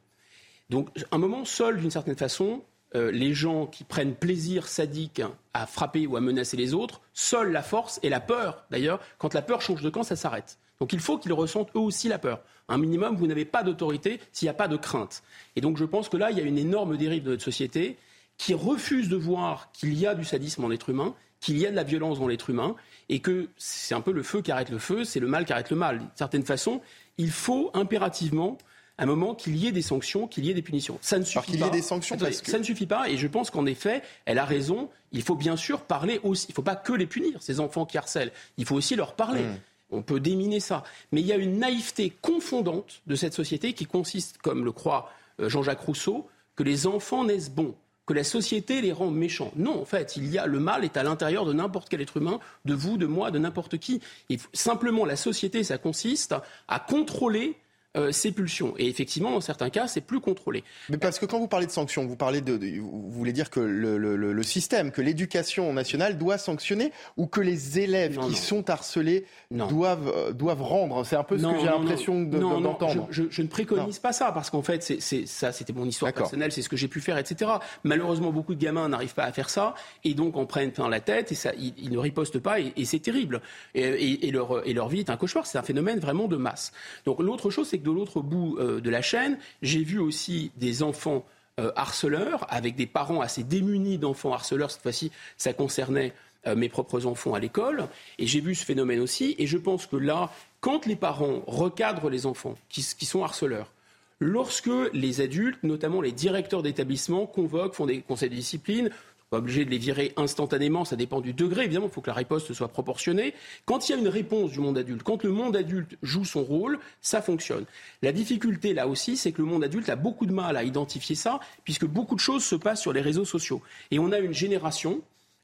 Donc, un moment seul, d'une certaine façon, euh, les gens qui prennent plaisir sadique à frapper ou à menacer les autres, seule la force et la peur, d'ailleurs, quand la peur change de camp, ça s'arrête. Donc il faut qu'ils ressentent eux aussi la peur. Un minimum, vous n'avez pas d'autorité s'il n'y a pas de crainte. Et donc je pense que là, il y a une énorme dérive de notre société qui refuse de voir qu'il y a du sadisme en être humain, qu'il y a de la violence dans l'être humain, et que c'est un peu le feu qui arrête le feu, c'est le mal qui arrête le mal. D'une certaine façon, il faut impérativement un moment qu'il y ait des sanctions, qu'il y ait des punitions. Ça ne suffit qu'il y ait des sanctions parce que... Ça ne suffit pas et je pense qu'en effet, elle a raison. Il faut bien sûr parler aussi. Il ne faut pas que les punir, ces enfants qui harcèlent. Il faut aussi leur parler. Hmm. On peut déminer ça. Mais il y a une naïveté confondante de cette société qui consiste, comme le croit euh, Jean-Jacques Rousseau, que les enfants naissent bons que la société les rend méchants. Non, en fait, il y a le mal est à l'intérieur de n'importe quel être humain, de vous, de moi, de n'importe qui. Et simplement, la société, ça consiste à contrôler euh, ces pulsions. Et effectivement, dans certains cas, c'est plus contrôlé. Mais parce que quand vous parlez de sanctions, vous parlez de, vous voulez dire que le, le, le système, que l'éducation nationale doit sanctionner ou que les élèves qui sont harcelés doivent euh, doivent rendre? C'est un peu ce que j'ai l'impression d'entendre. Je, je, ne préconise pas ça parce qu'en fait, c'est ça, c'était mon histoire personnelle, c'est ce que j'ai pu faire, etc. Malheureusement, beaucoup de gamins n'arrivent pas à faire ça et donc en prennent plein la tête et ça, ils, ne ripostent pas et, c'est terrible. Et, et, leur, et leur vie est un cauchemar. C'est un phénomène vraiment de masse. Donc l'autre chose, c'est de l'autre bout euh, de la chaîne, j'ai vu aussi des enfants euh, harceleurs avec des parents assez démunis d'enfants harceleurs. Cette fois-ci, ça concernait euh, mes propres enfants à l'école. Et j'ai vu ce phénomène aussi. Et je pense que là, quand les parents recadrent les enfants qui, qui sont harceleurs, lorsque les adultes, notamment les directeurs d'établissement, convoquent, font des conseils de discipline, pas obligé de les virer instantanément, ça dépend du degré, évidemment, il faut que la riposte soit proportionnée. Quand il y a une réponse du monde adulte, quand le monde adulte joue son rôle, ça fonctionne. La difficulté, là aussi, c'est que le monde adulte a beaucoup de mal à identifier ça, puisque beaucoup de choses se passent sur les réseaux sociaux. Et on a une génération,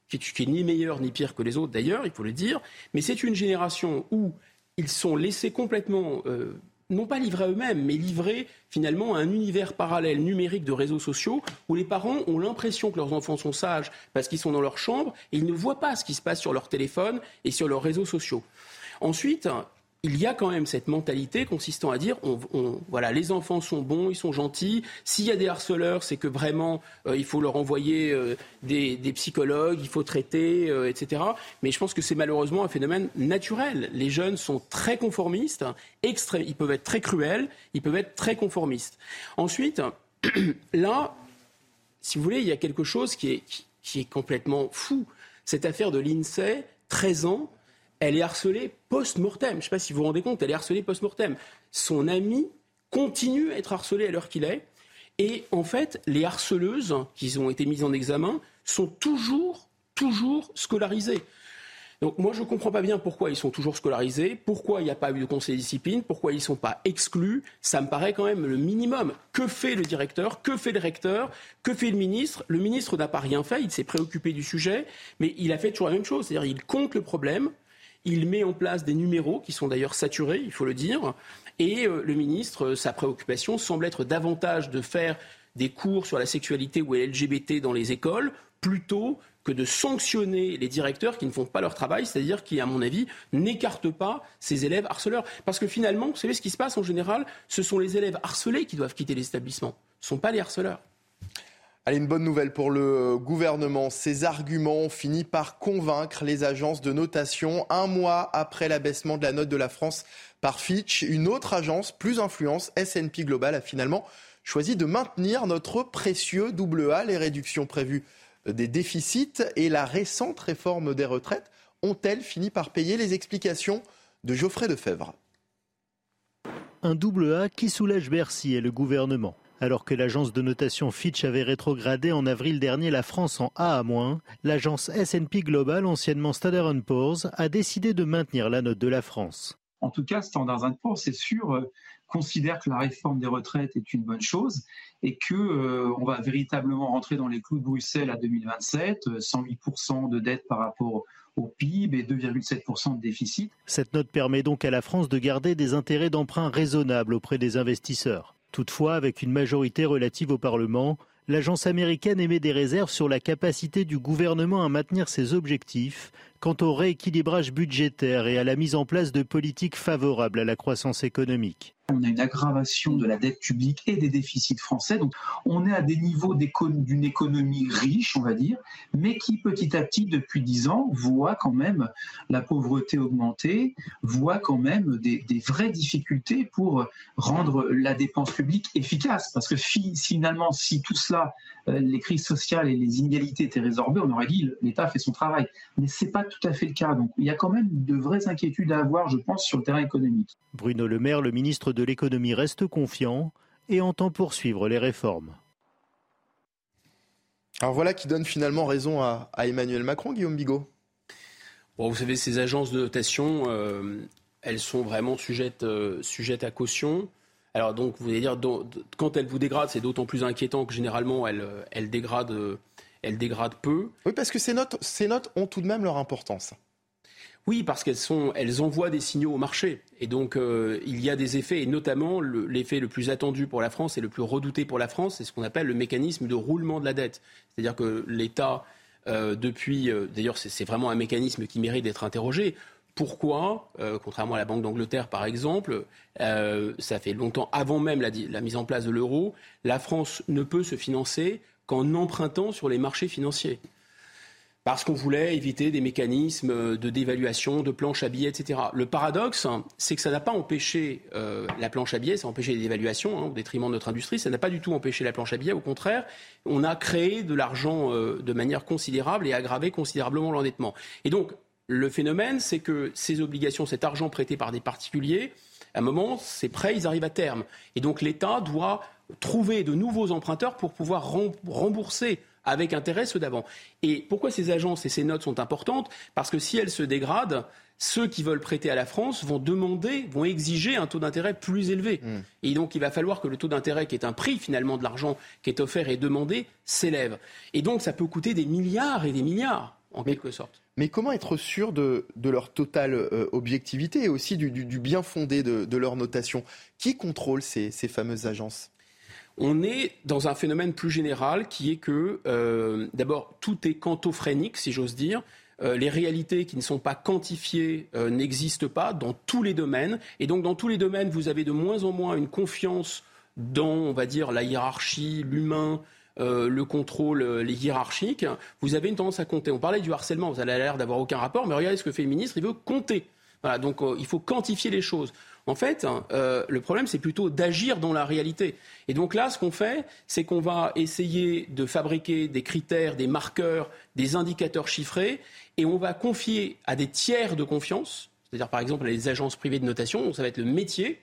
qui est, ni meilleure ni pire que les autres d'ailleurs, il faut le dire, mais c'est une génération où ils sont laissés complètement... Euh, non pas livrés à eux-mêmes, mais livrés finalement à un univers parallèle numérique de réseaux sociaux où les parents ont l'impression que leurs enfants sont sages parce qu'ils sont dans leur chambre et ils ne voient pas ce qui se passe sur leur téléphone et sur leurs réseaux sociaux. Ensuite, il y a quand même cette mentalité consistant à dire voilà les enfants sont bons, ils sont gentils. S'il y a des harceleurs, c'est que vraiment euh, il faut leur envoyer euh, des, psychologues, il faut traiter, euh, etc. Mais je pense que c'est malheureusement un phénomène naturel. Les jeunes sont très conformistes, ils peuvent être très cruels, ils peuvent être très conformistes. Ensuite, là, si vous voulez, il y a quelque chose qui est, qui est complètement fou. Cette affaire de l'INSEE, 13 ans elle est harcelée post-mortem. Je ne sais pas si vous vous rendez compte, elle est harcelée post-mortem. Son ami continue à être harcelé à l'heure qu'il est. Et en fait, les harceleuses qui ont été mises en examen sont toujours, toujours scolarisées. Donc moi, je ne comprends pas bien pourquoi ils sont toujours scolarisés, pourquoi il n'y a pas eu de conseil de discipline, pourquoi ils ne sont pas exclus. Ça me paraît quand même le minimum. Que fait le directeur Que fait le recteur Que fait le ministre? Le ministre n'a pas rien fait, il s'est préoccupé du sujet, mais il a fait toujours la même chose. C'est-à-dire il compte le problème, il met en place des numéros qui sont d'ailleurs saturés, il faut le dire. Et euh, le ministre, euh, sa préoccupation semble être davantage de faire des cours sur la sexualité ou LGBT dans les écoles plutôt que de sanctionner les directeurs qui ne font pas leur travail, c'est-à-dire qui, à mon avis, n'écartent pas ces élèves harceleurs. Parce que finalement, vous savez ce qui se passe en général, ce sont les élèves harcelés qui doivent quitter l'établissement, ce ne sont pas les harceleurs. Allez, une bonne nouvelle pour le gouvernement. Ces arguments ont fini par convaincre les agences de notation. Un mois après l'abaissement de la note de la France par Fitch, une autre agence plus influence, S&P Global, a finalement choisi de maintenir notre précieux double A. Les réductions prévues des déficits et la récente réforme des retraites ont-elles fini par payer les explications de Geoffrey Defebvre? Un double A qui soulage Bercy et le gouvernement. Alors que l'agence de notation Fitch avait rétrogradé en avril dernier la France en A à-, l'agence S&P Global, anciennement Standard Poor's, a décidé de maintenir la note de la France. En tout cas, Standard Poor's, c'est sûr, euh, considère que la réforme des retraites est une bonne chose et que euh, on va véritablement rentrer dans les clous de Bruxelles à 2027, 108% euh, de dette par rapport au PIB et 2,7% de déficit. Cette note permet donc à la France de garder des intérêts d'emprunt raisonnables auprès des investisseurs. Toutefois, avec une majorité relative au Parlement, l'agence américaine émet des réserves sur la capacité du gouvernement à maintenir ses objectifs quant au rééquilibrage budgétaire et à la mise en place de politiques favorables à la croissance économique. On a une aggravation de la dette publique et des déficits français. Donc, on est à des niveaux d'une économie riche, on va dire, mais qui petit à petit, depuis dix ans, voit quand même la pauvreté augmenter, voit quand même des, vraies difficultés pour rendre la dépense publique efficace. Parce que finalement, si tout cela, euh, les crises sociales et les inégalités étaient résorbées, on aurait dit l'État fait son travail. Mais c'est pas tout à fait le cas. Donc, il y a quand même de vraies inquiétudes à avoir, je pense, sur le terrain économique. Bruno Le Maire, le ministre de l'économie reste confiant et entend poursuivre les réformes. Alors voilà qui donne finalement raison à, Emmanuel Macron, Guillaume Bigot. Bon, vous savez, ces agences de notation, euh, elles sont vraiment sujettes, euh, sujettes à caution. Alors donc, vous allez dire, quand elles vous dégradent, c'est d'autant plus inquiétant que généralement, elles, elles, dégradent, elles dégradent peu. Oui, parce que ces notes, ces notes ont tout de même leur importance. Oui, parce qu'elles sont, elles envoient des signaux au marché. Et donc, euh, il y a des effets, et notamment l'effet le, plus attendu pour la France et le plus redouté pour la France, c'est ce qu'on appelle le mécanisme de roulement de la dette. C'est-à-dire que l'État, euh, depuis, euh, d'ailleurs, c'est vraiment un mécanisme qui mérite d'être interrogé. Pourquoi, contrairement à la Banque d'Angleterre par exemple, ça fait longtemps avant même la, la mise en place de l'euro, la France ne peut se financer qu'en empruntant sur les marchés financiers parce qu'on voulait éviter des mécanismes de dévaluation, de planche à billets, etc. Le paradoxe, c'est que ça n'a pas empêché euh, la planche à billets, ça a empêché les dévaluations hein, au détriment de notre industrie, ça n'a pas du tout empêché la planche à billets, au contraire, on a créé de l'argent euh, de manière considérable et aggravé considérablement l'endettement. Et donc, le phénomène, c'est que ces obligations, cet argent prêté par des particuliers, à un moment, ces prêts, ils arrivent à terme. Et donc l'État doit trouver de nouveaux emprunteurs pour pouvoir rembourser avec intérêt ceux d'avant. Et pourquoi ces agences et ces notes sont importantes? Parce que si elles se dégradent, ceux qui veulent prêter à la France vont demander, vont exiger un taux d'intérêt plus élevé. Hmm. Et donc, il va falloir que le taux d'intérêt, qui est un prix finalement de l'argent qui est offert et demandé, s'élève. Et donc, ça peut coûter des milliards et des milliards, en quelque sorte. Mais comment être sûr de, leur totale euh, objectivité et aussi du, bien fondé de, leur notation? Qui contrôle ces fameuses agences? On est dans un phénomène plus général qui est que, euh, d'abord, tout est quantophrénique, si j'ose dire. Euh, les réalités qui ne sont pas quantifiées euh, n'existent pas dans tous les domaines. Et donc, dans tous les domaines, vous avez de moins en moins une confiance dans, on va dire, la hiérarchie, l'humain, le contrôle, les hiérarchiques. Vous avez une tendance à compter. On parlait du harcèlement, vous avez l'air d'avoir aucun rapport, mais regardez ce que fait le ministre, il veut compter. Voilà, donc il faut quantifier les choses. En fait, hein, euh, le problème, c'est plutôt d'agir dans la réalité. Et donc là, ce qu'on fait, c'est qu'on va essayer de fabriquer des critères, des marqueurs, des indicateurs chiffrés, et on va confier à des tiers de confiance, c'est-à-dire par exemple les agences privées de notation, donc ça va être le métier,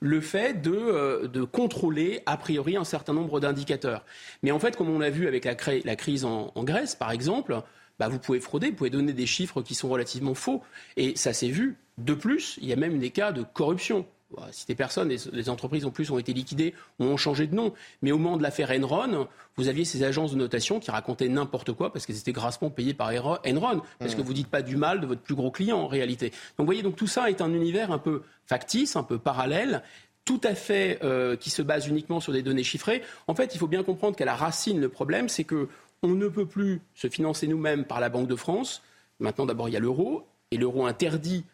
le fait de, euh, contrôler a priori un certain nombre d'indicateurs. Mais en fait, comme on l'a vu avec la, crise en, Grèce, par exemple, bah, vous pouvez frauder, vous pouvez donner des chiffres qui sont relativement faux. Et ça s'est vu. De plus, il y a même des cas de corruption. Si des personnes, les, entreprises en plus ont été liquidées ou ont changé de nom. Mais au moment de l'affaire Enron, vous aviez ces agences de notation qui racontaient n'importe quoi parce qu'elles étaient grassement payées par Enron. Parce que mmh. vous ne dites pas du mal de votre plus gros client en réalité. Donc vous voyez, donc tout ça est un univers un peu factice, un peu parallèle tout à fait euh, qui se base uniquement sur des données chiffrées. En fait, il faut bien comprendre qu'à la racine, le problème, c'est que on ne peut plus se financer nous-mêmes par la Banque de France. Maintenant, d'abord, il y a l'euro, et l'euro interdit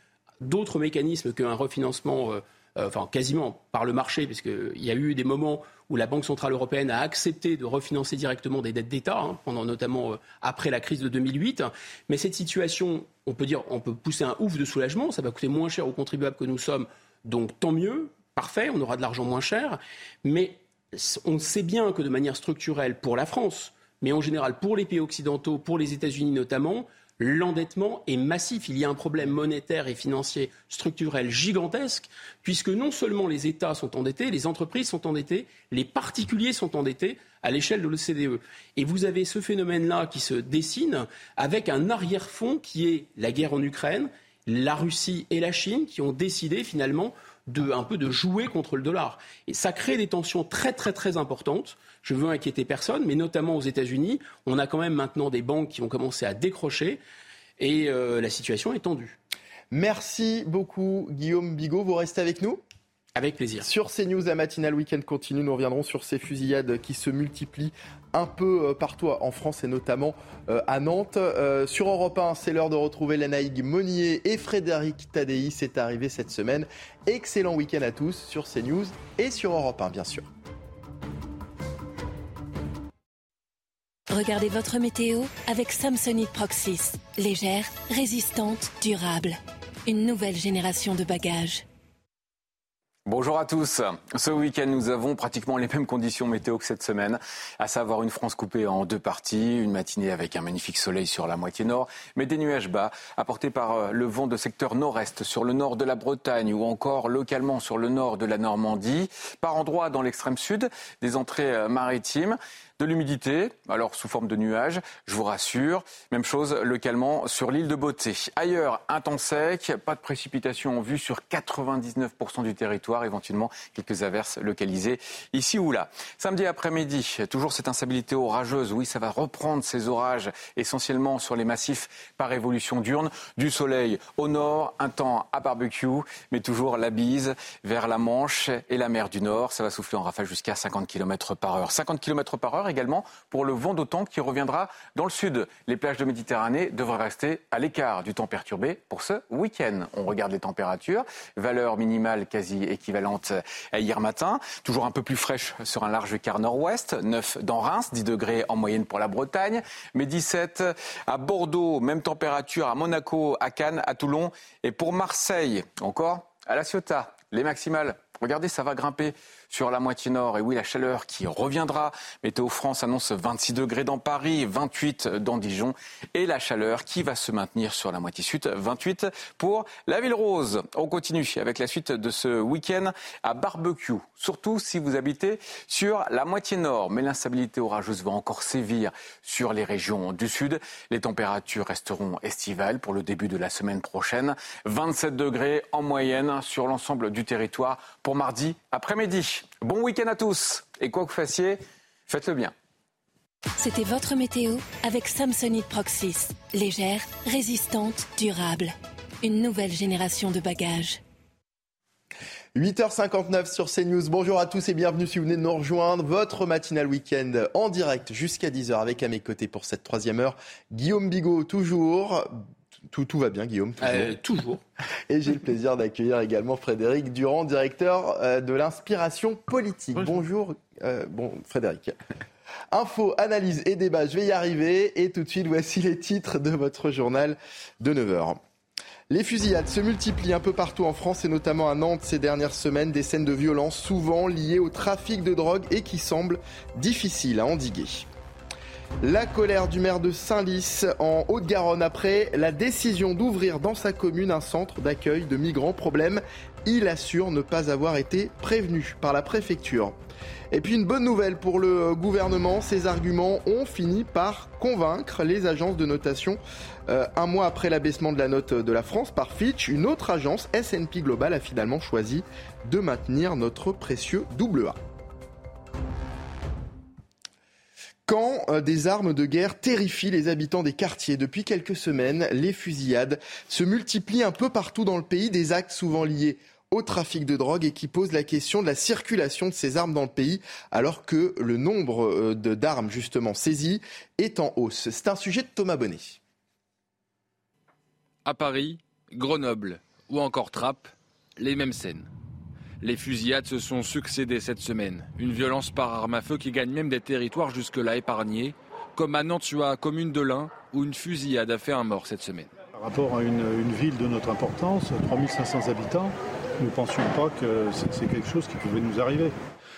d'autres mécanismes qu'un refinancement, euh, euh, enfin quasiment par le marché, puisqu'il y a eu des moments où la Banque centrale européenne a accepté de refinancer directement des dettes d'État, hein, pendant notamment euh, après la crise de 2008. Mais cette situation, on peut dire, on peut pousser un ouf de soulagement. Ça va coûter moins cher aux contribuables que nous sommes, donc tant mieux, parfait, on aura de l'argent moins cher. Mais on sait bien que de manière structurelle, pour la France, mais en général pour les pays occidentaux, pour les États-Unis notamment, l'endettement est massif. Il y a un problème monétaire et financier structurel gigantesque, puisque non seulement les États sont endettés, les entreprises sont endettées, les particuliers sont endettés à l'échelle de l'OCDE. Et vous avez ce phénomène-là qui se dessine avec un arrière-fond qui est la guerre en Ukraine, la Russie et la Chine qui ont décidé finalement de, jouer contre le dollar. Et ça crée des tensions très très très importantes. Je veux inquiéter personne, mais notamment aux États-Unis, on a quand même maintenant des banques qui ont commencé à décrocher et euh, la situation est tendue. Merci beaucoup Guillaume Bigot. Vous restez avec nous? Avec plaisir. Sur CNews, la matinale week-end continue. Nous reviendrons sur ces fusillades qui se multiplient un peu euh, partout en France et notamment euh, à Nantes. sur Europe 1, c'est l'heure de retrouver Lanaïg Monnier et Frédéric Tadei. C'est arrivé cette semaine. Excellent week-end à tous sur CNews et sur Europe 1, bien sûr. Regardez votre météo avec Samsonite Proxys. Légère, résistante, durable. Une nouvelle génération de bagages. Bonjour à tous. Ce week-end, nous avons pratiquement les mêmes conditions météo que cette semaine, à savoir une France coupée en deux parties, une matinée avec un magnifique soleil sur la moitié nord, mais des nuages bas apportés par euh, le vent de secteur nord-est sur le nord de la Bretagne ou encore localement sur le nord de la Normandie, par endroits dans l'extrême sud, des entrées euh, maritimes de l'humidité, alors sous forme de nuages, je vous rassure. Même chose localement sur l'île de Beauté. Ailleurs, un temps sec, pas de précipitation en vue sur 99% du territoire. éventuellement quelques averses localisées ici ou là. Samedi après-midi, toujours cette instabilité orageuse. Oui, ça va reprendre ces orages essentiellement sur les massifs par évolution diurne. Du soleil au nord, un temps à barbecue, mais toujours la bise vers la Manche et la mer du Nord. Ça va souffler en rafale jusqu'à 50 km par heure. 50 km par heure également pour le vent d'automne qui reviendra dans le sud. Les plages de Méditerranée devraient rester à l'écart du temps perturbé pour ce week-end. On regarde les températures. Valeur minimale quasi équivalente à hier matin. Toujours un peu plus fraîche sur un large quart nord-ouest. 9 dans Reims, 10 degrés en moyenne pour la Bretagne. Mais 17 à Bordeaux, même température à Monaco, à Cannes, à Toulon. Et pour Marseille, encore à La Ciotat, les maximales. Regardez, ça va grimper sur la moitié nord. Et oui, la chaleur qui reviendra. Météo France annonce 26 degrés dans Paris, 28 dans Dijon. Et la chaleur qui va se maintenir sur la moitié sud, 28 pour la Ville Rose. On continue avec la suite de ce week-end à barbecue. Surtout si vous habitez sur la moitié nord. Mais l'instabilité orageuse va encore sévir sur les régions du sud. Les températures resteront estivales pour le début de la semaine prochaine. 27 degrés en moyenne sur l'ensemble du territoire pour mardi après-midi. Bon week-end à tous. Et quoi que vous fassiez, faites-le bien. C'était votre météo avec Samsonite Proxys. Légère, résistante, durable. Une nouvelle génération de bagages. 8h59 sur CNews. Bonjour à tous et bienvenue si vous venez de nous rejoindre. Votre matinal week-end en direct jusqu'à 10h avec à mes côtés pour cette troisième heure. Guillaume Bigot, toujours. Tout, tout va bien, Guillaume Toujours. Euh, toujours. Et j'ai le plaisir d'accueillir également Frédéric Durand, directeur euh, de l'inspiration politique. Bonjour, euh, bon, Frédéric. Info, analyse et débat, je vais y arriver. Et tout de suite, voici les titres de votre journal de 9h. Les fusillades se multiplient un peu partout en France et notamment à Nantes ces dernières semaines. Des scènes de violence souvent liées au trafic de drogue et qui semblent difficiles à endiguer. La colère du maire de Saint-Lys en Haute-Garonne après la décision d'ouvrir dans sa commune un centre d'accueil de migrants. Problème, il assure ne pas avoir été prévenu par la préfecture. Et puis une bonne nouvelle pour le gouvernement, ces arguments ont fini par convaincre les agences de notation. Euh, un mois après l'abaissement de la note de la France par Fitch, une autre agence, S&P Global, a finalement choisi de maintenir notre précieux double A. Quand euh, des armes de guerre terrifient les habitants des quartiers depuis quelques semaines, les fusillades se multiplient un peu partout dans le pays, des actes souvent liés au trafic de drogue et qui posent la question de la circulation de ces armes dans le pays, alors que le nombre euh, d'armes justement saisies est en hausse. C'est un sujet de Thomas Bonnet. À Paris, Grenoble ou encore Trappes, les mêmes scènes. Les fusillades se sont succédées cette semaine. Une violence par arme à feu qui gagne même des territoires jusque-là épargnés, comme à Nantua, commune de l'Ain, où une fusillade a fait un mort cette semaine. Par rapport à une, ville de notre importance, 3500 habitants, nous ne pensions pas que c'est quelque chose qui pouvait nous arriver.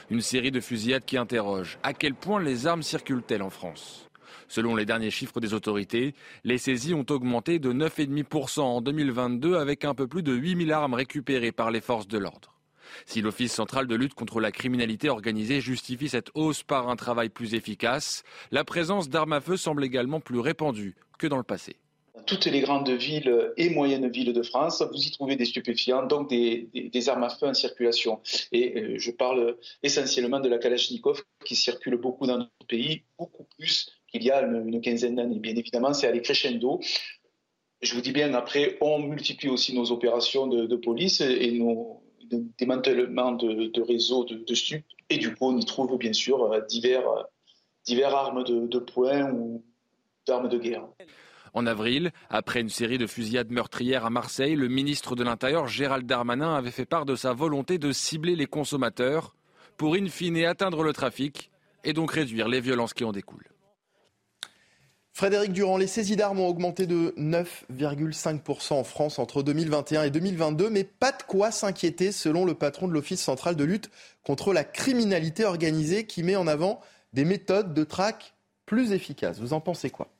Une série de fusillades qui interroge à quel point les armes circulent-elles en France? Selon les derniers chiffres des autorités, les saisies ont augmenté de 9,5% en 2022 avec un peu plus de 8000 armes récupérées par les forces de l'ordre. Si l'Office central de lutte contre la criminalité organisée justifie cette hausse par un travail plus efficace, la présence d'armes à feu semble également plus répandue que dans le passé toutes les grandes villes et moyennes villes de France, vous y trouvez des stupéfiants, donc des, armes à feu en circulation. Et euh, je parle essentiellement de la Kalachnikov qui circule beaucoup dans notre pays, beaucoup plus qu'il y a une, quinzaine d'années. Bien évidemment, c'est aller crescendo. Je vous dis bien, après, on multiplie aussi nos opérations de police et nos, de démantèlement de, réseaux de, de. Et du coup, on y trouve bien sûr euh, divers, euh, divers armes de, de poing ou d'armes de guerre. En avril, après une série de fusillades meurtrières à Marseille, le ministre de l'Intérieur Gérald Darmanin avait fait part de sa volonté de cibler les consommateurs pour in fine atteindre le trafic et donc réduire les violences qui en découlent. Frédéric Durand, les saisies d'armes ont augmenté de 9,5% en France entre 2021 et 2022, mais pas de quoi s'inquiéter selon le patron de l'Office central de lutte contre la criminalité organisée qui met en avant des méthodes de traque plus efficaces. Vous en pensez quoi?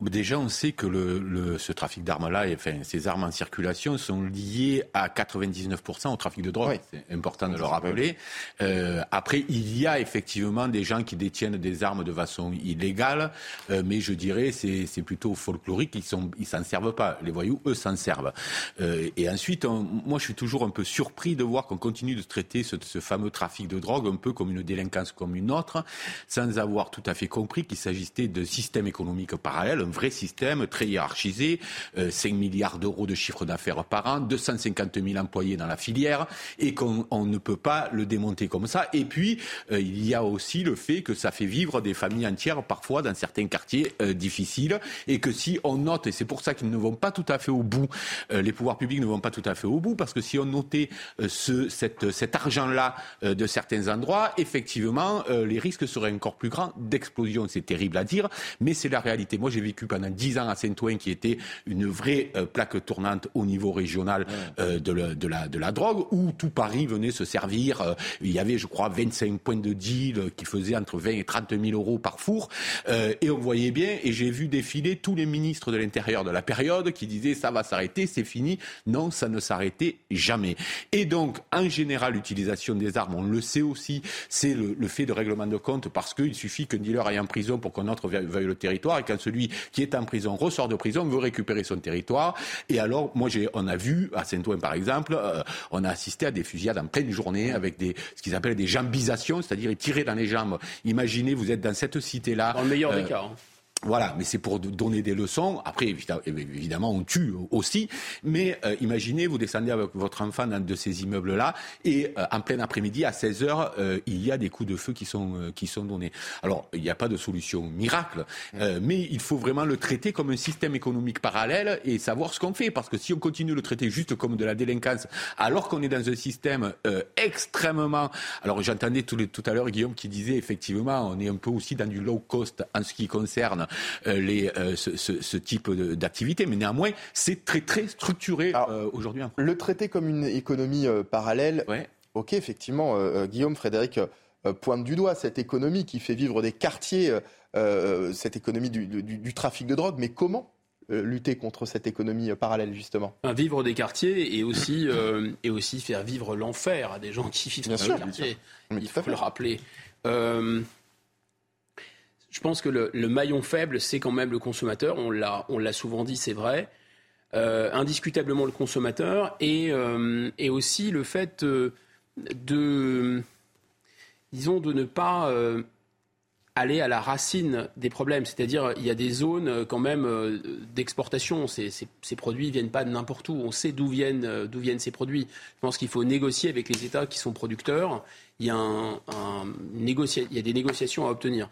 Déjà, on sait que le, ce trafic d'armes-là, enfin, ces armes en circulation sont liées à 99% au trafic de drogue. C'est important de le rappeler. Euh, après, il y a effectivement des gens qui détiennent des armes de façon illégale, euh, mais je dirais c'est c'est plutôt folklorique. Ils sont ils s'en servent pas. Les voyous, eux, s'en servent. Euh, et ensuite, moi, je suis toujours un peu surpris de voir qu'on continue de traiter ce, ce fameux trafic de drogue un peu comme une délinquance comme une autre, sans avoir tout à fait compris qu'il s'agissait de systèmes économiques parallèles vrai système très hiérarchisé, 5 euh, milliards d'euros de chiffre d'affaires par an, 250 000 employés dans la filière, et qu'on ne peut pas le démonter comme ça. Et puis, euh, il y a aussi le fait que ça fait vivre des familles entières, parfois dans certains quartiers euh, difficiles, et que si on note, et c'est pour ça qu'ils ne vont pas tout à fait au bout, les pouvoirs publics ne vont pas tout à fait au bout, parce que si on notait cet argent-là de certains endroits, effectivement, les risques seraient encore plus grands d'explosion. C'est terrible à dire, mais c'est la réalité. Moi, j'ai vécu pendant dix ans à Saint-Ouen, qui était une vraie euh, plaque tournante au niveau régional euh, de, de, la, de la drogue, où tout Paris venait se servir. Euh, il y avait, je crois, 25 points de deal qui faisaient entre 20 et 30 000 euros par four. et on voyait bien, et j'ai vu défiler tous les ministres de l'Intérieur de la période qui disaient ça va s'arrêter, c'est fini. Non, ça ne s'arrêtait jamais. Et donc, en général, l'utilisation des armes, on le sait aussi, c'est le, le, fait de règlement de compte parce qu'il suffit qu'un dealer aille en prison pour qu'un autre veuille le territoire et quand celui qui est en prison ressort de prison, veut récupérer son territoire. Et alors, moi, j'ai, on a vu à Saint-Ouen, par exemple, euh, on a assisté à des fusillades en pleine journée avec des, ce qu'ils appellent des jambisations, c'est-à-dire tirer dans les jambes. Imaginez, vous êtes dans cette cité-là. Dans le meilleur des euh, cas. Hein. Voilà, mais c'est pour donner des leçons. Après, évidemment, on tue aussi. Mais euh, imaginez, vous descendez avec votre enfant dans de ces immeubles-là, et euh, en plein après-midi, à 16 heures, euh, il y a des coups de feu qui sont qui sont donnés. Alors, il n'y a pas de solution miracle, mais il faut vraiment le traiter comme un système économique parallèle et savoir ce qu'on fait, parce que si on continue de le traiter juste comme de la délinquance, alors qu'on est dans un système extrêmement. Alors, j'entendais tout, tout à l'heure Guillaume qui disait effectivement, on est un peu aussi dans du low cost en ce qui concerne euh, les, euh, ce, type d'activité. Mais néanmoins, c'est très très structuré euh, aujourd'hui. Le traiter comme une économie parallèle, ok, effectivement, Guillaume, Frédéric pointe du doigt cette économie qui fait vivre des quartiers, cette économie du, trafic de drogue. Mais comment lutter contre cette économie parallèle, justement? Vivre des quartiers et aussi, et aussi faire vivre l'enfer à des gens qui vivent dans les quartiers. Il faut le rappeler. Je pense que le, maillon faible, c'est quand même le consommateur. On l'a, souvent dit, c'est vrai. Euh, indiscutablement le consommateur et, euh, et, aussi le fait euh, de, disons, de ne pas aller à la racine des problèmes. C'est-à-dire, il y a des zones quand même d'exportation. Ces, ces, produits ne viennent pas de n'importe où. On sait d'où viennent, d'où viennent ces produits. Je pense qu'il faut négocier avec les États qui sont producteurs. Il y a, un, un il y a des négociations à obtenir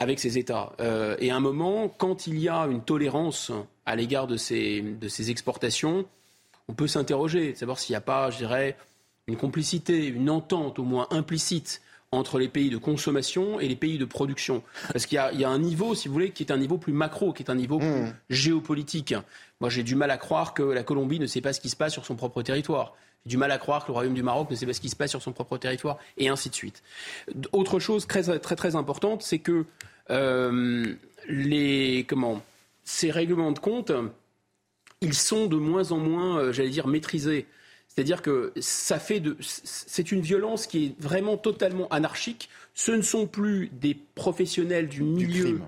avec ces États. Euh, et à un moment, quand il y a une tolérance à l'égard de ces, de ces exportations, on peut s'interroger, savoir s'il n'y a pas, je dirais, une complicité, une entente au moins implicite entre les pays de consommation et les pays de production. Parce qu'il y, y, a un niveau, si vous voulez, qui est un niveau plus macro, qui est un niveau plus mmh. géopolitique. Moi, j'ai du mal à croire que la Colombie ne sait pas ce qui se passe sur son propre territoire. J'ai du mal à croire que le Royaume du Maroc ne sait pas ce qui se passe sur son propre territoire, et ainsi de suite. Autre chose très très, très importante, c'est que euh, les, comment, ces règlements de compte, ils sont de moins en moins, euh, j'allais dire, maîtrisés. C'est-à-dire que ça fait de, c'est une violence qui est vraiment totalement anarchique. Ce ne sont plus des professionnels du milieu.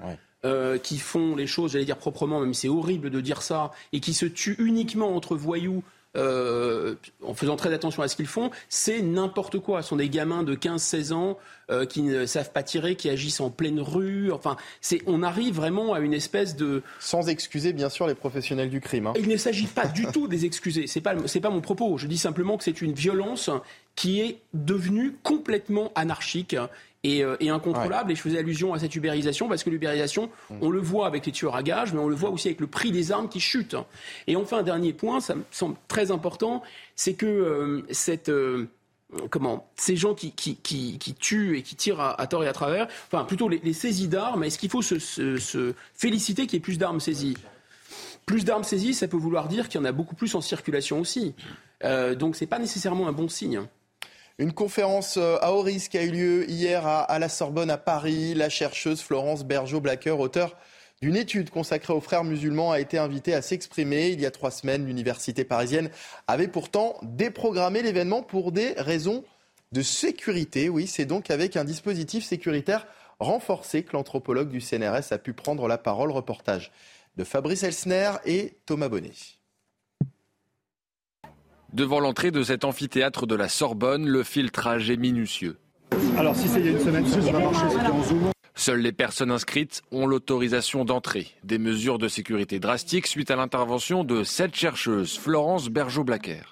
Euh, qui font les choses, j'allais dire proprement, même si c'est horrible de dire ça, et qui se tuent uniquement entre voyous euh, en faisant très attention à ce qu'ils font, c'est n'importe quoi. Ce sont des gamins de 15-16 ans euh, qui ne savent pas tirer, qui agissent en pleine rue. Enfin, c'est, on arrive vraiment à une espèce de... Sans excuser, bien sûr, les professionnels du crime. Hein. Il ne s'agit pas du tout des excuser. C'est pas, c'est pas mon propos. Je dis simplement que c'est une violence qui est devenue complètement anarchique euh, et, incontrôlable. Et je faisais allusion à cette ubérisation parce que l'ubérisation, mm. on le voit avec les tueurs à gages, mais on le voit aussi avec le prix des armes qui chute. Et enfin, un dernier point, ça me semble très important, c'est que euh, cette euh, comment ces gens qui, qui, qui, tuent et qui tirent à, tort et à travers, enfin plutôt les, les saisies d'armes, est-ce qu'il faut se, se, féliciter qu'il y ait plus d'armes saisies? Plus d'armes saisies, ça peut vouloir dire qu'il y en a beaucoup plus en circulation aussi. Euh, donc c'est pas nécessairement un bon signe. Une conférence euh, à haut risque a eu lieu hier à, la Sorbonne à Paris. La chercheuse Florence Bergeau-Blacker, auteure d'une étude consacrée aux frères musulmans a été invité à s'exprimer. Il y a trois semaines, l'université parisienne avait pourtant déprogrammé l'événement pour des raisons de sécurité. Oui, c'est donc avec un dispositif sécuritaire renforcé que l'anthropologue du CNRS a pu prendre la parole. Reportage de Fabrice Elsner et Thomas Bonnet. Devant l'entrée de cet amphithéâtre de la Sorbonne, le filtrage est minutieux. Alors si c'est il y a une semaine, ça va marcher, c'était en zoom. Seules les personnes inscrites ont l'autorisation d'entrer. Des mesures de sécurité drastiques suite à l'intervention de cette chercheuse, Florence Bergeau-Blaquer.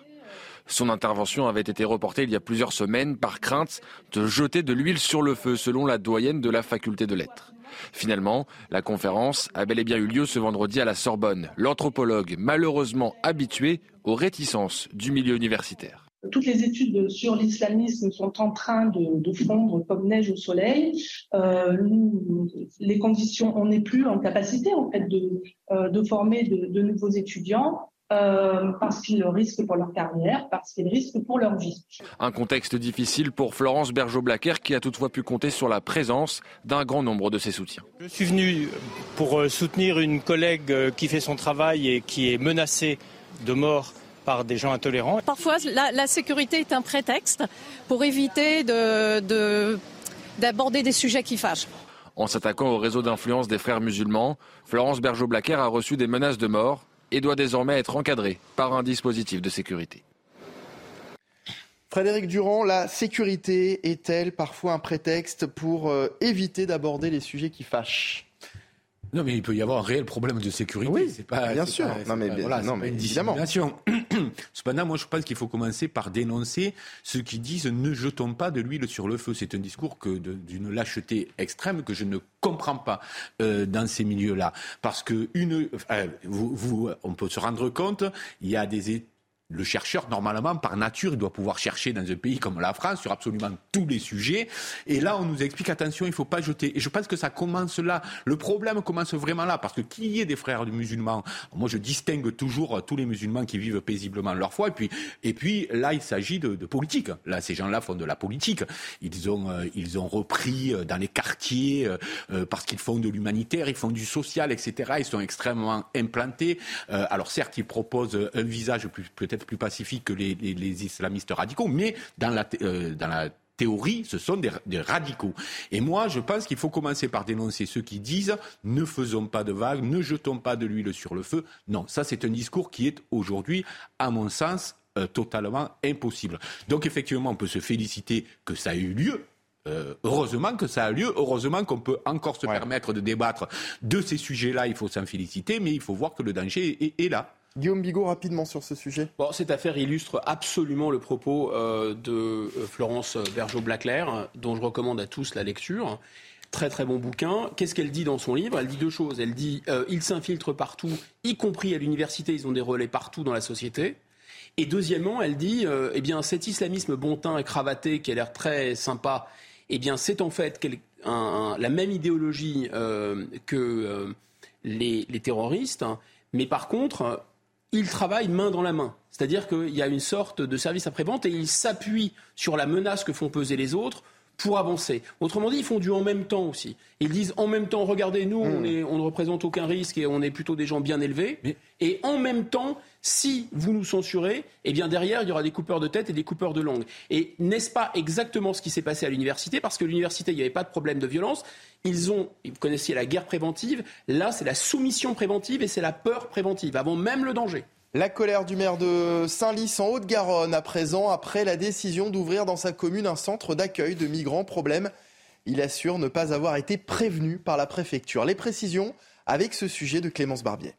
Son intervention avait été reportée il y a plusieurs semaines par crainte de jeter de l'huile sur le feu, selon la doyenne de la faculté de lettres. Finalement, la conférence a bel et bien eu lieu ce vendredi à la Sorbonne. L'anthropologue, malheureusement habitué aux réticences du milieu universitaire. Toutes les études sur l'islamisme sont en train de, fondre comme neige au soleil. Euh, les conditions, on n'est plus en capacité en fait de, euh, former de, nouveaux étudiants. Euh, parce qu'ils risquent pour leur carrière, parce qu'ils risquent pour leur vie. Un contexte difficile pour Florence Bergeau-Blaquer qui a toutefois pu compter sur la présence d'un grand nombre de ses soutiens. Je suis venu pour soutenir une collègue qui fait son travail et qui est menacée de mort par des gens intolérants. Parfois, la, sécurité est un prétexte pour éviter d'aborder des sujets qui fâchent. En s'attaquant au réseau d'influence des frères musulmans, Florence Bergeau-Blaquer a reçu des menaces de mort et doit désormais être encadrée par un dispositif de sécurité. Frédéric Durand, la sécurité est-elle parfois un prétexte pour euh, éviter d'aborder les sujets qui fâchent? Non, mais il peut y avoir un réel problème de sécurité. Oui, c'est pas bien sûr. non, mais, non, mais évidemment. Cependant, moi, je pense qu'il faut commencer par dénoncer ceux qui disent ne jetons pas de l'huile sur le feu. C'est un discours que d'une lâcheté extrême que je ne comprends pas euh, dans ces milieux-là, parce que une, vous, vous, on peut se rendre compte, il y a des le chercheur, normalement, par nature, il doit pouvoir chercher dans un pays comme la France sur absolument tous les sujets. Et là, on nous explique, attention, il ne faut pas jeter. Et je pense que ça commence là. Le problème commence vraiment là. Parce que qu'il y ait des frères musulmans, moi, je distingue toujours tous les musulmans qui vivent paisiblement leur foi. Et puis, et puis là, il s'agit de, politique. Là, ces gens-là font de la politique. Ils ont, euh, ils ont repris euh, dans les quartiers euh, parce qu'ils font de l'humanitaire, ils font du social, etc. Ils sont extrêmement implantés. alors, certes, ils proposent un visage peut-être plus pacifique que les, islamistes radicaux, mais dans la, euh, dans la théorie, ce sont des, radicaux. Et moi, je pense qu'il faut commencer par dénoncer ceux qui disent ne faisons pas de vagues, ne jetons pas de l'huile sur le feu. Non, ça c'est un discours qui est aujourd'hui, à mon sens, euh, totalement impossible. Donc effectivement, on peut se féliciter que ça ait eu lieu, euh, heureusement que ça a lieu, heureusement qu'on peut encore se permettre de débattre de ces sujets-là, il faut s'en féliciter, mais il faut voir que le danger est là. Guillaume Bigot, rapidement sur ce sujet. Bon, cette affaire illustre absolument le propos euh, de euh, Florence Bergeau-Blaclair, dont je recommande à tous la lecture. Très très bon bouquin. Qu'est-ce qu'elle dit dans son livre? Elle dit deux choses. Elle dit euh, ils s'infiltrent partout, y compris à l'université, ils ont des relais partout dans la société. Et deuxièmement, elle dit eh bien cet islamisme bontin et cravaté qui a l'air très sympa, eh bien c'est en fait la même idéologie que les, terroristes, mais par contre ils travaillent main dans la main. C'est-à-dire qu'il y a une sorte de service après-vente et ils s'appuient sur la menace que font peser les autres pour avancer. Autrement dit, ils font du en même temps aussi. Ils disent en même temps, regardez, nous, on, hmm. on, ne représente aucun risque et on est plutôt des gens bien élevés. Et en même temps, si vous nous censurez, eh bien derrière, il y aura des coupeurs de tête et des coupeurs de langue. Et n'est-ce pas exactement ce qui s'est passé à l'université? Parce que l'université, il n'y avait pas de problème de violence. Ils ont, vous connaissiez la guerre préventive. Là, c'est la soumission préventive et c'est la peur préventive, avant même le danger. La colère du maire de Saint-Lys en Haute-Garonne à présent après la décision d'ouvrir dans sa commune un centre d'accueil de migrants. Problème, il assure ne pas avoir été prévenu par la préfecture. Les précisions avec ce sujet de Clémence Barbier.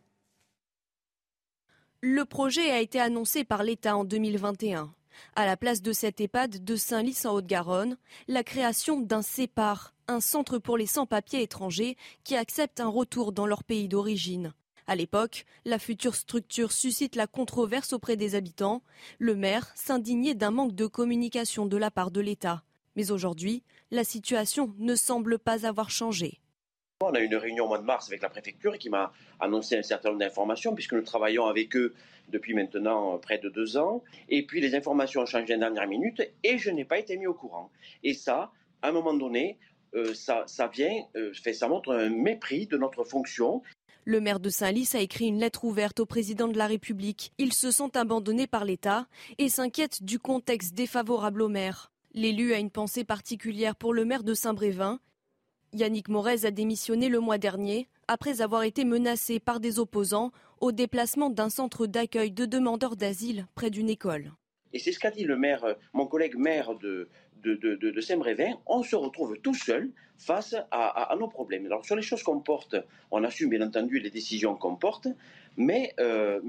Le projet a été annoncé par l'État en 2021. À la place de cette EHPAD de Saint-Lys en Haute-Garonne, la création d'un CEPAR, un centre pour les sans-papiers étrangers qui acceptent un retour dans leur pays d'origine. À l'époque, la future structure suscite la controverse auprès des habitants. Le maire s'indignait d'un manque de communication de la part de l'État. Mais aujourd'hui, la situation ne semble pas avoir changé. On a eu une réunion au mois de mars avec la préfecture qui m'a annoncé un certain nombre d'informations, puisque nous travaillons avec eux depuis maintenant près de deux ans. Et puis les informations ont changé en dernière minute et je n'ai pas été mis au courant. Et ça, à un moment donné, ça, ça vient, fait, ça montre un mépris de notre fonction. Le maire de Saint-Lys a écrit une lettre ouverte au président de la République. Ils se sont abandonnés par l'État et s'inquiètent du contexte défavorable au maire. L'élu a une pensée particulière pour le maire de Saint-Brévin. Yannick Morez a démissionné le mois dernier après avoir été menacé par des opposants au déplacement d'un centre d'accueil de demandeurs d'asile près d'une école. Et c'est ce qu'a dit le maire, mon collègue maire de, de, Saint-Brévin, on se retrouve tout seul face à, nos problèmes. Alors sur les choses qu'on porte, on assume bien entendu les décisions qu'on porte, mais, euh,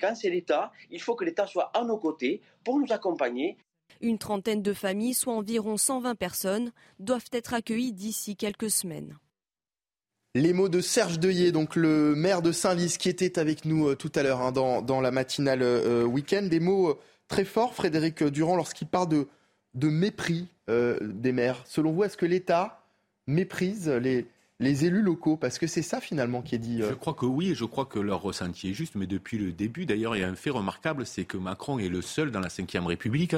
quand c'est l'État, il faut que l'État soit à nos côtés pour nous accompagner. Une trentaine de familles, soit environ 120 personnes, doivent être accueillies d'ici quelques semaines. Les mots de Serge Deuillet, donc le maire de Saint-Lys, qui était avec nous euh, tout à l'heure hein, dans, la matinale euh, week-end. Des mots très forts, Frédéric Durand, lorsqu'il parle de mépris euh, des maires. Selon vous, est-ce que l'État méprise les, les élus locaux Parce que c'est ça finalement qui est dit. Euh. Je crois que oui, et je crois que leur ressenti est juste, mais depuis le début, d'ailleurs, il y a un fait remarquable, c'est que Macron est le seul dans la Ve République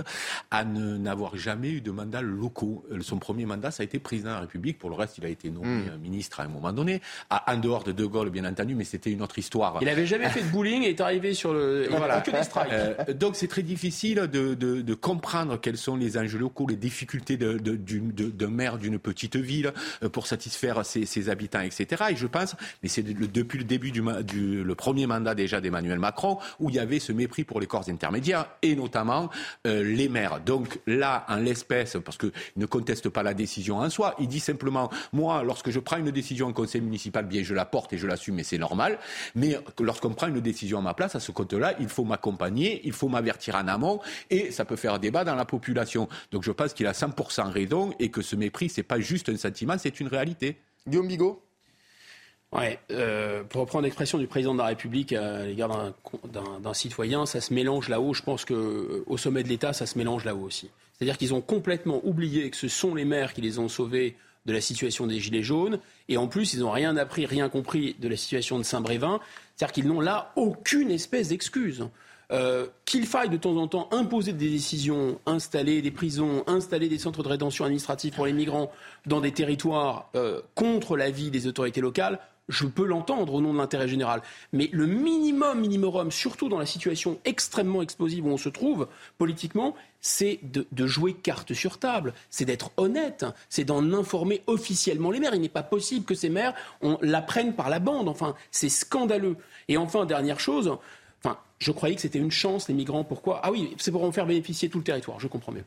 à n'avoir jamais eu de mandat locaux. Euh, son premier mandat, ça a été président de la République. Pour le reste, il a été nommé hmm. ministre à un moment donné, à, en dehors de De Gaulle, bien entendu, mais c'était une autre histoire. Il n'avait jamais fait de bowling et est arrivé sur le. voilà. Que des strikes. Euh, donc c'est très difficile de, de, de, comprendre quels sont les enjeux locaux, les difficultés d'un de, de, maire d'une petite ville pour satisfaire ses, ses habitants, etc. Et je pense, mais c'est depuis le début du, premier mandat déjà d'Emmanuel Macron, où il y avait ce mépris pour les corps intermédiaires, et notamment euh, les maires. Donc là, en l'espèce, parce qu'il ne conteste pas la décision en soi, il dit simplement, moi, lorsque je prends une décision en conseil municipal, bien, je la porte et je l'assume, et c'est normal. Mais lorsqu'on prend une décision à ma place, à ce compte-là, il faut m'accompagner, il faut m'avertir en amont, et ça peut faire débat dans la population. Donc je pense qu'il a 100% raison, et que ce mépris, c'est pas juste un sentiment, c'est une réalité. Guillaume Bigot Ouais, euh, pour reprendre l'expression du président de la République à l'égard d'un citoyen, ça se mélange là-haut. Je pense qu'au euh, sommet de l'État, ça se mélange là-haut aussi. C'est-à-dire qu'ils ont complètement oublié que ce sont les maires qui les ont sauvés de la situation des Gilets jaunes. Et en plus, ils n'ont rien appris, rien compris de la situation de Saint-Brévin. C'est-à-dire qu'ils n'ont là aucune espèce d'excuse. Euh, qu'il faille de temps en temps imposer des décisions, installer des prisons, installer des centres de rétention administrative pour les migrants dans des territoires euh, contre l'avis des autorités locales, je peux l'entendre au nom de l'intérêt général. Mais le minimum, minimum, surtout dans la situation extrêmement explosive où on se trouve politiquement, c'est de, jouer carte sur table, c'est d'être honnête, c'est d'en informer officiellement les maires. Il n'est pas possible que ces maires on par la bande. Enfin, c'est scandaleux. Et enfin, dernière chose, enfin, je croyais que c'était une chance, les migrants. Pourquoi? Ah oui, c'est pour en faire bénéficier tout le territoire. Je comprends mieux.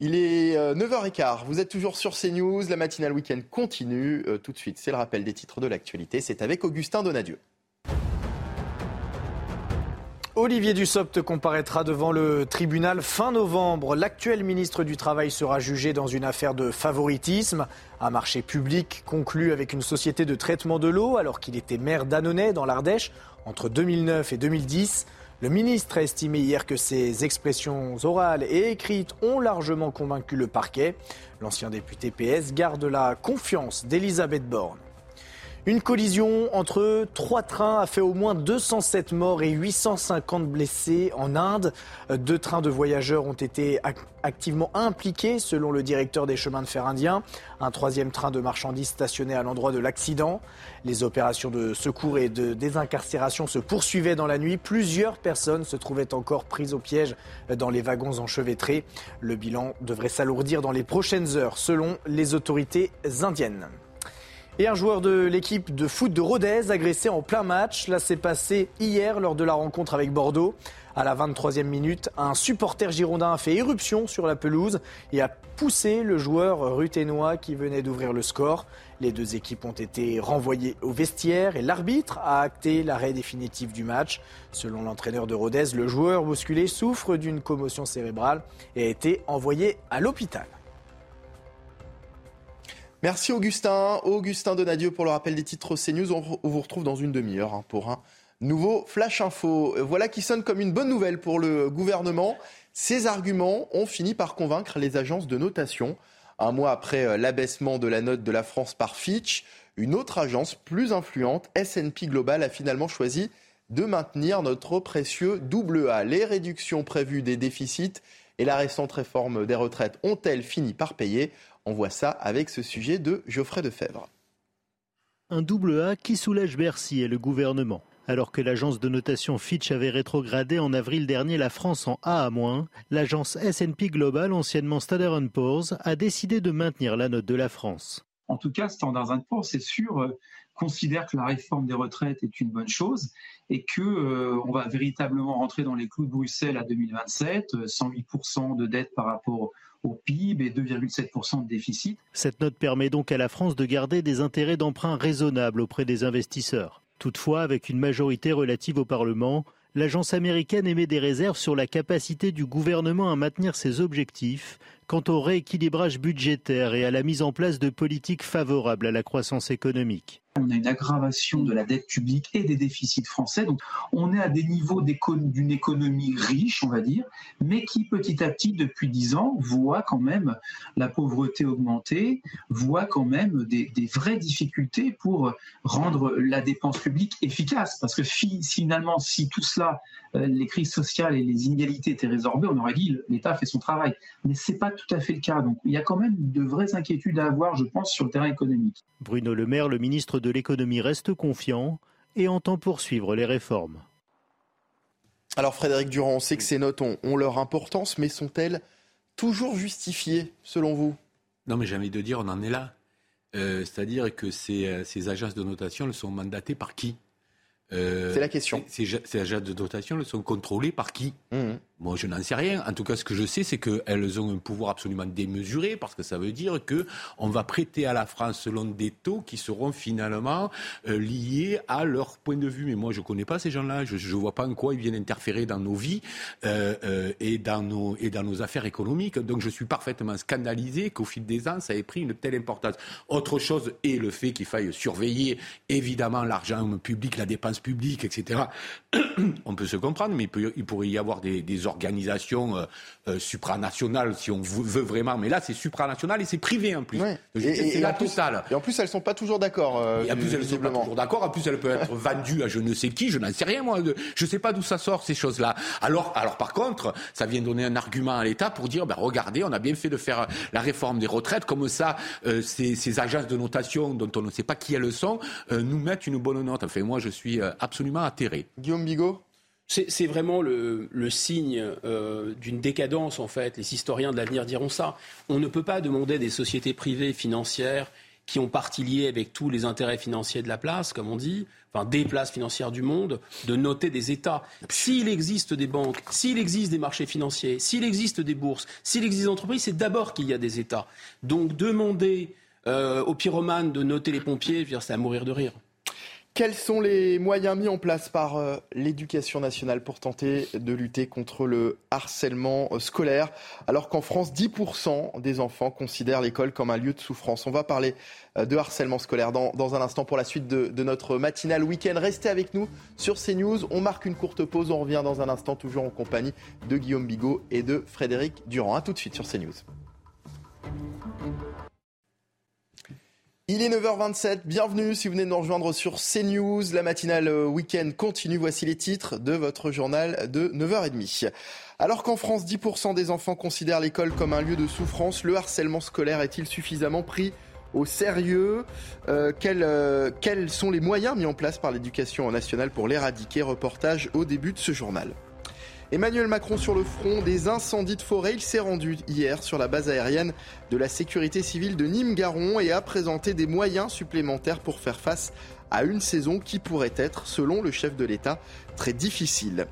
Il est 9h15, euh, vous êtes toujours sur CNews, la matinale week-end continue. Euh, tout de suite, c'est le rappel des titres de l'actualité, c'est avec Augustin Donadieu. Olivier Dussopt comparaîtra devant le tribunal fin novembre. L'actuel ministre du Travail sera jugé dans une affaire de favoritisme. Un marché public conclu avec une société de traitement de l'eau alors qu'il était maire d'Annonay dans l'Ardèche entre 2009 et 2010. Le ministre a estimé hier que ces expressions orales et écrites ont largement convaincu le parquet. L'ancien député PS garde la confiance d'Elisabeth Borne. Une collision entre trois trains a fait au moins 207 morts et 850 blessés en Inde. Deux trains de voyageurs ont été activement impliqués selon le directeur des chemins de fer indiens. Un troisième train de marchandises stationné à l'endroit de l'accident. Les opérations de secours et de désincarcération se poursuivaient dans la nuit. Plusieurs personnes se trouvaient encore prises au piège dans les wagons enchevêtrés. Le bilan devrait s'alourdir dans les prochaines heures selon les autorités indiennes. Et un joueur de l'équipe de foot de Rodez agressé en plein match. Là, c'est passé hier lors de la rencontre avec Bordeaux. À la 23e minute, un supporter girondin a fait éruption sur la pelouse et a poussé le joueur ruténois qui venait d'ouvrir le score. Les deux équipes ont été renvoyées au vestiaire et l'arbitre a acté l'arrêt définitif du match. Selon l'entraîneur de Rodez, le joueur bousculé souffre d'une commotion cérébrale et a été envoyé à l'hôpital. Merci Augustin. Augustin Donadieu pour le rappel des titres CNews. On vous retrouve dans une demi-heure hein, pour un nouveau Flash Info. Voilà qui sonne comme une bonne nouvelle pour le gouvernement. Ces arguments ont fini par convaincre les agences de notation. Un mois après euh, l'abaissement de la note de la France par Fitch, une autre agence plus influente, S&P Global, a finalement choisi de maintenir notre précieux double A. Les réductions prévues des déficits et la récente réforme des retraites ont-elles fini par payer On voit ça avec ce sujet de Geoffrey Defebvre. Un double A qui soulage Bercy et le gouvernement. Alors que l'agence de notation Fitch avait rétrogradé en avril dernier la France en A à-, l'agence S&P Global, anciennement Standard Poor's, a décidé de maintenir la note de la France. En tout cas, Standard Poor's, c'est sûr, euh, considère que la réforme des retraites est une bonne chose et que euh, on va véritablement rentrer dans les clous de Bruxelles à 2027, 108% euh, de dette par rapport au PIB et 2,7% de déficit. Cette note permet donc à la France de garder des intérêts d'emprunt raisonnables auprès des investisseurs. Toutefois, avec une majorité relative au Parlement, l'agence américaine émet des réserves sur la capacité du gouvernement à maintenir ses objectifs quant au rééquilibrage budgétaire et à la mise en place de politiques favorables à la croissance économique. On a une aggravation de la dette publique et des déficits français. Donc, on est à des niveaux d'une économie riche, on va dire, mais qui petit à petit, depuis dix ans, voit quand même la pauvreté augmenter, voit quand même des, vraies difficultés pour rendre la dépense publique efficace. Parce que finalement, si tout cela, euh, les crises sociales et les inégalités étaient résorbées, on aurait dit l'État fait son travail. Mais c'est pas tout à fait le cas. Donc, il y a quand même de vraies inquiétudes à avoir, je pense, sur le terrain économique. Bruno Le Maire, le ministre de l'économie reste confiant et entend poursuivre les réformes. Alors Frédéric Durand, on sait que ces notes ont, leur importance, mais sont-elles toujours justifiées selon vous? Non mais j'ai envie de dire, on en est là. Euh, c'est-à-dire que ces, euh, ces, agences de notation, elles sont mandatées par qui? Euh, C'est la question. Ces, ces, agences de notation, elles sont contrôlées par qui? Mmh. Moi, je n'en sais rien. En tout cas, ce que je sais, c'est qu'elles ont un pouvoir absolument démesuré, parce que ça veut dire qu'on va prêter à la France selon des taux qui seront finalement euh, liés à leur point de vue. Mais moi, je ne connais pas ces gens-là. Je ne vois pas en quoi ils viennent interférer dans nos vies euh, euh, et, dans nos, et dans nos affaires économiques. Donc, je suis parfaitement scandalisé qu'au fil des ans, ça ait pris une telle importance. Autre chose est le fait qu'il faille surveiller, évidemment, l'argent public, la dépense publique, etc. On peut se comprendre, mais il, pourrait y avoir des, des organisation euh, euh, supranationale, si on veut vraiment. Mais là, c'est supranational et c'est privé en plus. C'est la totale. Et en plus, elles sont pas toujours d'accord. Euh, et en plus, elles sont pas toujours d'accord. En plus, elles peuvent être vendues à je ne sais qui. Je n'en sais rien, moi. Je ne sais pas d'où ça sort, ces choses-là. Alors, alors, par contre, ça vient donner un argument à l'État pour dire, ben, regardez, on a bien fait de faire la réforme des retraites. Comme ça, ces, ces, agences de notation, dont on ne sait pas qui elles sont, nous mettent une bonne note. Enfin, moi, je suis absolument atterré. Guillaume Bigot? C'est vraiment le, signe euh, d'une décadence, en fait. Les historiens de l'avenir diront ça. On ne peut pas demander des sociétés privées financières qui ont partie liée avec tous les intérêts financiers de la place, comme on dit, enfin des places financières du monde, de noter des États. S'il existe des banques, s'il existe des marchés financiers, s'il existe des bourses, s'il existe des entreprises, c'est d'abord qu'il y a des États. Donc demander euh, aux pyromanes de noter les pompiers, c'est à mourir de rire. Quels sont les moyens mis en place par euh, l'éducation nationale pour tenter de lutter contre le harcèlement euh, scolaire, alors qu'en France, 10% des enfants considèrent l'école comme un lieu de souffrance On va parler euh, de harcèlement scolaire dans, un instant pour la suite de, de notre matinale week-end. Restez avec nous sur CNews. On marque une courte pause. On revient dans un instant, toujours en compagnie de Guillaume Bigot et de Frédéric Durand. A tout de suite sur CNews. Il est 9h27, bienvenue si vous venez de nous rejoindre sur CNews. La matinale euh, week-end continue, voici les titres de votre journal de 9h30. Alors qu'en France, 10% des enfants considèrent l'école comme un lieu de souffrance, le harcèlement scolaire est-il suffisamment pris au sérieux? Euh, euh, quels sont les moyens mis en place par l'éducation nationale pour l'éradiquer? Reportage au début de ce journal. Emmanuel Macron sur le front des incendies de forêt. Il s'est rendu hier sur la base aérienne de la sécurité civile de Nîmes-Garon et a présenté des moyens supplémentaires pour faire face à une saison qui pourrait être, selon le chef de l'État, très difficile.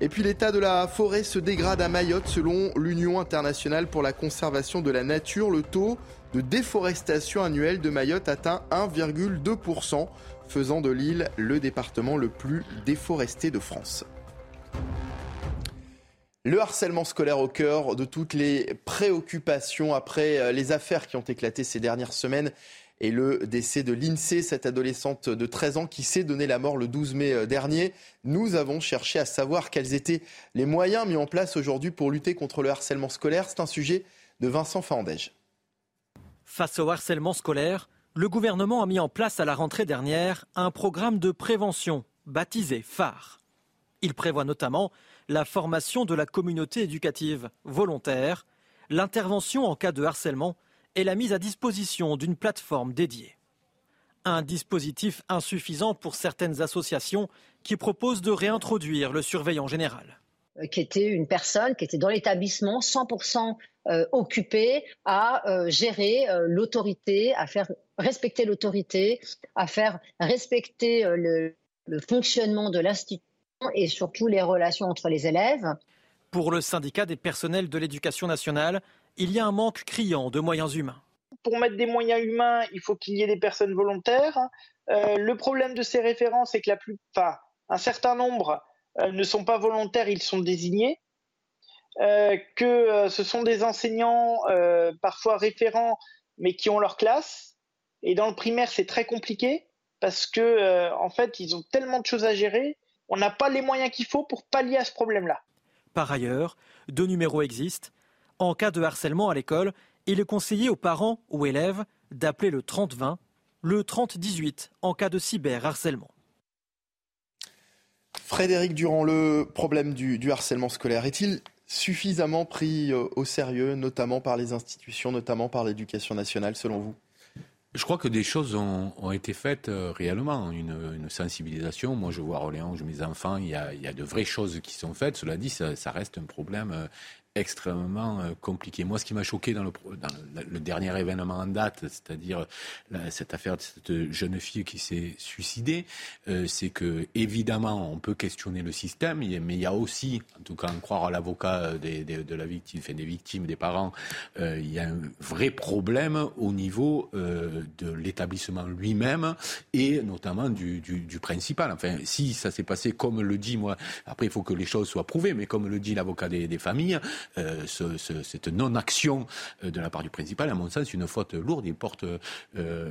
Et puis l'état de la forêt se dégrade à Mayotte selon l'Union internationale pour la conservation de la nature. Le taux de déforestation annuelle de Mayotte atteint 1,2%, faisant de l'île le département le plus déforesté de France. Le harcèlement scolaire au cœur de toutes les préoccupations après euh, les affaires qui ont éclaté ces dernières semaines et le décès de l'INSEE, cette adolescente de 13 ans qui s'est donné la mort le 12 mai euh, dernier. Nous avons cherché à savoir quels étaient les moyens mis en place aujourd'hui pour lutter contre le harcèlement scolaire. C'est un sujet de Vincent Fandège. Face au harcèlement scolaire, le gouvernement a mis en place à la rentrée dernière un programme de prévention baptisé phare. Il prévoit notamment la formation de la communauté éducative volontaire, l'intervention en cas de harcèlement et la mise à disposition d'une plateforme dédiée. Un dispositif insuffisant pour certaines associations qui proposent de réintroduire le surveillant général. Euh, qui était une personne qui était dans l'établissement 100% euh, occupée à euh, gérer l'autorité, à faire respecter l'autorité, à faire respecter le, fonctionnement de l'institution et surtout les relations entre les élèves. Pour le syndicat des personnels de l'éducation nationale, il y a un manque criant de moyens humains. Pour mettre des moyens humains, il faut qu'il y ait des personnes volontaires. le problème de ces référents, c'est que la un certain nombre euh, ne sont pas volontaires, ils sont désignés, euh, que euh, ce sont des enseignants parfois référents, mais qui ont leur classe. Et dans le primaire, c'est très compliqué parce que en fait, ils ont tellement de choses à gérer, on n'a pas les moyens qu'il faut pour pallier à ce problème-là. Par ailleurs, deux numéros existent. En cas de harcèlement à l'école, il est conseillé aux parents ou élèves d'appeler le 30-20, le 30-18 en cas de cyberharcèlement. Frédéric Durand, le problème du, harcèlement scolaire est-il suffisamment pris euh, au sérieux, notamment par les institutions, notamment par l'éducation nationale, selon vous? Je crois que des choses ont, été faites euh, réellement, une, sensibilisation. Moi, je vois Orléans, je mes enfants, il y, a, de vraies choses qui sont faites. Cela dit, ça, ça reste un problème euh, extrêmement euh, compliqué. Moi, ce qui m'a choqué dans le, le, dernier événement en date, c'est-à-dire cette affaire de cette jeune fille qui s'est suicidée, euh, c'est que évidemment, on peut questionner le système, mais il y a aussi, en tout cas, en croire à l'avocat de la victime, enfin, des victimes, des parents, euh, il y a un vrai problème au niveau euh, de l'établissement lui-même et notamment du, principal. Enfin, si ça s'est passé comme le dit moi, après il faut que les choses soient prouvées, mais comme le dit l'avocat des, des familles. Euh, cette non-action euh, de la part du principal, à mon sens, une faute lourde. Il porte euh,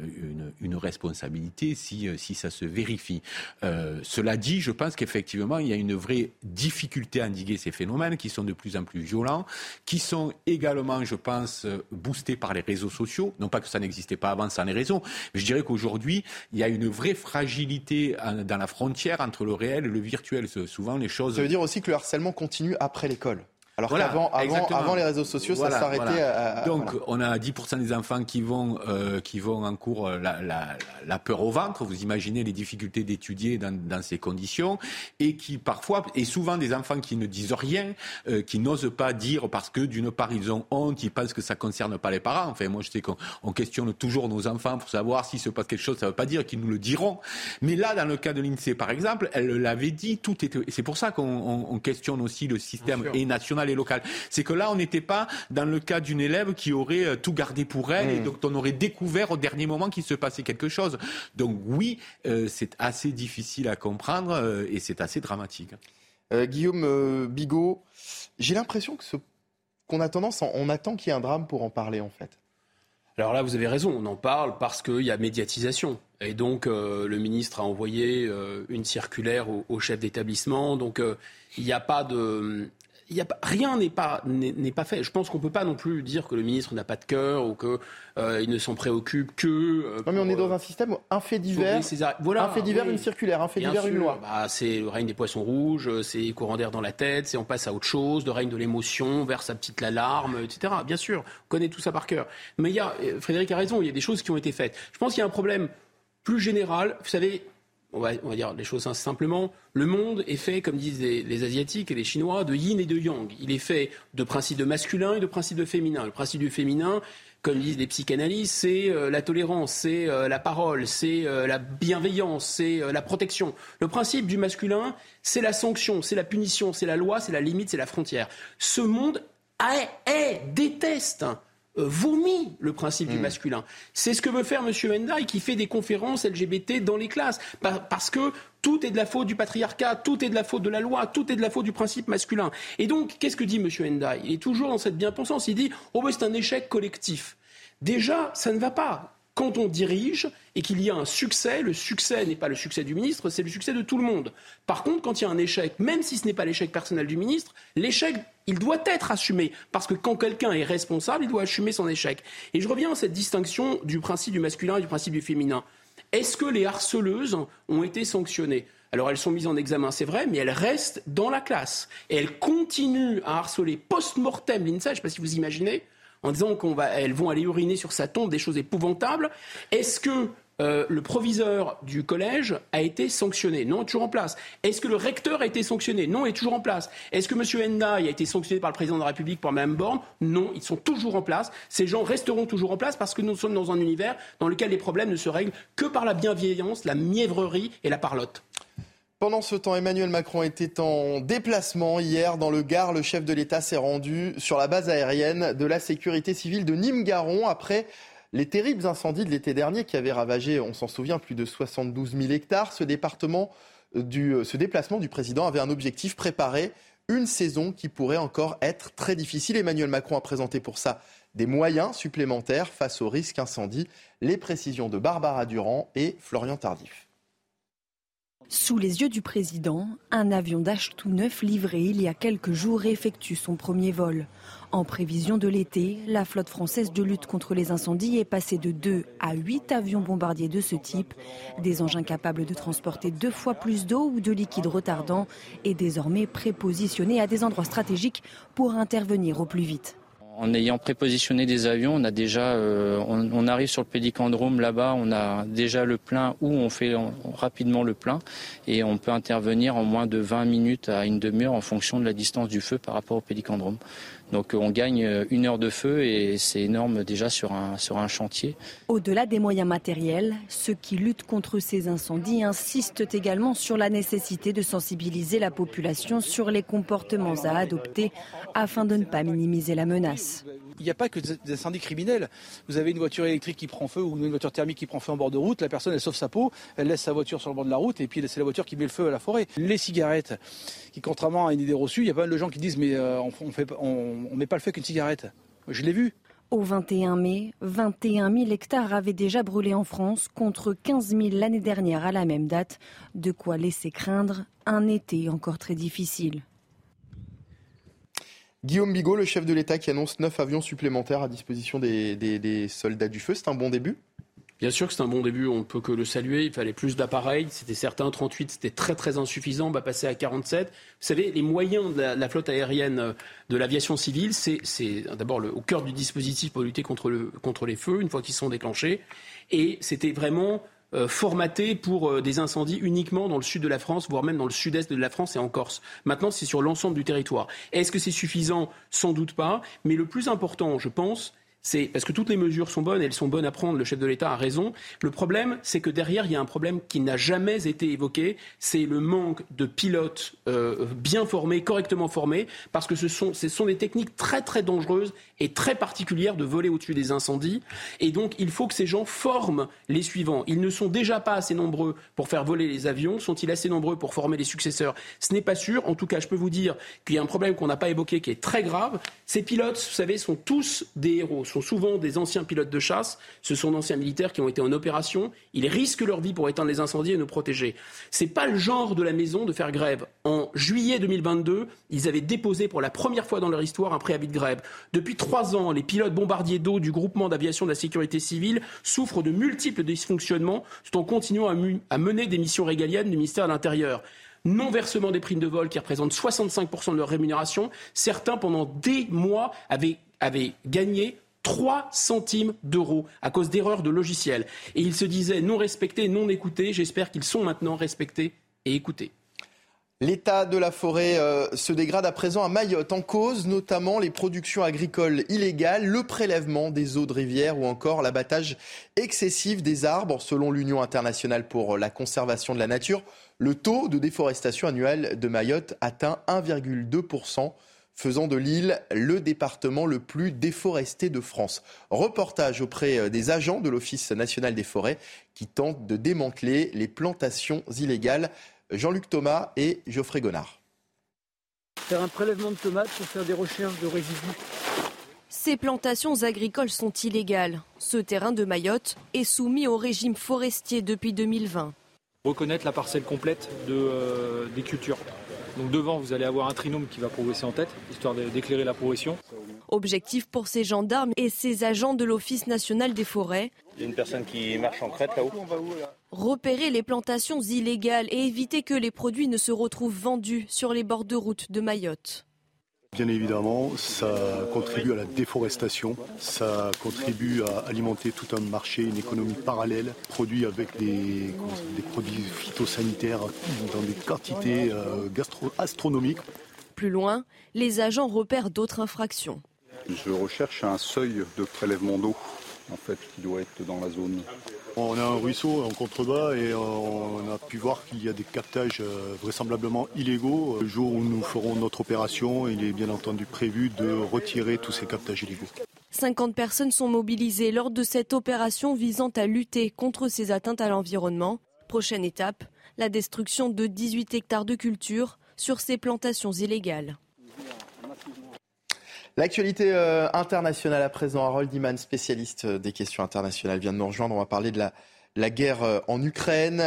une, responsabilité si, si ça se vérifie. cela dit, je pense qu'effectivement, il y a une vraie difficulté à endiguer ces phénomènes qui sont de plus en plus violents, qui sont également, je pense, boostés par les réseaux sociaux. Non pas que ça n'existait pas avant sans les réseaux, mais je dirais qu'aujourd'hui, il y a une vraie fragilité dans la frontière entre le réel et le virtuel. Souvent, les choses. Ça veut dire aussi que le harcèlement continue après l'école. Alors qu'avant avant, les réseaux sociaux, ça s'arrêtait à, Donc, on a 10% des enfants qui vont, euh, qui vont en cours euh, la, la, la, peur au ventre. Vous imaginez les difficultés d'étudier dans, dans, ces conditions. Et qui, parfois, et souvent des enfants qui ne disent rien, euh, qui n'osent pas dire parce que, d'une part, ils ont honte, ils pensent que ça ne concerne pas les parents. Enfin, moi, je sais qu'on questionne toujours nos enfants pour savoir s'il se passe quelque chose. Ça ne veut pas dire qu'ils nous le diront. Mais là, dans le cas de l'INSEE, par exemple, elle l'avait dit, tout était. C'est pour ça qu'on questionne aussi le système et national local. C'est que là, on n'était pas dans le cas d'une élève qui aurait euh, tout gardé pour elle et hmm. donc on aurait découvert au dernier moment qu'il se passait quelque chose. Donc oui, euh, c'est assez difficile à comprendre euh, et c'est assez dramatique. Guillaume Bigot, j'ai l'impression que ce qu'on a tendance, on attend qu'il y ait un drame pour en parler en fait. Alors là, vous avez raison, on en parle parce qu'il y a médiatisation. Et donc, le ministre a envoyé une circulaire au, au chef d'établissement. Donc, il n'y a pas de rien n'est pas, n'est, pas fait. Je pense qu'on ne peut pas non plus dire que le ministre n'a pas de cœur ou qu'il euh, ne s'en préoccupe que. Euh, non, mais on est dans un système où un fait divers, voilà, un fait divers, une circulaire, un fait divers, une loi. Bah, c'est le règne des poissons rouges, c'est courant d'air dans la tête, c'est on passe à autre chose, le règne de l'émotion, vers sa petite alarme, etc. Bien sûr, on connaît tout ça par cœur. Mais il y a, euh, Frédéric a raison, il y a des choses qui ont été faites. Je pense qu'il y a un problème plus général. Vous savez, on va, dire les choses simplement, le monde est fait, comme disent les, Asiatiques et les Chinois, de yin et de yang. Il est fait de principes de masculin et de principes de féminin. Le principe du féminin, comme disent les psychanalystes, c'est euh, la tolérance, c'est euh, la parole, c'est euh, la bienveillance, c'est la protection. Le principe du masculin, c'est la sanction, c'est la punition, c'est la loi, c'est la limite, c'est la frontière. Ce monde est, déteste vomit le principe du hmm. masculin. C'est ce que veut faire M. Mendaï qui fait des conférences LGBT dans les classes. Parce que tout est de la faute du patriarcat, tout est de la faute de la loi, tout est de la faute du principe masculin. Et donc, qu'est-ce que dit M. Mendaï Il est toujours dans cette bien-pensance. Il dit Oh, c'est un échec collectif. Déjà, ça ne va pas quand on dirige et qu'il y a un succès, le succès n'est pas le succès du ministre, c'est le succès de tout le monde. Par contre, quand il y a un échec, même si ce n'est pas l'échec personnel du ministre, l'échec, il doit être assumé. Parce que quand quelqu'un est responsable, il doit assumer son échec. Et je reviens à cette distinction du principe du masculin et du principe du féminin. Est-ce que les harceleuses ont été sanctionnées? Alors elles sont mises en examen, c'est vrai, mais elles restent dans la classe. Et elles continuent à harceler post-mortem l'INSA, je ne sais pas si vous imaginez, en disant qu'elles vont aller uriner sur sa tombe, des choses épouvantables. Est-ce que euh, le proviseur du collège a été sanctionné? Non, toujours en place. Est-ce que le recteur a été sanctionné? Non, il est toujours en place. Est-ce que M. Hendaye a été sanctionné par le président de la République, par Mme Borne? Non, ils sont toujours en place. Ces gens resteront toujours en place parce que nous sommes dans un univers dans lequel les problèmes ne se règlent que par la bienveillance, la mièvrerie et la parlotte. Pendant ce temps, Emmanuel Macron était en déplacement hier dans le Gard. Le chef de l'État s'est rendu sur la base aérienne de la sécurité civile de Nîmes-Garon après les terribles incendies de l'été dernier qui avaient ravagé, on s'en souvient, plus de 72 000 hectares. Ce, département du, ce déplacement du président avait un objectif préparer une saison qui pourrait encore être très difficile. Emmanuel Macron a présenté pour ça des moyens supplémentaires face au risque incendie. Les précisions de Barbara Durand et Florian Tardif. Sous les yeux du président, un avion Dash tout neuf livré il y a quelques jours effectue son premier vol. En prévision de l'été, la flotte française de lutte contre les incendies est passée de 2 à 8 avions bombardiers de ce type. Des engins capables de transporter deux fois plus d'eau ou de liquide retardant et désormais prépositionnés à des endroits stratégiques pour intervenir au plus vite. En ayant prépositionné des avions, euh, on, arrive sur le pédicandrome là-bas, on a déjà le plein ou on fait rapidement le plein et on peut intervenir en moins de 20 minutes à une demi-heure en fonction de la distance du feu par rapport au pédicandrome. Donc on gagne une heure de feu et c'est énorme déjà sur un, sur un chantier. Au-delà des moyens matériels, ceux qui luttent contre ces incendies insistent également sur la nécessité de sensibiliser la population sur les comportements à adopter afin de ne pas minimiser la menace. Il n'y a pas que des incendies criminels. Vous avez une voiture électrique qui prend feu ou une voiture thermique qui prend feu en bord de route, la personne elle sauve sa peau, elle laisse sa voiture sur le bord de la route et puis c'est la voiture qui met le feu à la forêt. Les cigarettes, qui contrairement à une idée reçue, il y a pas mal de gens qui disent mais euh, on ne met pas le feu qu'une cigarette. Je l'ai vu. Au 21 mai, 21 000 hectares avaient déjà brûlé en France contre 15 000 l'année dernière à la même date, de quoi laisser craindre un été encore très difficile. Guillaume Bigot, le chef de l'État qui annonce 9 avions supplémentaires à disposition des, soldats du feu, c'est un bon début? Bien sûr que c'est un bon début, on ne peut que le saluer. Il fallait plus d'appareils, c'était certain. 38, c'était très très insuffisant. On va passer à 47. Vous savez, les moyens de la, flotte aérienne euh, de l'aviation civile, c'est d'abord au cœur du dispositif pour lutter contre, le, contre les feux, une fois qu'ils sont déclenchés. Et c'était vraiment euh, formaté pour euh, des incendies uniquement dans le sud de la France, voire même dans le sud-est de la France et en Corse. Maintenant, c'est sur l'ensemble du territoire. Est-ce que c'est suffisant? Sans doute pas. Mais le plus important, je pense, c'est parce que toutes les mesures sont bonnes, elles sont bonnes à prendre, le chef de l'État a raison. Le problème, c'est que derrière, il y a un problème qui n'a jamais été évoqué, c'est le manque de pilotes euh, bien formés, correctement formés, parce que ce sont, ce sont des techniques très très dangereuses et très particulières de voler au-dessus des incendies. Et donc, il faut que ces gens forment les suivants. Ils ne sont déjà pas assez nombreux pour faire voler les avions. Sont-ils assez nombreux pour former les successeurs? Ce n'est pas sûr. En tout cas, je peux vous dire qu'il y a un problème qu'on n'a pas évoqué qui est très grave. Ces pilotes, vous savez, sont tous des héros sont souvent des anciens pilotes de chasse, ce sont d'anciens militaires qui ont été en opération, ils risquent leur vie pour éteindre les incendies et nous protéger. Ce n'est pas le genre de la maison de faire grève. En juillet 2022, ils avaient déposé pour la première fois dans leur histoire un préavis de grève. Depuis trois ans, les pilotes bombardiers d'eau du groupement d'aviation de la sécurité civile souffrent de multiples dysfonctionnements tout en continuant à, mener des missions régaliennes du ministère de l'Intérieur non-versement des primes de vol qui représentent 65% de leur rémunération. Certains, pendant des mois, avaient gagné 3 centimes d'euros à cause d'erreurs de logiciels. Et ils se disaient non respectés, non écoutés. J'espère qu'ils sont maintenant respectés et écoutés. L'état de la forêt euh, se dégrade à présent à Mayotte, en cause notamment les productions agricoles illégales, le prélèvement des eaux de rivière ou encore l'abattage excessif des arbres. Selon l'Union internationale pour la conservation de la nature, le taux de déforestation annuel de Mayotte atteint 1,2% faisant de l'île le département le plus déforesté de France. Reportage auprès euh, des agents de l'Office national des forêts qui tentent de démanteler les plantations illégales. Jean-Luc Thomas et Geoffrey Gonard. Faire un prélèvement de tomates pour faire des recherches de résidus. Ces plantations agricoles sont illégales. Ce terrain de Mayotte est soumis au régime forestier depuis 2020. Reconnaître la parcelle complète de, euh, des cultures. Donc devant, vous allez avoir un trinôme qui va progresser en tête, histoire d'éclairer la progression. Objectif pour ces gendarmes et ces agents de l'Office national des forêts. Il y a une personne qui marche en crête là-haut. Repérer les plantations illégales et éviter que les produits ne se retrouvent vendus sur les bords de route de Mayotte. Bien évidemment, ça contribue à la déforestation, ça contribue à alimenter tout un marché, une économie parallèle, produit avec des, des produits phytosanitaires dans des quantités euh, astronomiques. Plus loin, les agents repèrent d'autres infractions. Je recherche un seuil de prélèvement d'eau, en fait, qui doit être dans la zone. On a un ruisseau en contrebas et on a pu voir qu'il y a des captages euh, vraisemblablement illégaux. Le jour où nous ferons notre opération, il est bien entendu prévu de retirer tous ces captages illégaux. 50 personnes sont mobilisées lors de cette opération visant à lutter contre ces atteintes à l'environnement. Prochaine étape, la destruction de 18 hectares de culture sur ces plantations illégales. L'actualité euh, internationale à présent, Harold Iman, spécialiste euh, des questions internationales, vient de nous rejoindre. On va parler de la, guerre euh, en Ukraine.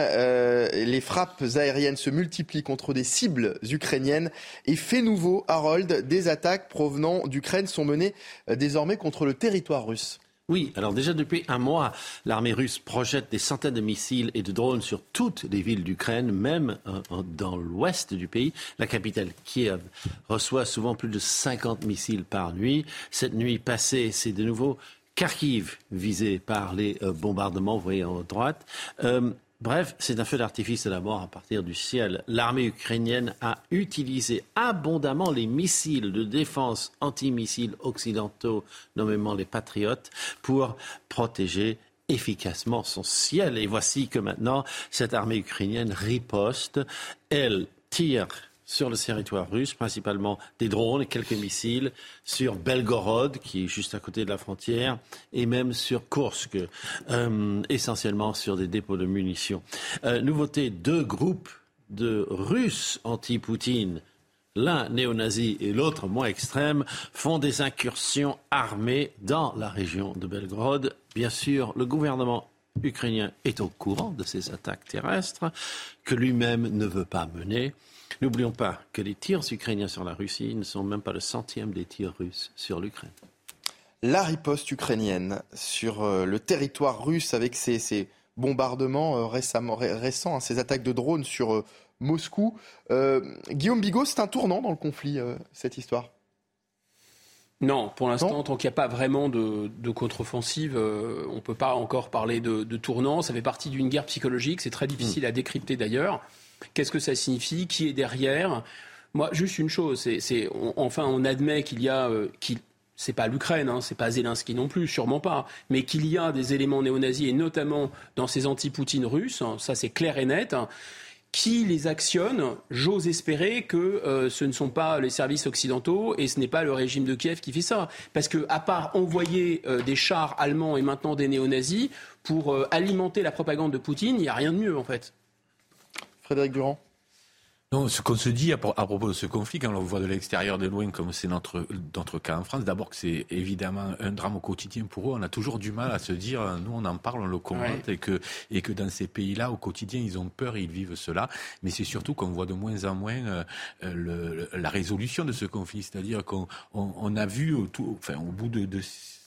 les frappes aériennes se multiplient contre des cibles ukrainiennes. Et fait nouveau, Harold, des attaques provenant d'Ukraine sont menées désormais contre le territoire russe. Oui, alors déjà depuis un mois, l'armée russe projette des centaines de missiles et de drones sur toutes les villes d'Ukraine, même euh, dans l'ouest du pays. La capitale Kiev reçoit souvent plus de 50 missiles par nuit. Cette nuit passée, c'est de nouveau Kharkiv visé par les euh, bombardements, vous voyez en droite. Euh, Bref, c'est un feu d'artifice d'abord à partir du ciel. L'armée ukrainienne a utilisé abondamment les missiles de défense antimissiles occidentaux, nommément les Patriotes, pour protéger efficacement son ciel. Et voici que maintenant, cette armée ukrainienne riposte. Elle tire sur le territoire russe, principalement des drones et quelques missiles, sur Belgorod, qui est juste à côté de la frontière, et même sur Kursk, euh, essentiellement sur des dépôts de munitions. Euh, nouveauté, deux groupes de Russes anti-Poutine, l'un néo-nazi et l'autre moins extrême, font des incursions armées dans la région de Belgorod. Bien sûr, le gouvernement ukrainien est au courant de ces attaques terrestres que lui-même ne veut pas mener. N'oublions pas que les tirs ukrainiens sur la Russie ne sont même pas le centième des tirs russes sur l'Ukraine. La riposte ukrainienne sur euh, le territoire russe avec ces, bombardements euh, récents, hein, ces attaques de drones sur euh, Moscou. Guillaume Bigot, c'est un tournant dans le conflit, cette histoire? Non, pour l'instant, tant qu'il n'y a pas vraiment de, contre-offensive, on ne peut pas encore parler de, de, tournant. Ça fait partie d'une guerre psychologique, c'est très difficile hmm. à décrypter d'ailleurs. Qu'est-ce que ça signifie? Qui est derrière? Moi, juste une chose, enfin, on admet qu'il y a, euh, c'est pas l'Ukraine, hein, c'est pas Zelensky non plus, sûrement pas, mais qu'il y a des éléments néo-nazis et notamment dans ces anti-Poutine russes, hein, ça c'est clair et net. Hein, qui les actionne J'ose espérer que euh, ce ne sont pas les services occidentaux et ce n'est pas le régime de Kiev qui fait ça. Parce que, à part envoyer euh, des chars allemands et maintenant des néo-nazis pour alimenter la propagande de Poutine, il n'y a rien de mieux en fait. Frédéric Durand non, ce qu'on se dit à, propos de ce conflit, quand on le voit de l'extérieur, de loin, comme c'est notre, notre cas en France, d'abord que c'est évidemment un drame au quotidien pour eux. On a toujours du mal à se dire, nous on en parle, on le commente, et, que, et que dans ces pays-là, au quotidien, ils ont peur et ils vivent cela. Mais c'est surtout qu'on voit de moins en moins euh, le, la résolution de ce conflit. C'est-à-dire qu'on on, a vu, tout, enfin, au bout de, de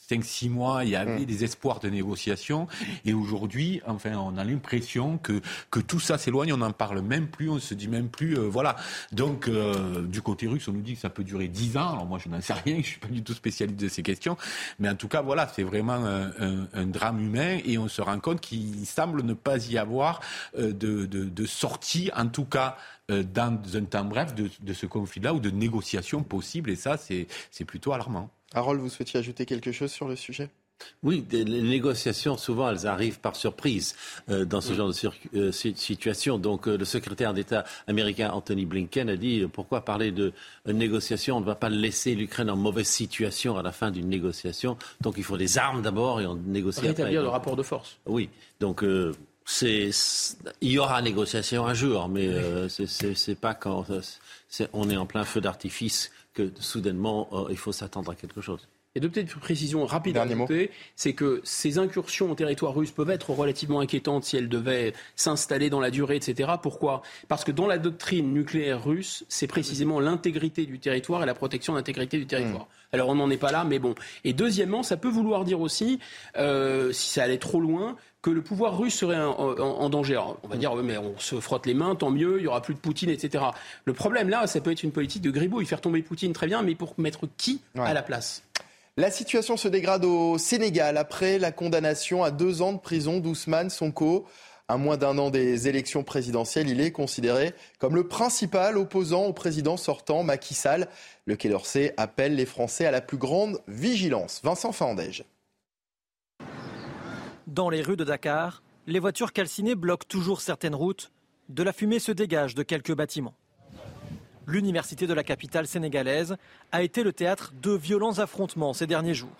5-6 mois, il y avait mm. des espoirs de négociation. Et aujourd'hui, enfin, on a l'impression que, que tout ça s'éloigne, on n'en parle même plus, on se dit même plus, euh, voilà. Donc, euh, du côté russe, on nous dit que ça peut durer 10 ans. Alors moi, je n'en sais rien, je suis pas du tout spécialiste de ces questions. Mais en tout cas, voilà, c'est vraiment un, un, drame humain et on se rend compte qu'il semble ne pas y avoir euh, de, de, de sortie, en tout cas, dans un temps bref de, de ce conflit-là ou de négociations possibles. Et ça, c'est plutôt alarmant. Harold, vous souhaitiez ajouter quelque chose sur le sujet? Oui, les négociations, souvent, elles arrivent par surprise euh, dans ce genre de euh, situation. Donc, euh, le secrétaire d'État américain Anthony Blinken a dit pourquoi parler de négociation? On ne va pas laisser l'Ukraine en mauvaise situation à la fin d'une négociation. Donc, il faut des armes d'abord et on négocie Rétablir le rapport de force. Oui. Donc, c'est, il y aura négociation un jour, mais c'est pas quand on est en plein feu d'artifice que soudainement, il faut s'attendre à quelque chose. Et deux petites précisions rapides à c'est que ces incursions au territoire russe peuvent être relativement inquiétantes si elles devaient s'installer dans la durée, etc. Pourquoi? Parce que dans la doctrine nucléaire russe, c'est précisément l'intégrité du territoire et la protection de l'intégrité du territoire. Hmm. Alors on n'en est pas là, mais bon. Et deuxièmement, ça peut vouloir dire aussi, euh, si ça allait trop loin, que le pouvoir russe serait en, danger. on va dire, mais on se frotte les mains, tant mieux, il y aura plus de Poutine, etc. Le problème là, ça peut être une politique de gribouille, faire tomber Poutine très bien, mais pour mettre qui à la place? La situation se dégrade au Sénégal après la condamnation à deux ans de prison d'Ousmane Sonko. À moins d'un an des élections présidentielles, il est considéré comme le principal opposant au président sortant Macky Sall. Le Quai d'Orsay appelle les Français à la plus grande vigilance. Vincent Fandège. Dans les rues de Dakar, les voitures calcinées bloquent toujours certaines routes. De la fumée se dégage de quelques bâtiments. L'université de la capitale sénégalaise a été le théâtre de violents affrontements ces derniers jours.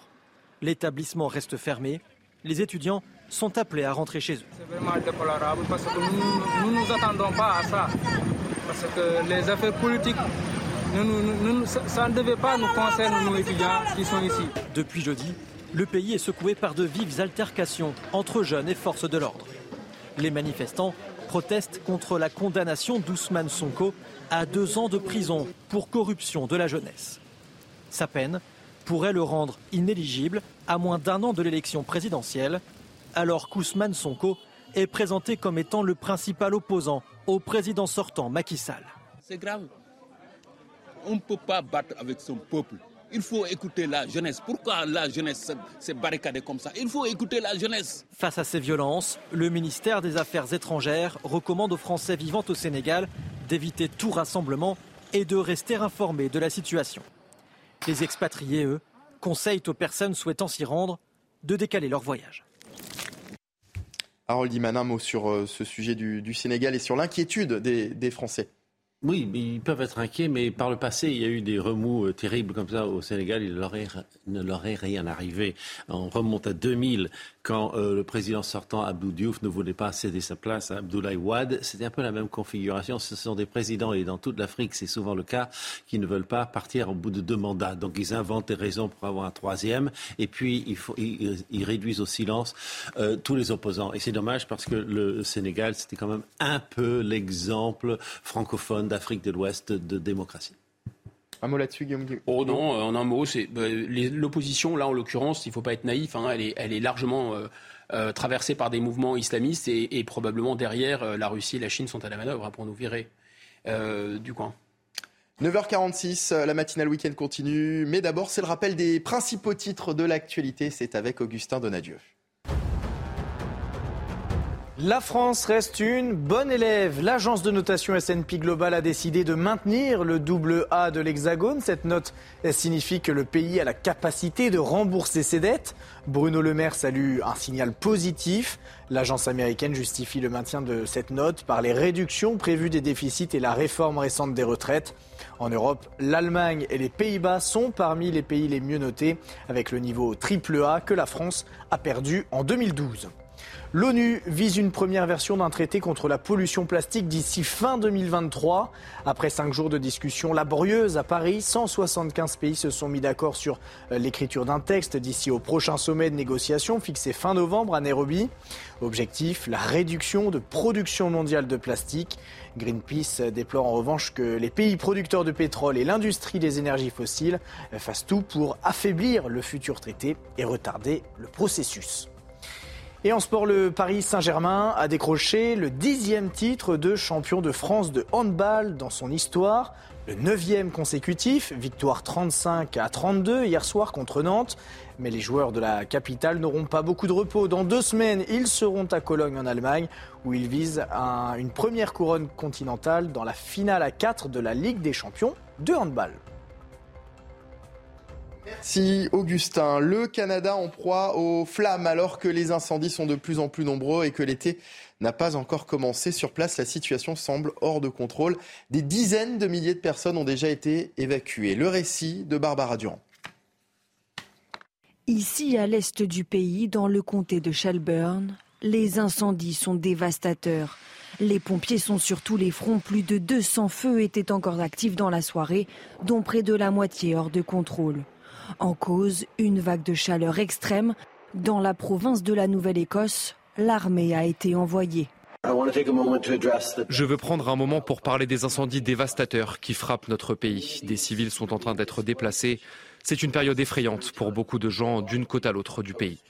L'établissement reste fermé. Les étudiants sont appelés à rentrer chez eux. C'est vraiment déplorable parce que nous ne nous attendons pas à ça. Parce que les affaires politiques, ça ne devait pas nous concerner, nous étudiants qui sont ici. Depuis jeudi, le pays est secoué par de vives altercations entre jeunes et forces de l'ordre. Les manifestants protestent contre la condamnation d'Ousmane Sonko à deux ans de prison pour corruption de la jeunesse. Sa peine pourrait le rendre inéligible à moins d'un an de l'élection présidentielle, alors qu'Ousmane Sonko est présenté comme étant le principal opposant au président sortant Macky Sall. C'est grave. On ne peut pas battre avec son peuple. Il faut écouter la jeunesse. Pourquoi la jeunesse s'est barricadée comme ça? Il faut écouter la jeunesse. Face à ces violences, le ministère des Affaires étrangères recommande aux Français vivant au Sénégal d'éviter tout rassemblement et de rester informés de la situation. Les expatriés, eux, conseillent aux personnes souhaitant s'y rendre de décaler leur voyage. Harold Iman, un mot sur euh, ce sujet du, Sénégal et sur l'inquiétude des Français. Oui, ils peuvent être inquiets, mais par le passé, il y a eu des remous euh, terribles comme ça au Sénégal. Il ne leur est rien arrivé. On remonte à 2000, quand euh, le président sortant, Abdou Diouf, ne voulait pas céder sa place à Abdoulaye Wade. C'était un peu la même configuration. Ce sont des présidents, et dans toute l'Afrique, c'est souvent le cas, qui ne veulent pas partir au bout de deux mandats. Donc ils inventent des raisons pour avoir un troisième, et puis ils, réduisent au silence euh, tous les opposants. Et c'est dommage parce que le Sénégal, c'était quand même un peu l'exemple francophone d'Afrique de l'Ouest de démocratie. Un mot là-dessus, Guillaume Oh non, en un mot, c'est bah, l'opposition, là en l'occurrence, il ne faut pas être naïf, hein, elle, est, elle, est, largement euh, euh, traversée par des mouvements islamistes et, probablement derrière, euh, la Russie et la Chine sont à la manœuvre hein, pour nous virer du coin. 9h46, la matinale week-end continue, mais d'abord c'est le rappel des principaux titres de l'actualité, c'est avec Augustin Donadieu. La France reste une bonne élève. L'agence de notation S&P Global a décidé de maintenir le double A de l'Hexagone. Cette note signifie que le pays a la capacité de rembourser ses dettes. Bruno Le Maire salue un signal positif. L'agence américaine justifie le maintien de cette note par les réductions prévues des déficits et la réforme récente des retraites. En Europe, l'Allemagne et les Pays-Bas sont parmi les pays les mieux notés, avec le niveau triple A que la France a perdu en 2012. L'ONU vise une première version d'un traité contre la pollution plastique d'ici fin 2023. Après cinq jours de discussions laborieuses à Paris, 175 pays se sont mis d'accord sur euh, l'écriture d'un texte d'ici au prochain sommet de négociation fixé fin novembre à Nairobi. Objectif, la réduction de production mondiale de plastique. Greenpeace déplore en revanche que les pays producteurs de pétrole et l'industrie des énergies fossiles fassent tout pour affaiblir le futur traité et retarder le processus. Et en sport, le Paris Saint-Germain a décroché le dixième titre de champion de France de handball dans son histoire. Le neuvième consécutif, victoire 35 à 32 hier soir contre Nantes. Mais les joueurs de la capitale n'auront pas beaucoup de repos. Dans deux semaines, ils seront à Cologne en Allemagne, où ils visent une première couronne continentale dans la finale à 4 de la Ligue des champions de handball. Si Augustin. Le Canada en proie aux flammes alors que les incendies sont de plus en plus nombreux et que l'été n'a pas encore commencé. Sur place, la situation semble hors de contrôle. Des dizaines de milliers de personnes ont déjà été évacuées. Le récit de Barbara Durand. Ici, à l'est du pays, dans le comté de Shelburne, les incendies sont dévastateurs. Les pompiers sont sur tous les fronts. Plus de 200 feux étaient encore actifs dans la soirée, dont près de la moitié hors de contrôle. En cause, une vague de chaleur extrême. Dans la province de la Nouvelle-Écosse, l'armée a été envoyée. Je veux prendre un moment pour parler des incendies dévastateurs qui frappent notre pays. Des civils sont en train d'être déplacés. C'est une période effrayante pour beaucoup de gens d'une côte à l'autre du pays.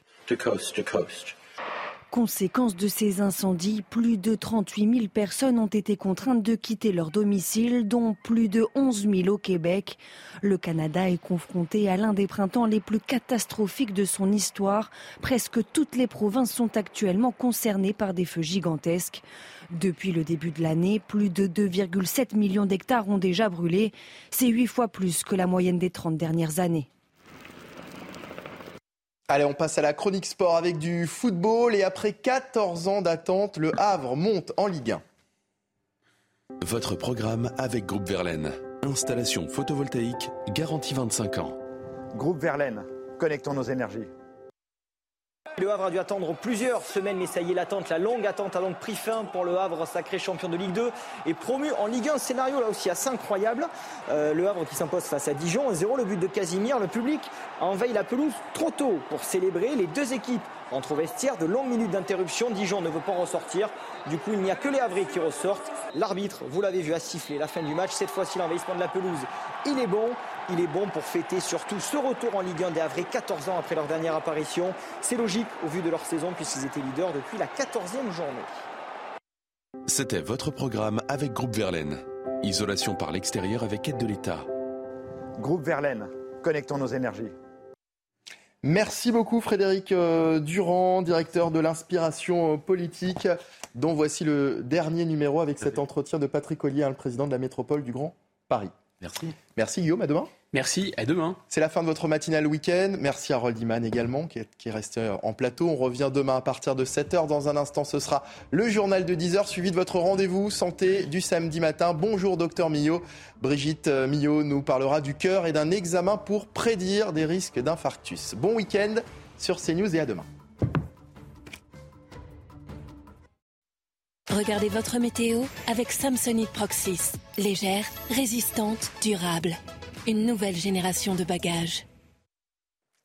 Conséquence de ces incendies, plus de 38 000 personnes ont été contraintes de quitter leur domicile, dont plus de 11 000 au Québec. Le Canada est confronté à l'un des printemps les plus catastrophiques de son histoire. Presque toutes les provinces sont actuellement concernées par des feux gigantesques. Depuis le début de l'année, plus de 2,7 millions d'hectares ont déjà brûlé. C'est huit fois plus que la moyenne des 30 dernières années. Allez, on passe à la chronique sport avec du football. Et après 14 ans d'attente, le Havre monte en Ligue 1. Votre programme avec Groupe Verlaine. Installation photovoltaïque garantie 25 ans. Groupe Verlaine, connectons nos énergies. Le Havre a dû attendre plusieurs semaines, mais ça y est, l'attente, la longue attente a donc pris fin pour le Havre, sacré champion de Ligue 2 et promu en Ligue 1. Scénario là aussi assez incroyable. Euh, le Havre qui s'impose face à Dijon, 0 le but de Casimir. Le public envahit la pelouse trop tôt pour célébrer. Les deux équipes entre au vestiaire. De longues minutes d'interruption. Dijon ne veut pas ressortir. Du coup, il n'y a que les Havrais qui ressortent. L'arbitre, vous l'avez vu, a sifflé la fin du match. Cette fois-ci, l'envahissement de la pelouse, il est bon. Il est bon pour fêter surtout ce retour en Ligue 1 des Havrais 14 ans après leur dernière apparition. C'est logique au vu de leur saison puisqu'ils étaient leaders depuis la 14e journée. C'était votre programme avec Groupe Verlaine. Isolation par l'extérieur avec aide de l'État. Groupe Verlaine, connectons nos énergies. Merci beaucoup Frédéric euh, Durand, directeur de l'inspiration euh, politique, dont voici le dernier numéro avec cet entretien de Patrick Ollier, hein, le président de la métropole du Grand Paris. Merci. Merci Guillaume, à demain. Merci, à demain. C'est la fin de votre matinale week-end. Merci à Roldiman également qui est, qui est, resté en plateau. On revient demain à partir de 7h. Dans un instant, ce sera le journal de 10h suivi de votre rendez-vous santé du samedi matin. Bonjour docteur Millot. Brigitte euh, Millot nous parlera du cœur et d'un examen pour prédire des risques d'infarctus. Bon week-end sur CNews et à demain. Regardez votre météo avec Samsonite Proxys. Légère, résistante, durable. Une nouvelle génération de bagages.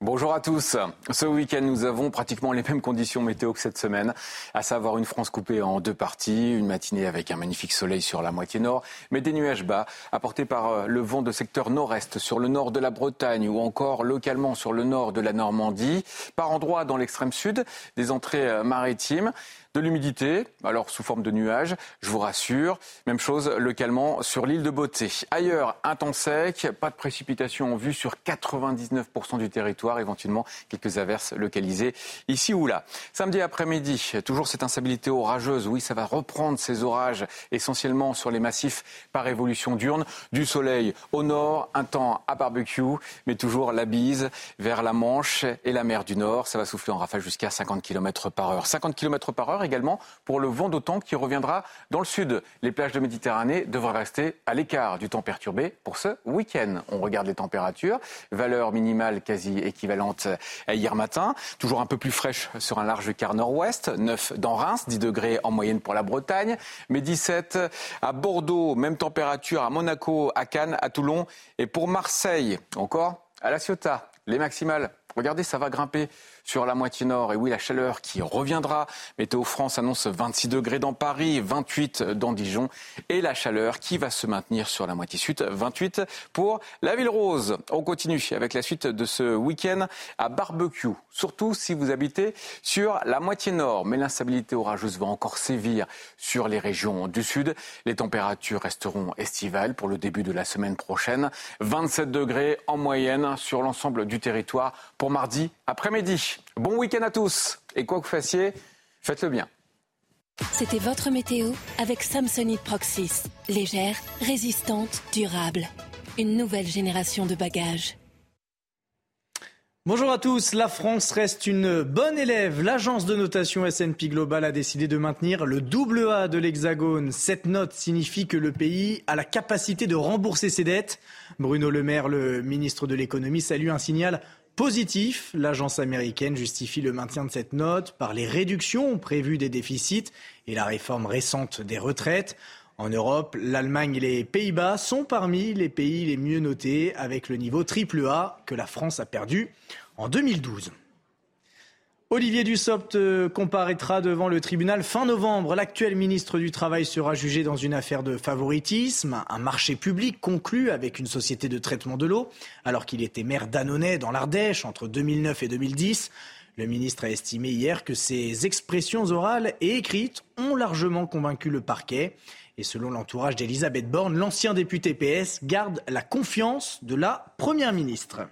Bonjour à tous. Ce week-end, nous avons pratiquement les mêmes conditions météo que cette semaine, à savoir une France coupée en deux parties, une matinée avec un magnifique soleil sur la moitié nord, mais des nuages bas apportés par le vent de secteur nord-est sur le nord de la Bretagne ou encore localement sur le nord de la Normandie, par endroits dans l'extrême sud, des entrées maritimes de l'humidité, alors sous forme de nuages, je vous rassure. Même chose localement sur l'île de Beauté. Ailleurs, un temps sec, pas de précipitations en vue sur 99% du territoire, éventuellement quelques averses localisées ici ou là. Samedi après-midi, toujours cette instabilité orageuse. Oui, ça va reprendre ces orages essentiellement sur les massifs par évolution diurne. Du soleil au nord, un temps à barbecue, mais toujours la bise vers la Manche et la mer du Nord. Ça va souffler en rafale jusqu'à 50 km par heure. 50 km par heure également pour le vent d'automne qui reviendra dans le sud. Les plages de Méditerranée devraient rester à l'écart du temps perturbé pour ce week-end. On regarde les températures, valeur minimale quasi équivalente à hier matin, toujours un peu plus fraîche sur un large quart nord-ouest, 9 dans Reims, 10 degrés en moyenne pour la Bretagne, mais 17 à Bordeaux, même température à Monaco, à Cannes, à Toulon et pour Marseille, encore à La Ciotat. Les maximales, regardez, ça va grimper sur la moitié nord. Et oui, la chaleur qui reviendra. Météo France annonce 26 degrés dans Paris, 28 dans Dijon. Et la chaleur qui va se maintenir sur la moitié sud, 28 pour la Ville Rose. On continue avec la suite de ce week-end à barbecue. Surtout si vous habitez sur la moitié nord. Mais l'instabilité orageuse va encore sévir sur les régions du sud. Les températures resteront estivales pour le début de la semaine prochaine. 27 degrés en moyenne sur l'ensemble du territoire pour mardi après-midi. Bon week-end à tous. Et quoi que vous fassiez, faites-le bien. C'était votre météo avec Samsonite Proxys. Légère, résistante, durable. Une nouvelle génération de bagages. Bonjour à tous, la France reste une bonne élève. L'agence de notation S&P Global a décidé de maintenir le double A de l'Hexagone. Cette note signifie que le pays a la capacité de rembourser ses dettes. Bruno Le Maire, le ministre de l'économie, salue un signal positif. L'agence américaine justifie le maintien de cette note par les réductions prévues des déficits et la réforme récente des retraites. En Europe, l'Allemagne et les Pays-Bas sont parmi les pays les mieux notés avec le niveau AAA que la France a perdu en 2012. Olivier Dussopt euh, comparaîtra devant le tribunal fin novembre. L'actuel ministre du Travail sera jugé dans une affaire de favoritisme, un marché public conclu avec une société de traitement de l'eau, alors qu'il était maire d'Annonay dans l'Ardèche entre 2009 et 2010. Le ministre a estimé hier que ses expressions orales et écrites ont largement convaincu le parquet. Et selon l'entourage d'Elisabeth Borne, l'ancien député PS garde la confiance de la Première ministre.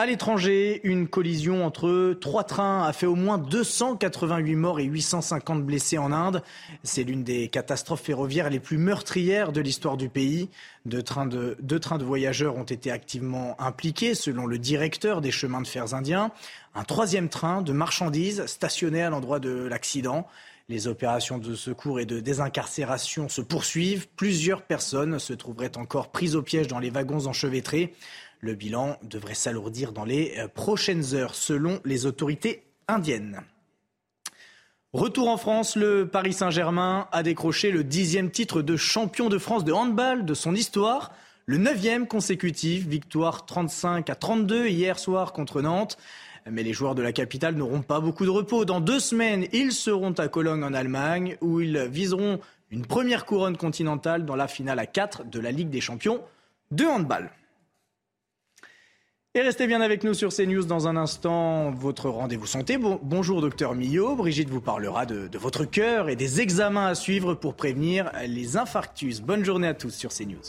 À l'étranger, une collision entre trois trains a fait au moins 288 morts et 850 blessés en Inde. C'est l'une des catastrophes ferroviaires les plus meurtrières de l'histoire du pays. Deux trains, de, deux trains de voyageurs ont été activement impliqués, selon le directeur des chemins de fer indiens. Un troisième train de marchandises stationné à l'endroit de l'accident. Les opérations de secours et de désincarcération se poursuivent. Plusieurs personnes se trouveraient encore prises au piège dans les wagons enchevêtrés. Le bilan devrait s'alourdir dans les euh, prochaines heures, selon les autorités indiennes. Retour en France, le Paris Saint-Germain a décroché le dixième titre de champion de France de handball de son histoire, le neuvième consécutif, victoire 35 à 32 hier soir contre Nantes. Mais les joueurs de la capitale n'auront pas beaucoup de repos. Dans deux semaines, ils seront à Cologne en Allemagne, où ils viseront une première couronne continentale dans la finale à 4 de la Ligue des champions de handball. Et restez bien avec nous sur CNews dans un instant, votre rendez-vous santé. bonjour docteur Millot, Brigitte vous parlera de, de, votre cœur et des examens à suivre pour prévenir les infarctus. Bonne journée à tous sur CNews.